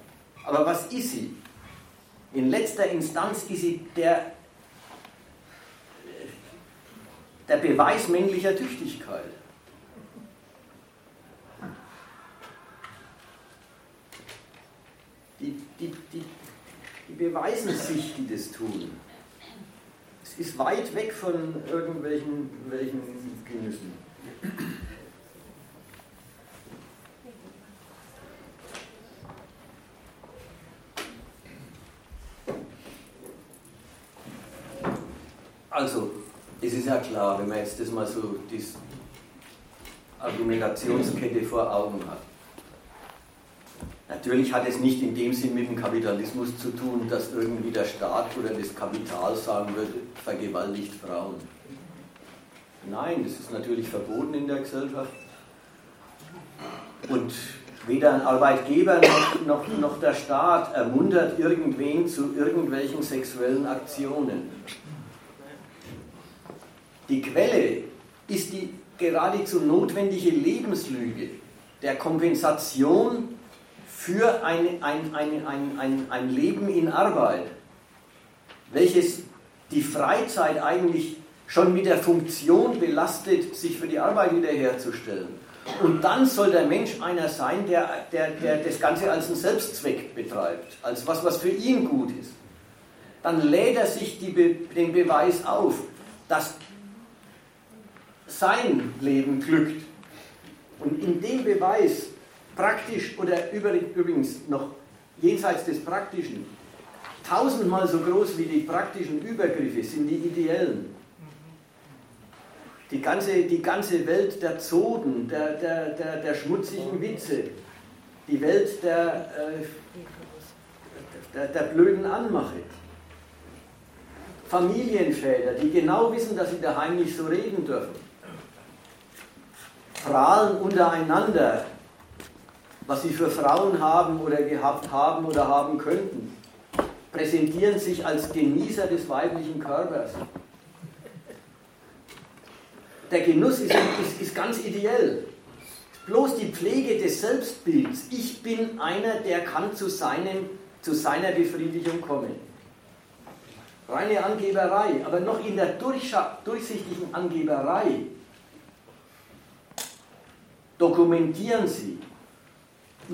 Aber was ist sie? In letzter Instanz ist sie der, der Beweis männlicher Tüchtigkeit. Die, die, die, die beweisen sich, die das tun. Es ist weit weg von irgendwelchen welchen Genüssen. Also, es ist ja klar, wenn man jetzt das mal so die Argumentationskette vor Augen hat. Natürlich hat es nicht in dem Sinn mit dem Kapitalismus zu tun, dass irgendwie der Staat oder das Kapital sagen würde, vergewaltigt Frauen. Nein, das ist natürlich verboten in der Gesellschaft. Und weder ein Arbeitgeber noch, noch, noch der Staat ermuntert irgendwen zu irgendwelchen sexuellen Aktionen. Die Quelle ist die geradezu notwendige Lebenslüge der Kompensation für ein, ein, ein, ein, ein, ein Leben in Arbeit, welches die Freizeit eigentlich schon mit der Funktion belastet, sich für die Arbeit wiederherzustellen. Und dann soll der Mensch einer sein, der, der, der das Ganze als einen Selbstzweck betreibt, als was, was für ihn gut ist. Dann lädt er sich die, den Beweis auf, dass sein Leben glückt. Und in dem Beweis, praktisch oder übrigens noch jenseits des Praktischen, tausendmal so groß wie die praktischen Übergriffe sind die ideellen. Die ganze, die ganze Welt der Zoden, der, der, der, der schmutzigen Witze, die Welt der, äh, der, der blöden Anmache. Familienväter, die genau wissen, dass sie daheim nicht so reden dürfen prahlen untereinander, was sie für Frauen haben oder gehabt haben oder haben könnten, präsentieren sich als Genießer des weiblichen Körpers. Der Genuss ist, ist, ist ganz ideell. Bloß die Pflege des Selbstbilds. Ich bin einer, der kann zu, seinem, zu seiner Befriedigung kommen. Reine Angeberei, aber noch in der durchsichtigen Angeberei dokumentieren sie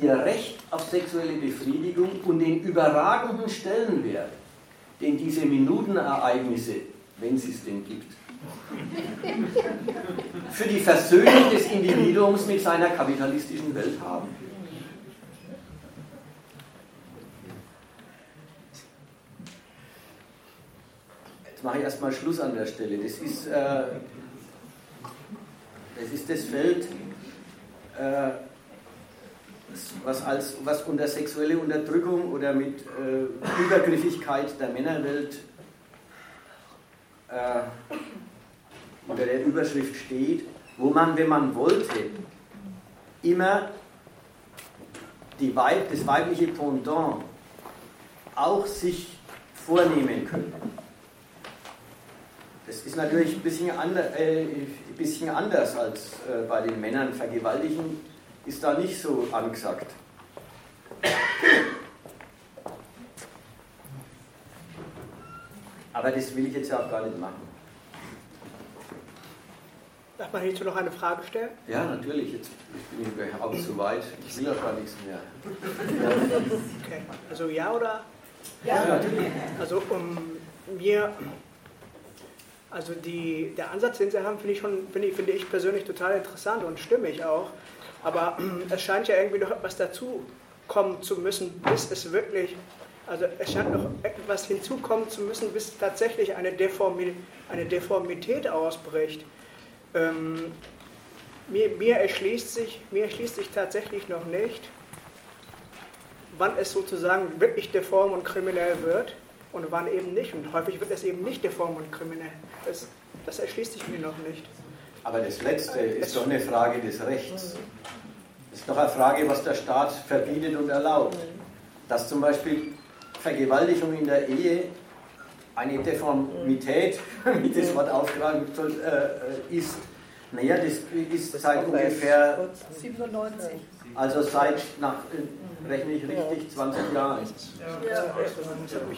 ihr Recht auf sexuelle Befriedigung und den überragenden Stellenwert, den diese Minutenereignisse, wenn es es denn gibt, für die Versöhnung des Individuums mit seiner kapitalistischen Welt haben. Jetzt mache ich erstmal Schluss an der Stelle. Das ist, äh, das, ist das Feld was, als, was unter sexuelle Unterdrückung oder mit äh, Übergriffigkeit der Männerwelt äh, unter der Überschrift steht, wo man, wenn man wollte, immer die Weib, das weibliche Pendant auch sich vornehmen könnte. Das ist natürlich ein bisschen, ander, äh, ein bisschen anders als äh, bei den Männern. Vergewaltigen ist da nicht so angesagt. Aber das will ich jetzt ja auch gar nicht machen. Darf man hierzu noch eine Frage stellen? Ja, natürlich. Jetzt bin ich auch zu weit. Ich will auch gar nichts mehr. Okay. Also ja oder? Ja, natürlich. Also um mir, also die, der Ansatz, den Sie haben, finde ich schon, ich, finde ich persönlich total interessant und stimmig auch. Aber [clears throat] es scheint ja irgendwie noch etwas dazu kommen zu müssen, bis es wirklich, also es scheint noch etwas hinzukommen zu müssen, bis tatsächlich eine, Deformi eine Deformität ausbricht. Ähm, mir, mir, erschließt sich, mir erschließt sich tatsächlich noch nicht, wann es sozusagen wirklich deform und kriminell wird und wann eben nicht. Und häufig wird es eben nicht deform und kriminell. Das, das erschließt sich mir noch nicht. Aber das Letzte ist doch eine Frage des Rechts. Das ist doch eine Frage, was der Staat verbietet und erlaubt. Dass zum Beispiel Vergewaltigung in der Ehe eine Deformität, [laughs] wie das Wort aufgetragen äh, ist, naja, das ist seit ungefähr 97. Also seit, nach, äh, rechne ich richtig, 20 Jahren.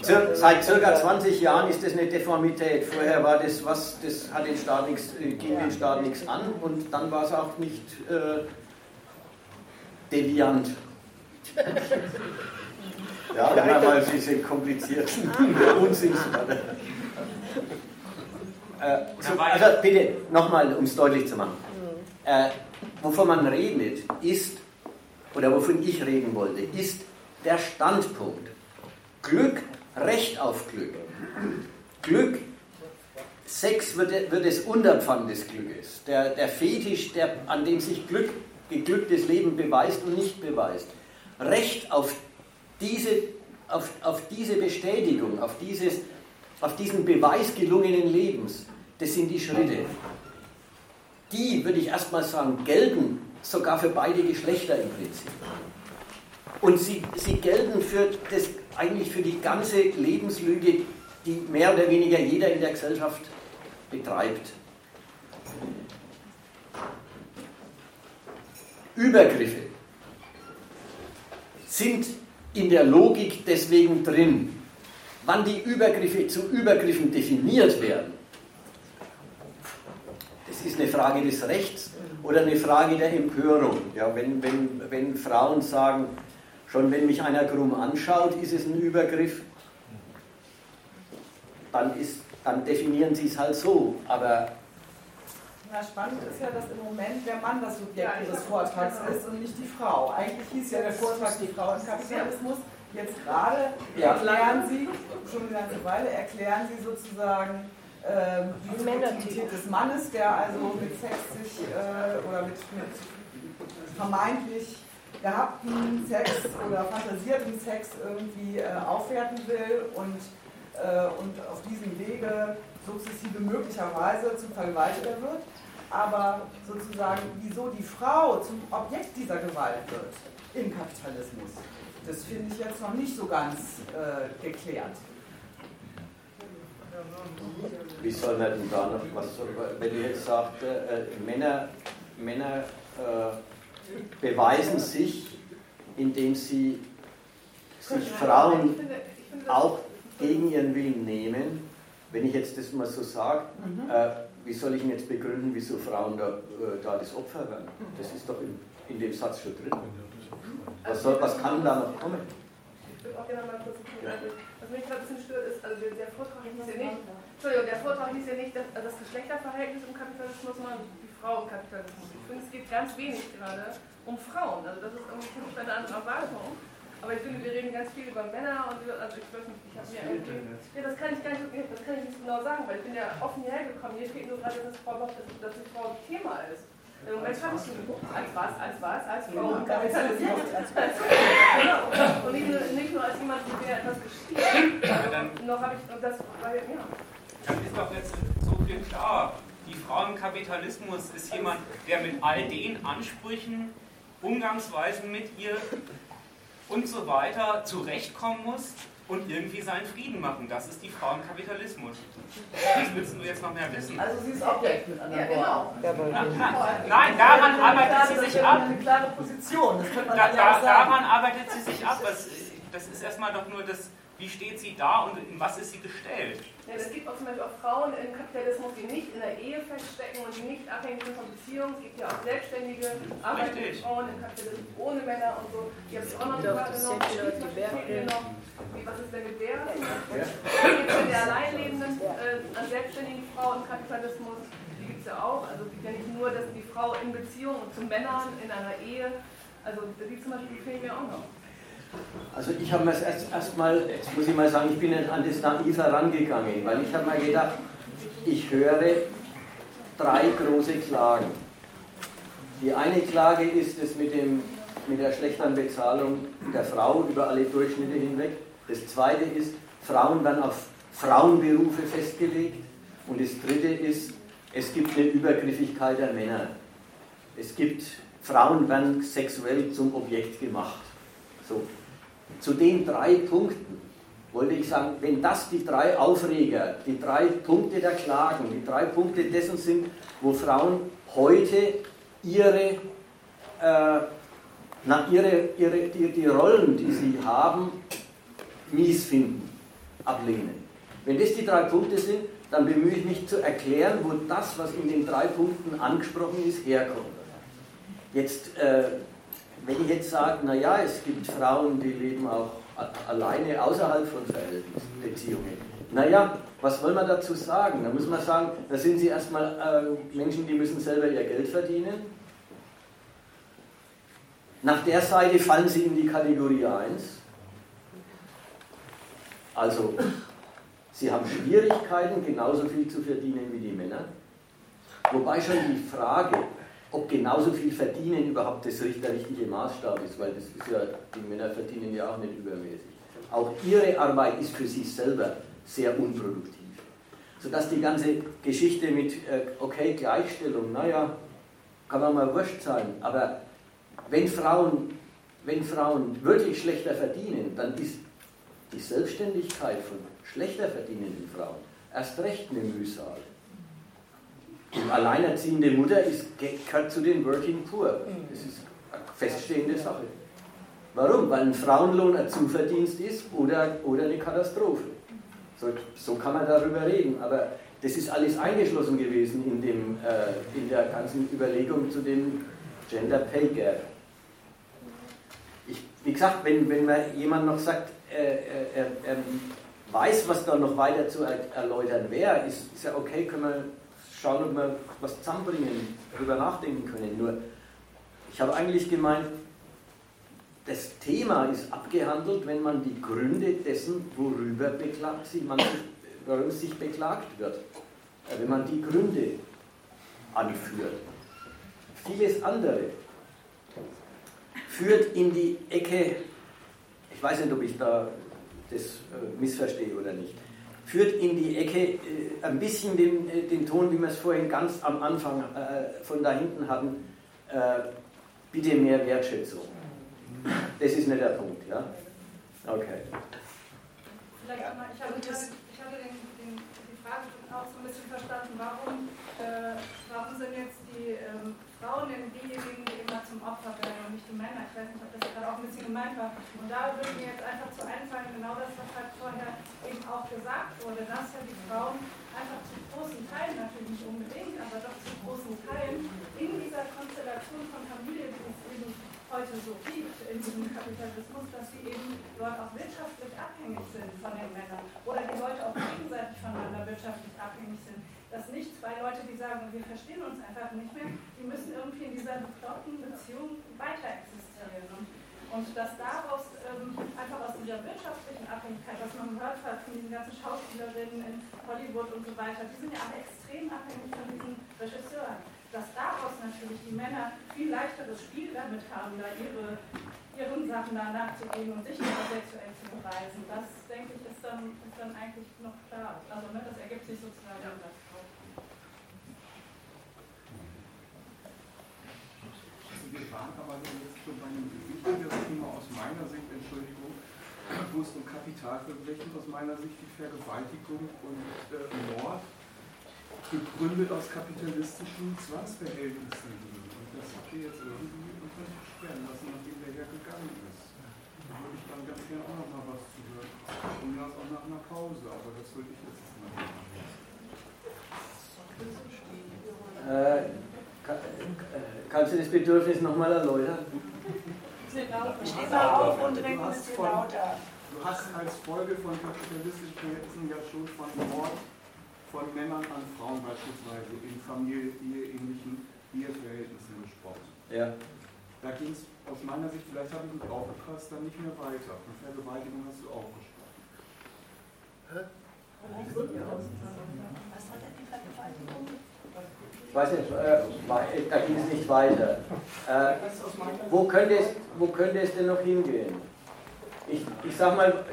Ja. Seit circa 20 Jahren ist das eine Deformität. Vorher war das was, das hat den Staat nichts, äh, ging den Staat nichts an und dann war es auch nicht äh, deviant. Ja, immer mal diese komplizierten Unsinnswörter. Äh, so, also bitte, nochmal, um es deutlich zu machen. Äh, wovon man redet, ist, oder wovon ich reden wollte, ist der Standpunkt. Glück, Recht auf Glück. Glück, Sex wird, wird das Unterpfand des Glückes. Der, der Fetisch, der, an dem sich Glück, geglücktes Leben beweist und nicht beweist. Recht auf diese, auf, auf diese Bestätigung, auf, dieses, auf diesen Beweis gelungenen Lebens, das sind die Schritte. Die, würde ich erstmal sagen, gelten sogar für beide Geschlechter im Prinzip. Und sie, sie gelten für das, eigentlich für die ganze Lebenslüge, die mehr oder weniger jeder in der Gesellschaft betreibt. Übergriffe sind in der Logik deswegen drin. Wann die Übergriffe zu Übergriffen definiert werden, das ist eine Frage des Rechts oder eine Frage der Empörung. Ja, wenn, wenn, wenn Frauen sagen, schon wenn mich einer krumm anschaut, ist es ein Übergriff, dann, ist, dann definieren sie es halt so. Aber na, spannend ist ja, dass im Moment der Mann das Subjekt ihres Vortrags ist und nicht die Frau. Eigentlich hieß ja der Vortrag die Frau im Kapitalismus. Jetzt gerade ja. erklären Sie, schon eine ganze Weile, erklären Sie sozusagen äh, die Subjektivität des Mannes, der also mit Sex sich äh, oder mit, mit vermeintlich gehabten Sex oder fantasierten Sex irgendwie äh, aufwerten will und, äh, und auf diesem Wege sukzessive möglicherweise zum Vergewaltiger wird aber sozusagen, wieso die Frau zum Objekt dieser Gewalt wird im Kapitalismus, das finde ich jetzt noch nicht so ganz äh, geklärt. Wie soll man denn da noch was, wenn du jetzt sagst, äh, Männer, Männer äh, beweisen sich, indem sie sich Frauen auch gegen ihren Willen nehmen, wenn ich jetzt das mal so sage, mhm. äh, wie soll ich Ihnen jetzt begründen, wieso Frauen da, äh, da das Opfer werden? Das ist doch in, in dem Satz schon drin. Was, soll, was kann da noch kommen? Ich würde auch gerne mal kurz erklären. Was mich gerade ein bisschen stört, ist, also der, Vortrag hieß ja nicht, Entschuldigung, der Vortrag hieß ja nicht das, also das Geschlechterverhältnis im Kapitalismus, sondern die Frau im Kapitalismus. Ich finde, es geht ganz wenig gerade um Frauen. Also das ist irgendwie eine andere Erwartung. Aber ich finde, wir reden ganz viel über Männer und über, also ich weiß nicht, ich habe mir irgendwie, ja, das kann ich gar nicht, das kann ich nicht genau sagen, weil ich bin ja offen hierher gekommen. Hier steht nur gerade, dass Frau Loch, dass, dass die Frau Thema ist. Moment habe ich als was, als was, als Frau. und Kapitalismus. Und nicht nur, nicht nur als jemand, der etwas gespielt noch habe ich, und das war ja, Dann ist doch jetzt so viel klar. Die Frau im Kapitalismus ist jemand, der mit all den Ansprüchen, Umgangsweisen mit ihr und so weiter zurechtkommen muss und irgendwie seinen Frieden machen. Das ist die Frau im Kapitalismus. Das willst du jetzt noch mehr wissen. Also sie ist Objekt mit anderen ja, genau. Nein, daran arbeitet sie sich ab. Eine klare Position. Das könnte man da, ja da, daran arbeitet sie sich ab. Das, das ist erstmal doch nur das wie steht sie da und in was ist sie gestellt? Ja, es gibt auch zum Beispiel auch Frauen im Kapitalismus, die nicht in der Ehe feststecken und die nicht abhängig sind von Beziehungen. Es gibt ja auch selbstständige, arbeitende Frauen im Kapitalismus ohne Männer und so. Die habe ich auch noch noch. noch. Wie, was ist denn mit der? Ja. der alleinlebenden, äh, an selbstständigen Frau im Kapitalismus. Die gibt es ja auch. Also es gibt ja nicht nur, dass die Frau in Beziehung zu Männern in einer Ehe, also die zum Beispiel fehlen mir auch noch. Also ich habe mir erst, erst mal, jetzt muss ich mal sagen, ich bin an das naiv herangegangen, weil ich habe mir gedacht, ich höre drei große Klagen. Die eine Klage ist es mit, mit der schlechteren Bezahlung der Frau über alle Durchschnitte hinweg. Das zweite ist, Frauen werden auf Frauenberufe festgelegt. Und das dritte ist, es gibt eine Übergriffigkeit der Männer. Es gibt, Frauen werden sexuell zum Objekt gemacht. So. Zu den drei Punkten wollte ich sagen, wenn das die drei Aufreger, die drei Punkte der Klagen, die drei Punkte dessen sind, wo Frauen heute ihre, äh, na, ihre, ihre die, die Rollen, die sie haben, mies finden, ablehnen. Wenn das die drei Punkte sind, dann bemühe ich mich zu erklären, wo das, was in den drei Punkten angesprochen ist, herkommt. Jetzt äh, wenn ich jetzt sage, naja, es gibt Frauen, die leben auch alleine außerhalb von Verhältnisbeziehungen. Naja, was soll man dazu sagen? Da muss man sagen, da sind sie erstmal äh, Menschen, die müssen selber ihr Geld verdienen. Nach der Seite fallen sie in die Kategorie 1. Also, sie haben Schwierigkeiten, genauso viel zu verdienen wie die Männer. Wobei schon die Frage, ob genauso viel verdienen überhaupt das der richtige Maßstab ist, weil das ist ja, die Männer verdienen ja auch nicht übermäßig. Auch ihre Arbeit ist für sich selber sehr unproduktiv. Sodass die ganze Geschichte mit, äh, okay, Gleichstellung, naja, kann man mal wurscht sein, aber wenn Frauen, wenn Frauen wirklich schlechter verdienen, dann ist die Selbstständigkeit von schlechter verdienenden Frauen erst recht eine Mühsal. Die alleinerziehende Mutter ist, gehört zu den Working Poor. Das ist eine feststehende Sache. Warum? Weil ein Frauenlohn ein Zuverdienst ist oder, oder eine Katastrophe. So, so kann man darüber reden, aber das ist alles eingeschlossen gewesen in, dem, äh, in der ganzen Überlegung zu dem Gender Pay Gap. Ich, wie gesagt, wenn, wenn man jemand noch sagt, äh, er, er, weiß, was da noch weiter zu erläutern wäre, ist, ist ja okay, können wir schauen, ob wir was zusammenbringen, darüber nachdenken können. Nur, ich habe eigentlich gemeint, das Thema ist abgehandelt, wenn man die Gründe dessen, worüber beklagt sich, man, warum sich beklagt wird, wenn man die Gründe anführt. Vieles andere führt in die Ecke, ich weiß nicht, ob ich da das äh, missverstehe oder nicht, führt in die Ecke äh, ein bisschen den, äh, den Ton, wie wir es vorhin ganz am Anfang äh, von da hinten hatten. Äh, bitte mehr Wertschätzung. Das ist nicht der Punkt, ja? Okay. Vielleicht mal, ich habe, ich habe den, den, die Frage auch so ein bisschen verstanden, warum, äh, warum sind jetzt die ähm, Frauen denn diejenigen, die immer zum Opfer werden und nicht die Männer? Ich weiß nicht, ob das gerade auch ein bisschen gemeint war. Und da würde mir jetzt einfach zu einfallen, genau das, was halt vorher eben auch gesagt wurde, dass ja die Frauen einfach zu großen Teilen, natürlich nicht unbedingt, aber doch zu großen Teilen in dieser Konstellation von Familie, die es eben heute so gibt, in diesem Kapitalismus, dass sie eben dort auch wirtschaftlich abhängig sind von den Männern oder die Leute auch gegenseitig voneinander wirtschaftlich abhängig sind. Dass nicht zwei Leute, die sagen, wir verstehen uns einfach nicht mehr, die müssen irgendwie in dieser bekloppten Beziehung weiter existieren. Und, und dass daraus ähm, körperlichen Abhängigkeit, was man gehört hat von diesen ganzen Schauspielerinnen in Hollywood und so weiter, die sind ja alle extrem abhängig von diesen Regisseuren. Dass daraus natürlich die Männer viel leichteres Spiel damit haben, da ihre, ihren Sachen da nachzugehen und sich sexuell zu beweisen, das denke ich ist dann, ist dann eigentlich noch klar. Also ne, das ergibt sich sozusagen ja. das. Wir waren aber jetzt so bei einem wichtigen Thema aus meiner Sicht, Entschuldigung, [clears throat] wo es um Kapitalverbrechen aus meiner Sicht die Vergewaltigung und äh, Mord gegründet aus kapitalistischen Zwangsverhältnissen liegen. Und das habt ihr jetzt irgendwie unter sich sperren lassen, nachdem der Herr gegangen ist. Da würde ich dann ganz gerne auch noch mal was zu hören. Und das auch nach einer Pause, aber das würde ich jetzt mal machen. Äh, Kannst du das Bedürfnis nochmal erläutern? Steh mal auf und red ein bisschen lauter. Du hast als Folge von kapitalistischen Verhältnissen ja schon von Mord von Männern an Frauen beispielsweise in familieähnlichen Eheverhältnissen gesprochen. Ja. Da ging es aus meiner Sicht, vielleicht habe ich mich aufgepasst, dann nicht mehr weiter. Von Vergewaltigung hast du auch gesprochen. Hä? Was hat denn die Vergewaltigung? Weiß nicht, äh, da ging es nicht weiter. Äh, wo, könnte es, wo könnte es denn noch hingehen? Ich, ich sag mal,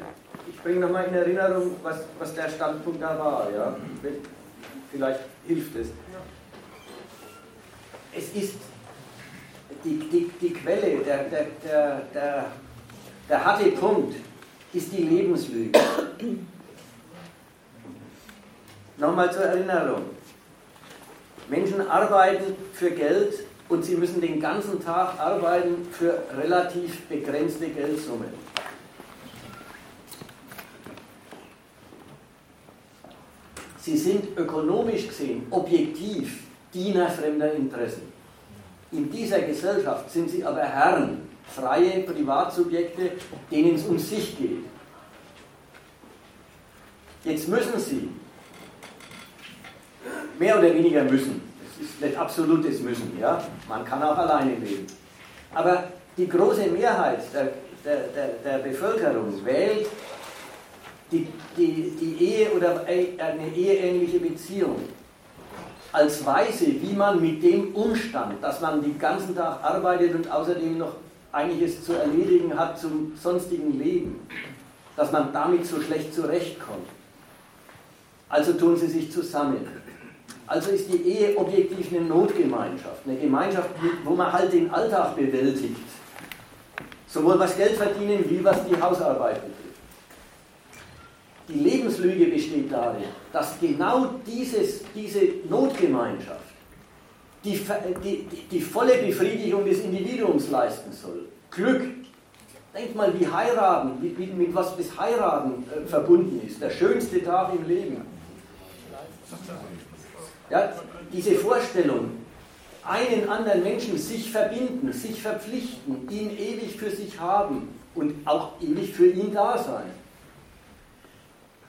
ich bringe nochmal in Erinnerung, was, was der Standpunkt da war. Ja? Vielleicht hilft es. Es ist die, die, die Quelle, der, der, der, der, der harte Punkt ist die Lebenslüge. Nochmal zur Erinnerung. Menschen arbeiten für Geld und sie müssen den ganzen Tag arbeiten für relativ begrenzte Geldsummen. Sie sind ökonomisch gesehen objektiv Diener fremder Interessen. In dieser Gesellschaft sind sie aber Herren, freie Privatsubjekte, denen es um sich geht. Jetzt müssen sie mehr oder weniger müssen. Es ist nicht absolutes Müssen, ja. Man kann auch alleine leben. Aber die große Mehrheit der, der, der, der Bevölkerung wählt die, die, die Ehe oder eine eheähnliche Beziehung als Weise, wie man mit dem Umstand, dass man den ganzen Tag arbeitet und außerdem noch einiges zu erledigen hat zum sonstigen Leben, dass man damit so schlecht zurechtkommt. Also tun sie sich zusammen. Also ist die Ehe objektiv eine Notgemeinschaft, eine Gemeinschaft, wo man halt den Alltag bewältigt. Sowohl was Geld verdienen, wie was die Hausarbeit betrifft. Die Lebenslüge besteht darin, dass genau dieses, diese Notgemeinschaft die, die, die, volle Befriedigung des Individuums leisten soll. Glück. Denkt mal, wie heiraten, wie, wie, mit was das Heiraten äh, verbunden ist. Der schönste Tag im Leben. Ja, diese Vorstellung, einen anderen Menschen sich verbinden, sich verpflichten, ihn ewig für sich haben und auch ewig für ihn da sein.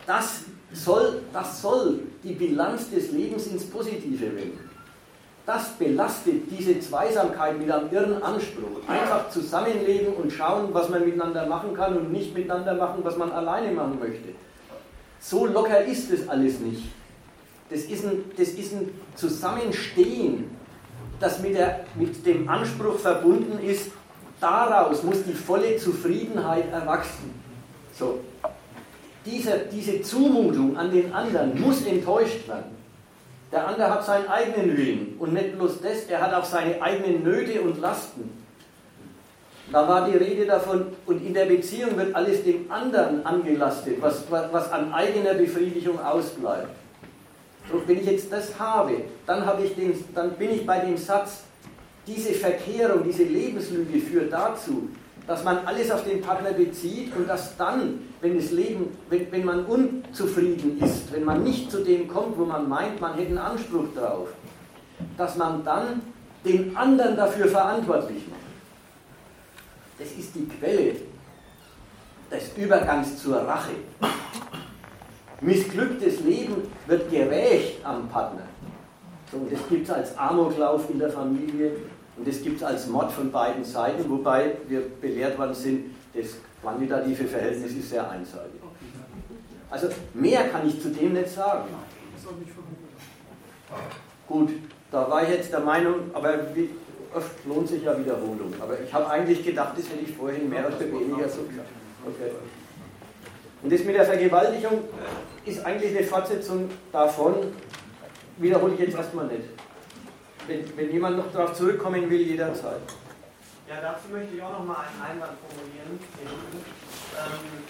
Das soll, das soll die Bilanz des Lebens ins Positive wenden. Das belastet diese Zweisamkeit mit einem irren Anspruch. Einfach zusammenleben und schauen, was man miteinander machen kann und nicht miteinander machen, was man alleine machen möchte. So locker ist es alles nicht. Das ist ein, das ist ein Zusammenstehen, das mit, der, mit dem Anspruch verbunden ist, daraus muss die volle Zufriedenheit erwachsen. So. Diese, diese Zumutung an den anderen muss enttäuscht werden. Der andere hat seinen eigenen Willen und nicht bloß das, er hat auch seine eigenen Nöte und Lasten. Da war die Rede davon, und in der Beziehung wird alles dem anderen angelastet, was, was an eigener Befriedigung ausbleibt. Und wenn ich jetzt das habe, dann, habe ich den, dann bin ich bei dem Satz, diese Verkehrung, diese Lebenslüge führt dazu, dass man alles auf den Partner bezieht und dass dann, wenn das Leben, wenn, wenn man unzufrieden ist, wenn man nicht zu dem kommt, wo man meint, man hätte einen Anspruch drauf, dass man dann den anderen dafür verantwortlich macht. Das ist die Quelle des Übergangs zur Rache. Missglücktes Leben wird gerächt am Partner. Und das gibt es als Amoklauf in der Familie und das gibt es als Mord von beiden Seiten, wobei wir belehrt worden sind, das quantitative Verhältnis ist sehr einseitig. Also mehr kann ich zu dem nicht sagen. Gut, da war ich jetzt der Meinung, aber wie oft lohnt sich ja Wiederholung. Aber ich habe eigentlich gedacht, das hätte ich vorhin mehr oder weniger so gesagt. Okay. Und das mit der Vergewaltigung ist eigentlich eine Fortsetzung davon, wiederhole ich jetzt erstmal nicht. Wenn, wenn jemand noch darauf zurückkommen will, jederzeit. Ja, dazu möchte ich auch noch mal einen Einwand formulieren. Ähm,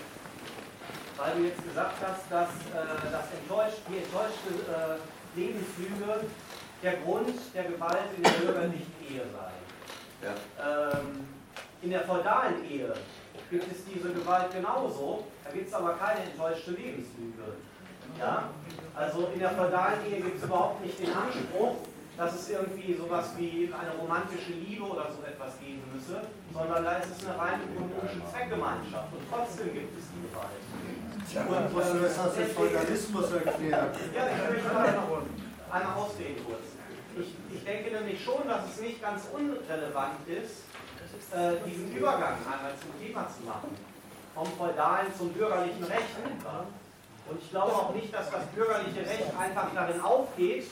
weil du jetzt gesagt hast, dass äh, das enttäuscht, die enttäuschte äh, Lebenslüge der Grund der Gewalt in der bürgerlichen Ehe sei. Ja. Ähm, in der feudalen Ehe gibt es diese Gewalt genauso, da gibt es aber keine enttäuschte Lebenslüge. Ja? Also in der feudalen Ehe gibt es überhaupt nicht den Anspruch, dass es irgendwie sowas wie eine romantische Liebe oder so etwas geben müsse, sondern da ist es eine rein ökonomische Zweckgemeinschaft und trotzdem gibt es die Gewalt. Ja, und das hast du Feudalismus erklärt. Ja, ich möchte mal einmal ausreden kurz. Ich, ich denke nämlich schon, dass es nicht ganz unrelevant ist, äh, diesen Übergang einmal zum Thema zu machen. Vom feudalen zum bürgerlichen Recht. Und ich glaube auch nicht, dass das bürgerliche Recht einfach darin aufgeht,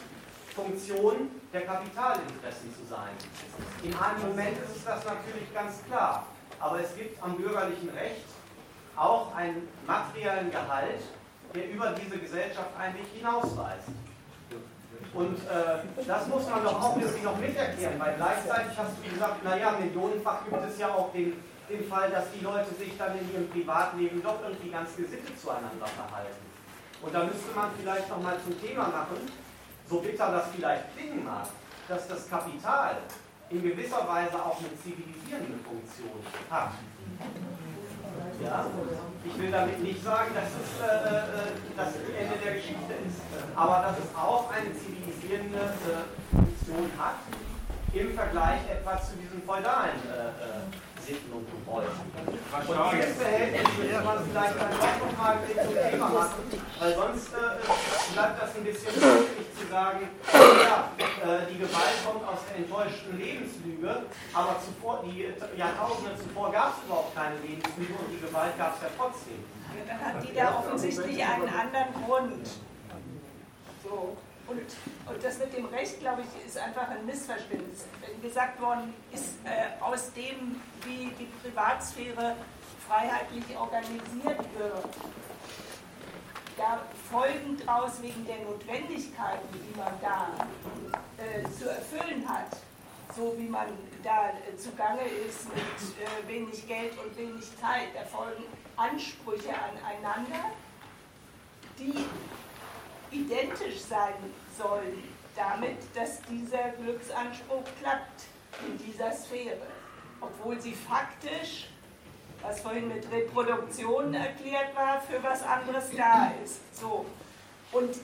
Funktion der Kapitalinteressen zu sein. In einem Moment ist das natürlich ganz klar. Aber es gibt am bürgerlichen Recht auch einen materiellen Gehalt, der über diese Gesellschaft eigentlich hinausweist. Und äh, das muss man doch auch irgendwie noch miterklären, weil gleichzeitig hast du gesagt, naja, millionenfach gibt es ja auch den, den Fall, dass die Leute sich dann in ihrem Privatleben doch irgendwie ganz gesittet zueinander verhalten. Und da müsste man vielleicht nochmal zum Thema machen, so bitter das vielleicht klingen mag, dass das Kapital in gewisser Weise auch eine zivilisierende Funktion hat. Ja? Ich will damit nicht sagen, dass es äh, äh, das Ende der Geschichte ist, aber dass es auch eine zivilisierende äh, Funktion hat im Vergleich etwa zu diesen feudalen äh, äh, Sitten und Gebräuchen. Und dieses Verhältnis müsste man vielleicht dann auch nochmal zum Thema machen, weil sonst äh, bleibt das ein bisschen schwierig zu sagen, ja, äh, die Gewalt kommt aus der enttäuschten Lebenslüge, aber zuvor, die Jahrtausende zuvor gab es überhaupt keine Lebenslüge und die Gewalt gab es ja trotzdem. Dann hat die da offensichtlich einen anderen Grund. So. Und, und das mit dem Recht, glaube ich, ist einfach ein Missverständnis. Wenn gesagt worden ist, äh, aus dem, wie die Privatsphäre freiheitlich organisiert wird, da folgen daraus wegen der Notwendigkeiten, die man da äh, zu erfüllen hat, so wie man da äh, zugange ist mit äh, wenig Geld und wenig Zeit, da folgen Ansprüche aneinander, die identisch sein sollen damit, dass dieser Glücksanspruch klappt in dieser Sphäre, obwohl sie faktisch, was vorhin mit Reproduktion erklärt war, für was anderes da ist. So. Und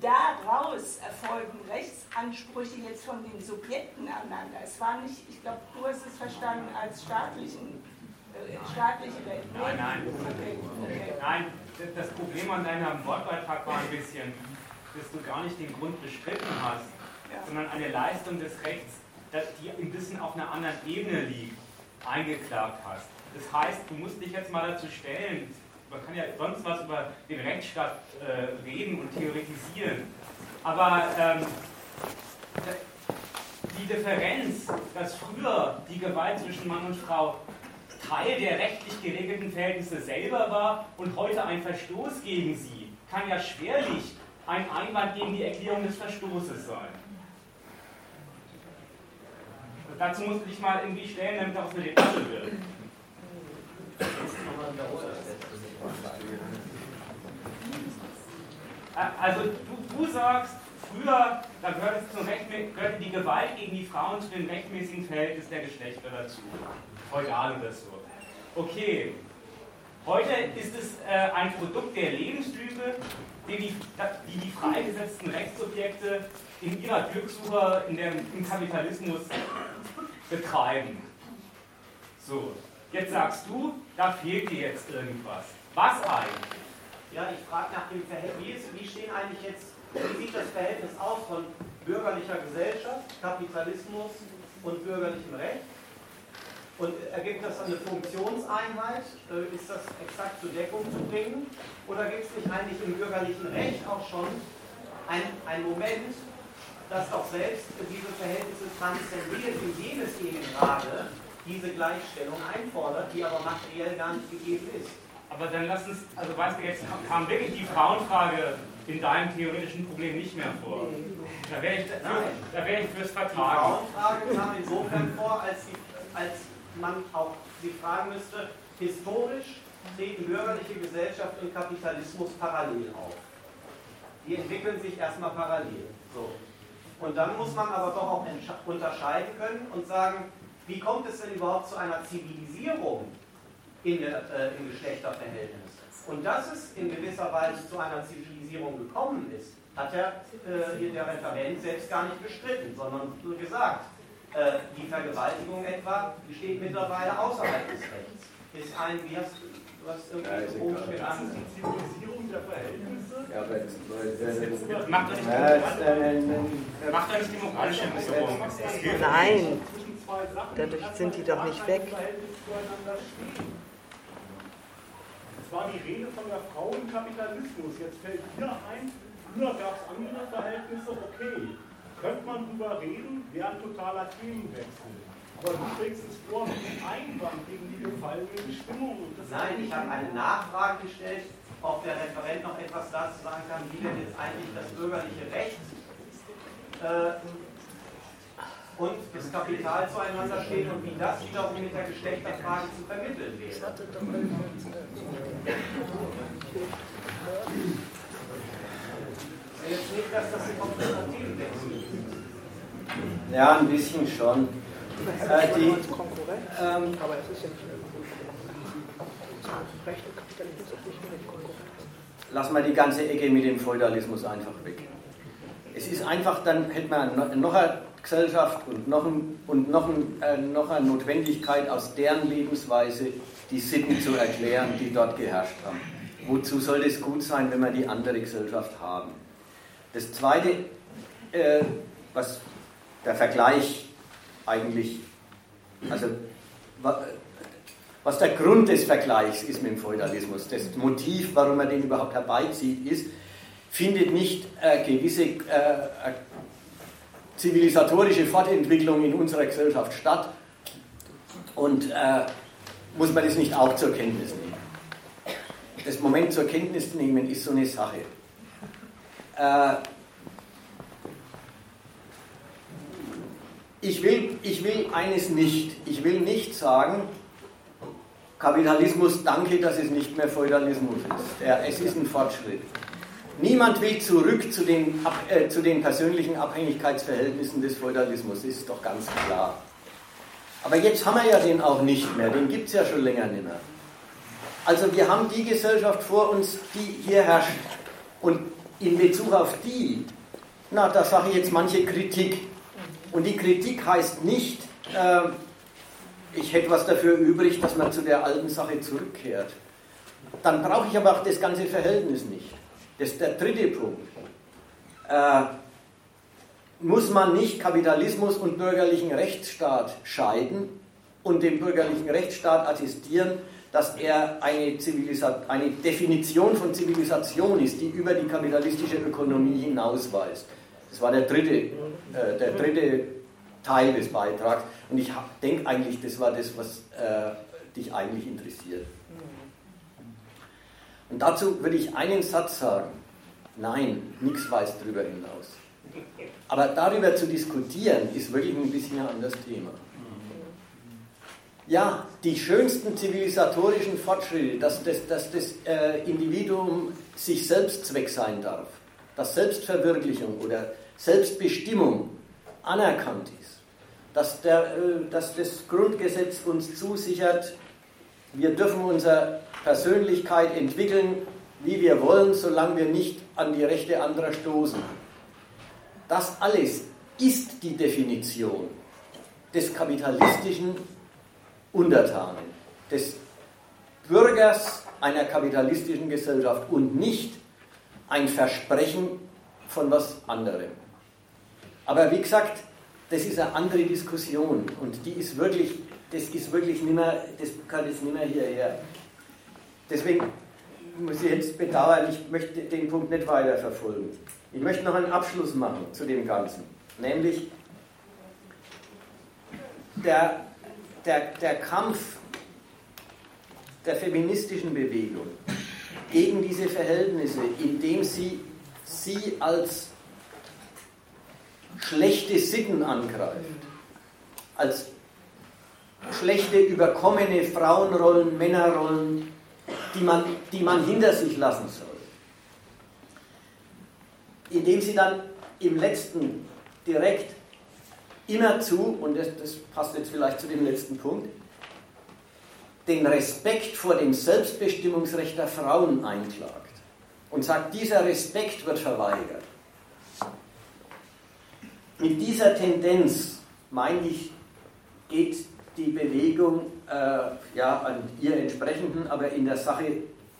daraus erfolgen Rechtsansprüche jetzt von den Subjekten aneinander. Es war nicht, ich glaube, du hast es verstanden als staatlichen, äh, staatliche Recht. Nein, nein. Okay, okay. Nein, das Problem an deinem Wortbeitrag war ein bisschen, dass du gar nicht den Grund bestritten hast, sondern eine Leistung des Rechts, die ein bisschen auf einer anderen Ebene liegt, eingeklagt hast. Das heißt, du musst dich jetzt mal dazu stellen, man kann ja sonst was über den Rechtsstaat äh, reden und theoretisieren, aber ähm, die Differenz, dass früher die Gewalt zwischen Mann und Frau Teil der rechtlich geregelten Verhältnisse selber war und heute ein Verstoß gegen sie, kann ja schwerlich ein Einwand gegen die Erklärung des Verstoßes sein. Dazu musst du dich mal irgendwie stellen, damit daraus eine Debatte wird. Also du, du sagst, früher, da gehörte, zum gehörte die Gewalt gegen die Frauen zu dem rechtmäßigen Verhältnis der Geschlechter dazu. Feudal oder so. Okay. Heute ist es äh, ein Produkt der Lebenslüge, die die, die, die freigesetzten Rechtssubjekte in ihrer Glückssuche in der, im Kapitalismus betreiben. So, jetzt sagst du, da fehlt dir jetzt irgendwas. Was eigentlich? Ja, ich frage nach dem Verhältnis. Wie stehen eigentlich jetzt, wie sieht das Verhältnis aus von bürgerlicher Gesellschaft, Kapitalismus und bürgerlichem Recht? Und ergibt das eine Funktionseinheit? Äh, ist das exakt zur Deckung zu bringen? Oder gibt es nicht eigentlich im bürgerlichen Recht auch schon ein, Moment, das doch selbst diese Verhältnisse transzendiert, in dem es eben gerade diese Gleichstellung einfordert, die aber materiell gar nicht gegeben ist? Aber dann lass uns, also weißt du, jetzt kam wirklich die Frauenfrage in deinem theoretischen Problem nicht mehr vor. Da wäre ich, da wär ich fürs Vertragen. Die Frauenfrage kam insofern vor, als, die, als man auch sich fragen müsste, historisch treten bürgerliche Gesellschaft und Kapitalismus parallel auf. Die entwickeln sich erstmal parallel. So. Und dann muss man aber doch auch unterscheiden können und sagen, wie kommt es denn überhaupt zu einer Zivilisierung in der, äh, im Geschlechterverhältnis? Und dass es in gewisser Weise zu einer Zivilisierung gekommen ist, hat der, äh, der Referent selbst gar nicht bestritten, sondern nur gesagt, äh, die Vergewaltigung etwa steht mittlerweile außerhalb des Rechts. Ist ein, wie hast du, du hast irgendwie so komisch genannt, die Zivilisierung der Verhältnisse. Ja, aber jetzt, das äh, macht doch nicht die moralische Misserung. Nein, dadurch sind die doch nicht weg. Es war die Rede von der Frau im Kapitalismus. Jetzt fällt mir ein, früher gab es andere Verhältnisse, okay könnte man drüber reden, wäre ein totaler Themenwechsel. Aber du trägst es vor mit dem Einwand gegen die gefallenen Stimmungen. Nein, ich habe eine Nachfrage gestellt, ob der Referent noch etwas dazu sagen kann, wie denn jetzt eigentlich das bürgerliche Recht äh, und das Kapital zueinander steht und wie das wiederum mit der Geschlechterfrage zu vermitteln wäre. Jetzt nicht, dass das ein kompletter Themenwechsel ist. Ja, ein bisschen schon. Äh, die, ähm, aber es ist ja nicht Recht und Kapitalismus ist nicht mehr Konkurrenz. Lass mal die ganze Ecke mit dem Feudalismus einfach weg. Es ist einfach, dann hätte man noch eine Gesellschaft und noch, ein, und noch, ein, äh, noch eine Notwendigkeit aus deren Lebensweise die Sitten zu erklären, die dort geherrscht haben. Wozu soll es gut sein, wenn wir die andere Gesellschaft haben? Das Zweite, äh, was der Vergleich eigentlich, also was der Grund des Vergleichs ist mit dem Feudalismus, das Motiv, warum man den überhaupt herbeizieht, ist, findet nicht äh, gewisse äh, zivilisatorische Fortentwicklung in unserer Gesellschaft statt und äh, muss man das nicht auch zur Kenntnis nehmen. Das Moment zur Kenntnis nehmen ist so eine Sache. Äh, ich will, ich will eines nicht. Ich will nicht sagen, Kapitalismus, danke, dass es nicht mehr Feudalismus ist. Ja, es ist ein Fortschritt. Niemand will zurück zu den, äh, zu den persönlichen Abhängigkeitsverhältnissen des Feudalismus, ist doch ganz klar. Aber jetzt haben wir ja den auch nicht mehr, den gibt es ja schon länger nicht mehr. Also wir haben die Gesellschaft vor uns, die hier herrscht. Und in Bezug auf die, na, da sage ich jetzt manche Kritik. Und die Kritik heißt nicht, äh, ich hätte was dafür übrig, dass man zu der alten Sache zurückkehrt. Dann brauche ich aber auch das ganze Verhältnis nicht. Das ist der dritte Punkt. Äh, muss man nicht Kapitalismus und bürgerlichen Rechtsstaat scheiden und dem bürgerlichen Rechtsstaat attestieren, dass er eine, eine Definition von Zivilisation ist, die über die kapitalistische Ökonomie hinausweist. Das war der dritte, äh, der dritte Teil des Beitrags. Und ich denke eigentlich, das war das, was äh, dich eigentlich interessiert. Und dazu würde ich einen Satz sagen. Nein, nichts weist darüber hinaus. Aber darüber zu diskutieren, ist wirklich ein bisschen ein anderes Thema. Ja, die schönsten zivilisatorischen Fortschritte, dass das, dass das äh, Individuum sich selbst Zweck sein darf, dass Selbstverwirklichung oder Selbstbestimmung anerkannt ist, dass, der, äh, dass das Grundgesetz uns zusichert, wir dürfen unsere Persönlichkeit entwickeln, wie wir wollen, solange wir nicht an die Rechte anderer stoßen. Das alles ist die Definition des kapitalistischen Untertanen, des Bürgers einer kapitalistischen Gesellschaft und nicht ein Versprechen von was anderem. Aber wie gesagt, das ist eine andere Diskussion und die ist wirklich, das ist wirklich nicht mehr, das kann jetzt nicht mehr hierher. Deswegen muss ich jetzt bedauern, ich möchte den Punkt nicht weiter verfolgen. Ich möchte noch einen Abschluss machen zu dem Ganzen. Nämlich der, der, der Kampf der feministischen Bewegung gegen diese Verhältnisse, indem sie sie als schlechte Sitten angreift, als schlechte, überkommene Frauenrollen, Männerrollen, die man, die man hinter sich lassen soll. Indem sie dann im letzten direkt immerzu, und das, das passt jetzt vielleicht zu dem letzten Punkt, den Respekt vor dem Selbstbestimmungsrecht der Frauen einklagt und sagt, dieser Respekt wird verweigert. Mit dieser Tendenz, meine ich, geht die Bewegung äh, ja, an ihr entsprechenden, aber in der Sache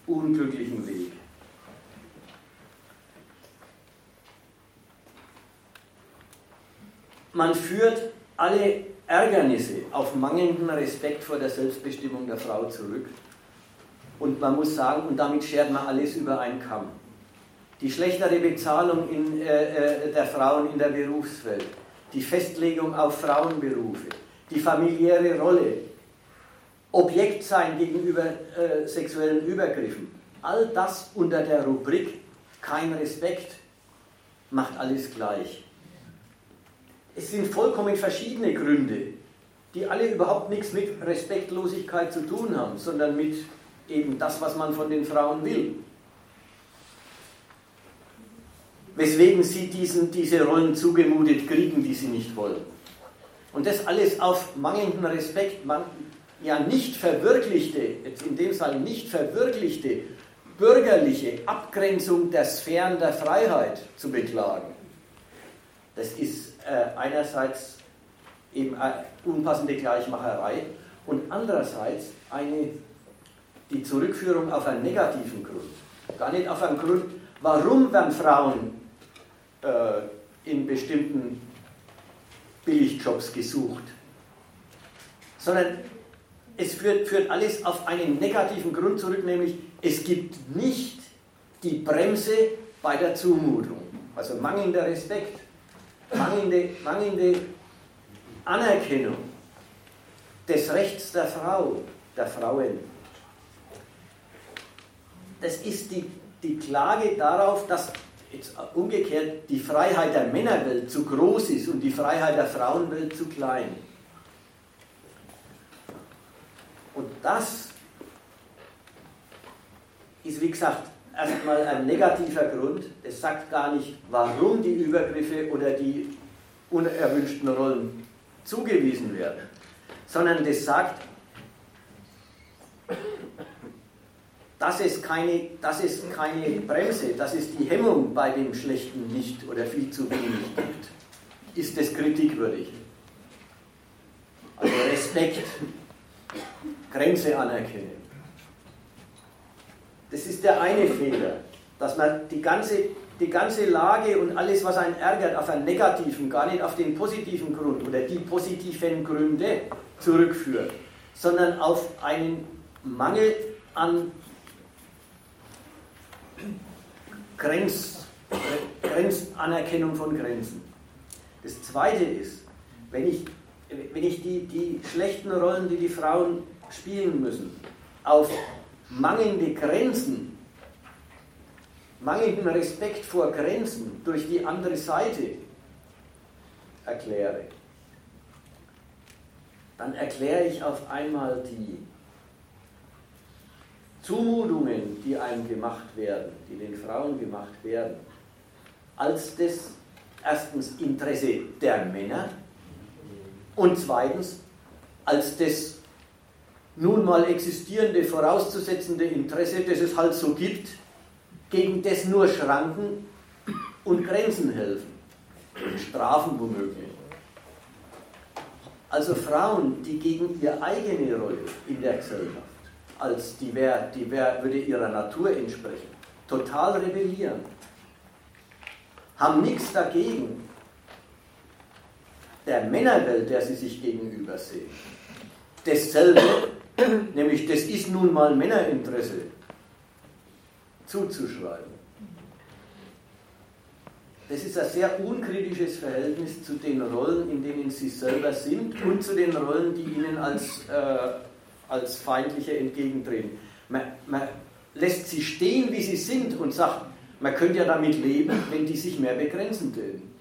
unglücklichen Weg. Man führt alle Ärgernisse auf mangelnden Respekt vor der Selbstbestimmung der Frau zurück. Und man muss sagen, und damit schert man alles über einen Kamm. Die schlechtere Bezahlung in, äh, äh der Frauen in der Berufswelt, die Festlegung auf Frauenberufe, die familiäre Rolle, Objekt sein gegenüber äh, sexuellen Übergriffen. All das unter der Rubrik kein Respekt macht alles gleich. Es sind vollkommen verschiedene Gründe, die alle überhaupt nichts mit Respektlosigkeit zu tun haben, sondern mit eben das, was man von den Frauen will. Weswegen sie diesen, diese Rollen zugemutet kriegen, die sie nicht wollen. Und das alles auf mangelnden Respekt, man, ja nicht verwirklichte, jetzt in dem Fall nicht verwirklichte bürgerliche Abgrenzung der Sphären der Freiheit zu beklagen. Das ist äh, einerseits eben eine unpassende Gleichmacherei und andererseits eine, die Zurückführung auf einen negativen Grund. Gar nicht auf einen Grund, warum werden Frauen äh, in bestimmten Billigjobs gesucht, sondern es führt, führt alles auf einen negativen Grund zurück, nämlich es gibt nicht die Bremse bei der Zumutung, also mangelnder Respekt, mangelnde, mangelnde Anerkennung des Rechts der Frau, der Frauen. Das ist die, die Klage darauf, dass jetzt umgekehrt die Freiheit der Männerwelt zu groß ist und die Freiheit der Frauenwelt zu klein. Und das ist, wie gesagt, erstmal ein negativer Grund. Es sagt gar nicht, warum die Übergriffe oder die unerwünschten Rollen zugewiesen werden, sondern das sagt, dass es, keine, dass es keine Bremse, dass es die Hemmung bei dem Schlechten nicht oder viel zu wenig gibt, ist es kritikwürdig. Also Respekt Grenze anerkennen. Das ist der eine Fehler, dass man die ganze, die ganze Lage und alles, was einen ärgert, auf einen negativen, gar nicht auf den positiven Grund oder die positiven Gründe zurückführt, sondern auf einen Mangel an Grenz, Grenzanerkennung von Grenzen. Das Zweite ist, wenn ich, wenn ich die, die schlechten Rollen, die die Frauen spielen müssen, auf mangelnde Grenzen, mangelnden Respekt vor Grenzen durch die andere Seite erkläre, dann erkläre ich auf einmal die Zumutungen, die einem gemacht werden, die den Frauen gemacht werden, als das erstens Interesse der Männer und zweitens als das nun mal existierende, vorauszusetzende Interesse, das es halt so gibt, gegen das nur Schranken und Grenzen helfen. Strafen womöglich. Also Frauen, die gegen ihre eigene Rolle in der Gesellschaft, als die, wär, die wär, würde ihrer Natur entsprechen, total rebellieren, haben nichts dagegen, der Männerwelt, der sie sich gegenüber sehen, dasselbe, [clears throat] nämlich das ist nun mal Männerinteresse, zuzuschreiben. Das ist ein sehr unkritisches Verhältnis zu den Rollen, in denen sie selber sind und zu den Rollen, die ihnen als, äh, als Feindliche entgegentreten. Man, man lässt sie stehen, wie sie sind und sagt, man könnte ja damit leben, wenn die sich mehr begrenzen täten.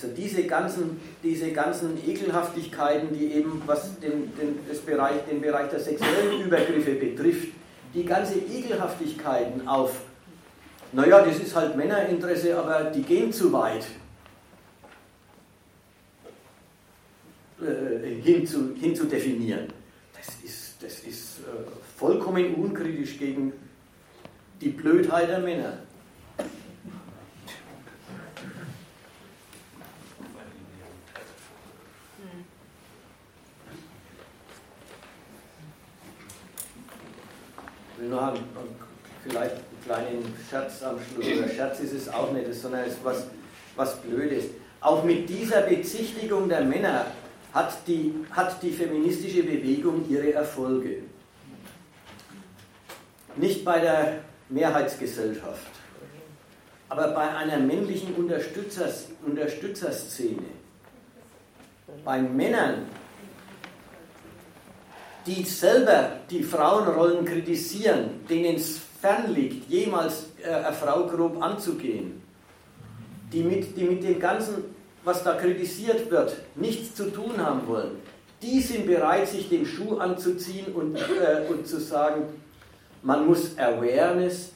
Also diese ganzen, diese ganzen Ekelhaftigkeiten, die eben was den, den, Bereich, den Bereich der sexuellen Übergriffe betrifft, die ganze Ekelhaftigkeiten auf, naja, das ist halt Männerinteresse, aber die gehen zu weit, äh, hin, zu, hin zu definieren. Das ist, das ist äh, vollkommen unkritisch gegen die Blödheit der Männer. Ich will noch einen, vielleicht einen kleinen Scherz am Schluss. Oder Scherz ist es auch nicht, sondern es ist was, was Blödes. Auch mit dieser Bezichtigung der Männer hat die, hat die feministische Bewegung ihre Erfolge. Nicht bei der Mehrheitsgesellschaft, aber bei einer männlichen Unterstützers, Unterstützerszene. Bei Männern, die selber die Frauenrollen kritisieren, denen es fernliegt, jemals äh, eine Frau grob anzugehen, die mit, die mit dem Ganzen, was da kritisiert wird, nichts zu tun haben wollen, die sind bereit, sich den Schuh anzuziehen und, äh, und zu sagen, man muss Awareness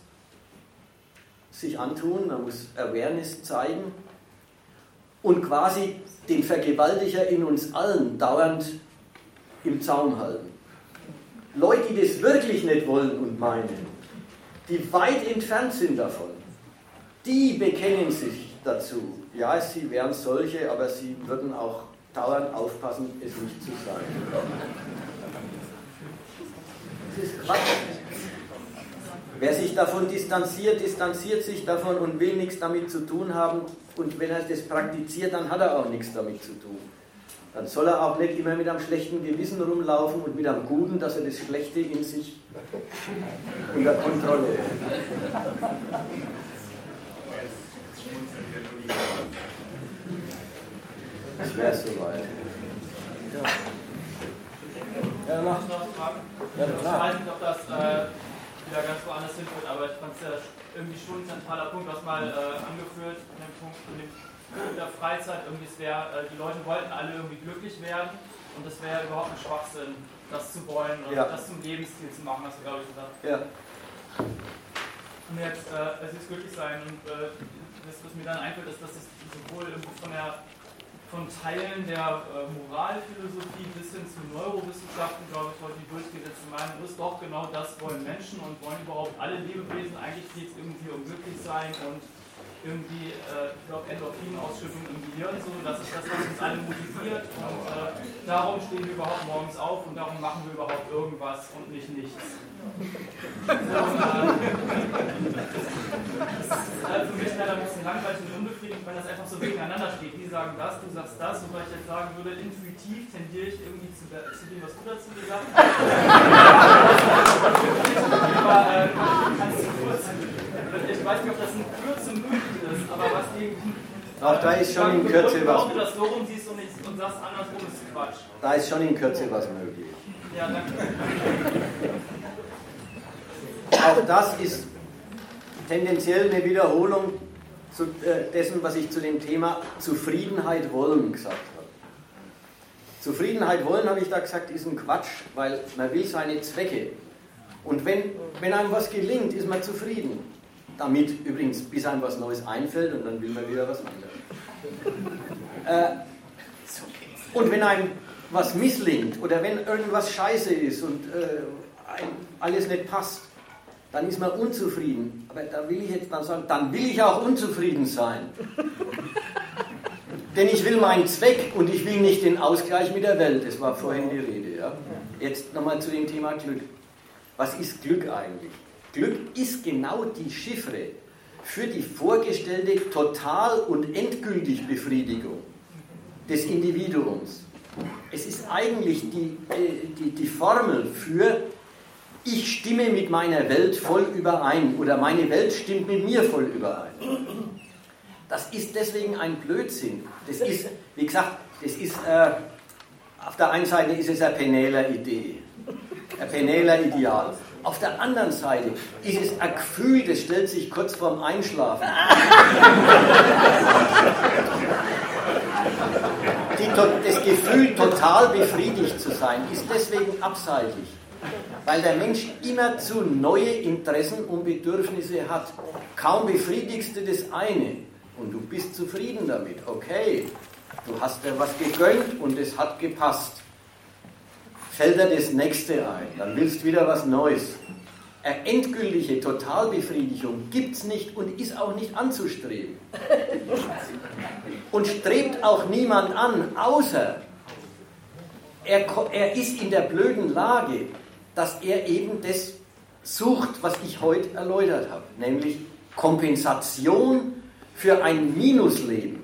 sich antun, man muss Awareness zeigen und quasi den Vergewaltiger in uns allen dauernd im Zaum halten. Leute, die das wirklich nicht wollen und meinen, die weit entfernt sind davon, die bekennen sich dazu. Ja, sie wären solche, aber sie würden auch dauernd aufpassen, es nicht zu sein. Das ist Quatsch. Wer sich davon distanziert, distanziert sich davon und will nichts damit zu tun haben. Und wenn er das praktiziert, dann hat er auch nichts damit zu tun. Dann soll er auch nicht immer mit einem schlechten Gewissen rumlaufen und mit einem guten, dass er das Schlechte in sich unter Kontrolle hat. Das wäre soweit. Ja. Ja, mach. Ja, ich weiß nicht, ob das äh, wieder ganz woanders hinführt, aber ich fand es ja irgendwie schon ein zentraler Punkt, was mal äh, angeführt, in dem Punkt in, dem, in der Freizeit, irgendwie es wäre, äh, die Leute wollten alle irgendwie glücklich werden und es wäre überhaupt ein Schwachsinn, das zu wollen und ja. das zum Lebensstil zu machen, hast du glaube ich gesagt. Ja. Und jetzt, äh, es ist glücklich sein und äh, das, was mir dann einfällt, ist, dass es sowohl von der von Teilen der äh, Moralphilosophie bis hin zu Neurowissenschaften, glaube ich, heute die durchgesetzte Meinung ist, doch genau das wollen Menschen und wollen überhaupt alle Lebewesen. Eigentlich geht es irgendwie um glücklich sein und irgendwie, äh, ich glaube, Endorphinausschüttung im Gehirn, so, das ist das, was uns alle motiviert und äh, darum stehen wir überhaupt morgens auf und darum machen wir überhaupt irgendwas und nicht nichts. Und, äh, das ist für mich leider ein bisschen langweilig und unbefriedigend, weil das einfach so gegeneinander steht. Die sagen das, du sagst das, wobei ich jetzt sagen würde, intuitiv tendiere ich irgendwie zu, zu dem, was du dazu gesagt hast. [laughs] Aber äh, ich weiß nicht, ob das in Kürze möglich ist, aber was irgendwie. Auch da ist schon in Kürze was. Wenn du das so rum siehst und, nicht, und sagst andersrum, ist Quatsch. Da ist schon in Kürze was möglich. Ja, danke. [laughs] Auch das ist tendenziell eine Wiederholung zu, äh, dessen, was ich zu dem Thema Zufriedenheit wollen gesagt habe. Zufriedenheit wollen, habe ich da gesagt, ist ein Quatsch, weil man will seine Zwecke. Und wenn, wenn einem was gelingt, ist man zufrieden. Damit übrigens, bis einem was Neues einfällt und dann will man wieder was anderes. Äh, und wenn einem was misslingt oder wenn irgendwas scheiße ist und äh, alles nicht passt, dann ist man unzufrieden. Aber da will ich jetzt dann sagen, dann will ich auch unzufrieden sein. Denn ich will meinen Zweck und ich will nicht den Ausgleich mit der Welt. Das war vorhin die Rede. Ja? Jetzt nochmal zu dem Thema Glück. Was ist Glück eigentlich? Glück ist genau die Chiffre für die vorgestellte Total- und endgültig Befriedigung des Individuums. Es ist eigentlich die, äh, die, die Formel für, ich stimme mit meiner Welt voll überein oder meine Welt stimmt mit mir voll überein. Das ist deswegen ein Blödsinn. Das ist, wie gesagt, das ist, äh, auf der einen Seite ist es eine Penäler Idee, ein Penäler Ideal. Auf der anderen Seite ist es ein Gefühl, das stellt sich kurz vorm Einschlafen. Die, das Gefühl, total befriedigt zu sein, ist deswegen abseitig. Weil der Mensch immerzu neue Interessen und Bedürfnisse hat. Kaum befriedigst du das eine und du bist zufrieden damit. Okay, du hast dir was gegönnt und es hat gepasst fällt dir das nächste ein, dann willst du wieder was Neues. Eine endgültige Totalbefriedigung gibt es nicht und ist auch nicht anzustreben. Und strebt auch niemand an, außer er, er ist in der blöden Lage, dass er eben das sucht, was ich heute erläutert habe, nämlich Kompensation für ein Minusleben.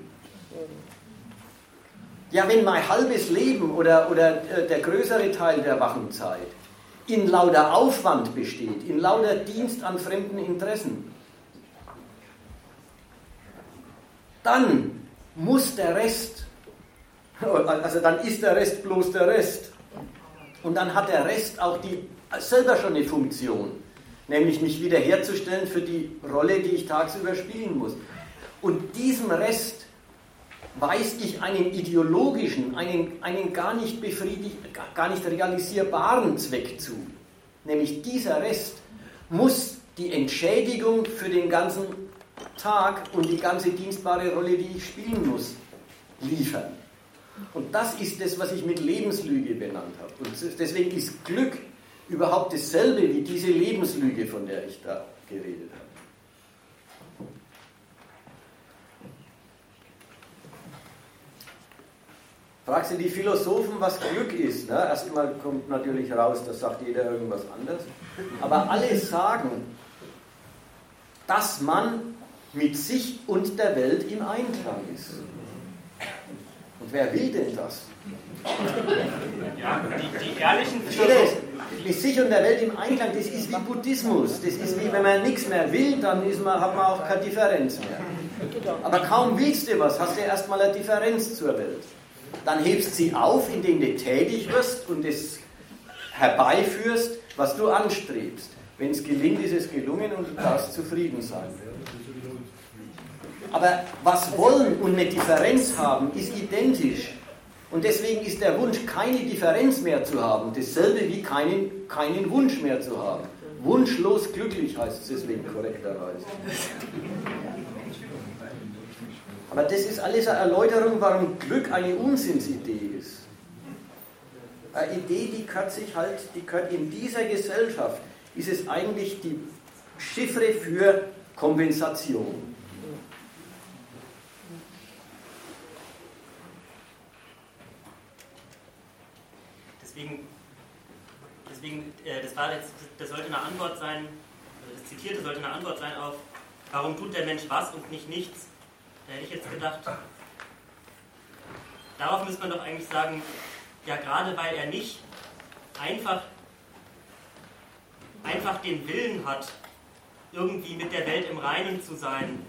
Ja, wenn mein halbes Leben oder, oder äh, der größere Teil der Wachenzeit in lauter Aufwand besteht, in lauter Dienst an fremden Interessen, dann muss der Rest, [laughs] also dann ist der Rest bloß der Rest. Und dann hat der Rest auch die, selber schon eine Funktion, nämlich mich wiederherzustellen für die Rolle, die ich tagsüber spielen muss. Und diesem Rest weise ich einen ideologischen, einen, einen gar, nicht gar nicht realisierbaren Zweck zu. Nämlich dieser Rest muss die Entschädigung für den ganzen Tag und die ganze dienstbare Rolle, die ich spielen muss, liefern. Und das ist das, was ich mit Lebenslüge benannt habe. Und deswegen ist Glück überhaupt dasselbe wie diese Lebenslüge, von der ich da geredet habe. Fragst du die Philosophen, was Glück ist? Ne? Erstmal kommt natürlich raus, das sagt jeder irgendwas anderes. Aber alle sagen, dass man mit sich und der Welt im Einklang ist. Und wer will denn das? Ja, die, die ehrlichen Philosophen. Mit sich und der Welt im Einklang, das ist wie Buddhismus. Das ist wie, wenn man nichts mehr will, dann man, hat man auch keine Differenz mehr. Aber kaum willst du was, hast du erstmal eine Differenz zur Welt dann hebst sie auf, indem du tätig wirst und es herbeiführst, was du anstrebst. Wenn es gelingt, ist es gelungen und du darfst zufrieden sein. Aber was wollen und eine Differenz haben, ist identisch. Und deswegen ist der Wunsch, keine Differenz mehr zu haben, dasselbe wie keinen, keinen Wunsch mehr zu haben. Wunschlos glücklich heißt es deswegen korrekterweise. Aber das ist alles eine Erläuterung, warum Glück eine Unsinnsidee ist. Eine Idee, die gehört sich halt, die gehört in dieser Gesellschaft, ist es eigentlich die Chiffre für Kompensation. Deswegen, deswegen äh, das, war jetzt, das sollte eine Antwort sein, das Zitierte sollte eine Antwort sein auf, warum tut der Mensch was und nicht nichts. Da hätte ich jetzt gedacht, darauf müsste man doch eigentlich sagen, ja gerade weil er nicht einfach, einfach den Willen hat, irgendwie mit der Welt im Reinen zu sein,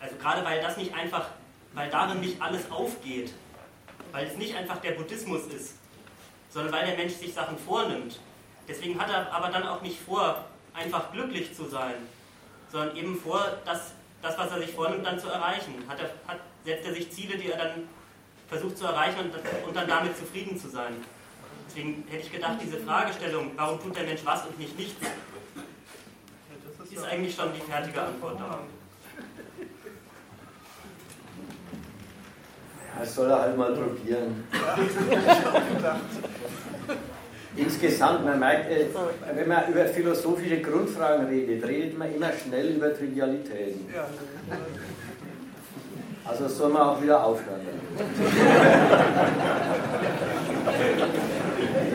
also gerade weil das nicht einfach, weil darin nicht alles aufgeht, weil es nicht einfach der Buddhismus ist, sondern weil der Mensch sich Sachen vornimmt. Deswegen hat er aber dann auch nicht vor, einfach glücklich zu sein, sondern eben vor, dass das, was er sich vornimmt, dann zu erreichen? Hat er, hat, setzt er sich Ziele, die er dann versucht zu erreichen und, und dann damit zufrieden zu sein? Deswegen hätte ich gedacht, diese Fragestellung, warum tut der Mensch was und nicht nichts, ist eigentlich schon die fertige Antwort darauf. Ja, das soll er halt mal probieren. Insgesamt, man merkt, äh, wenn man über philosophische Grundfragen redet, redet man immer schnell über Trivialitäten. Also soll man auch wieder aufhören. [laughs]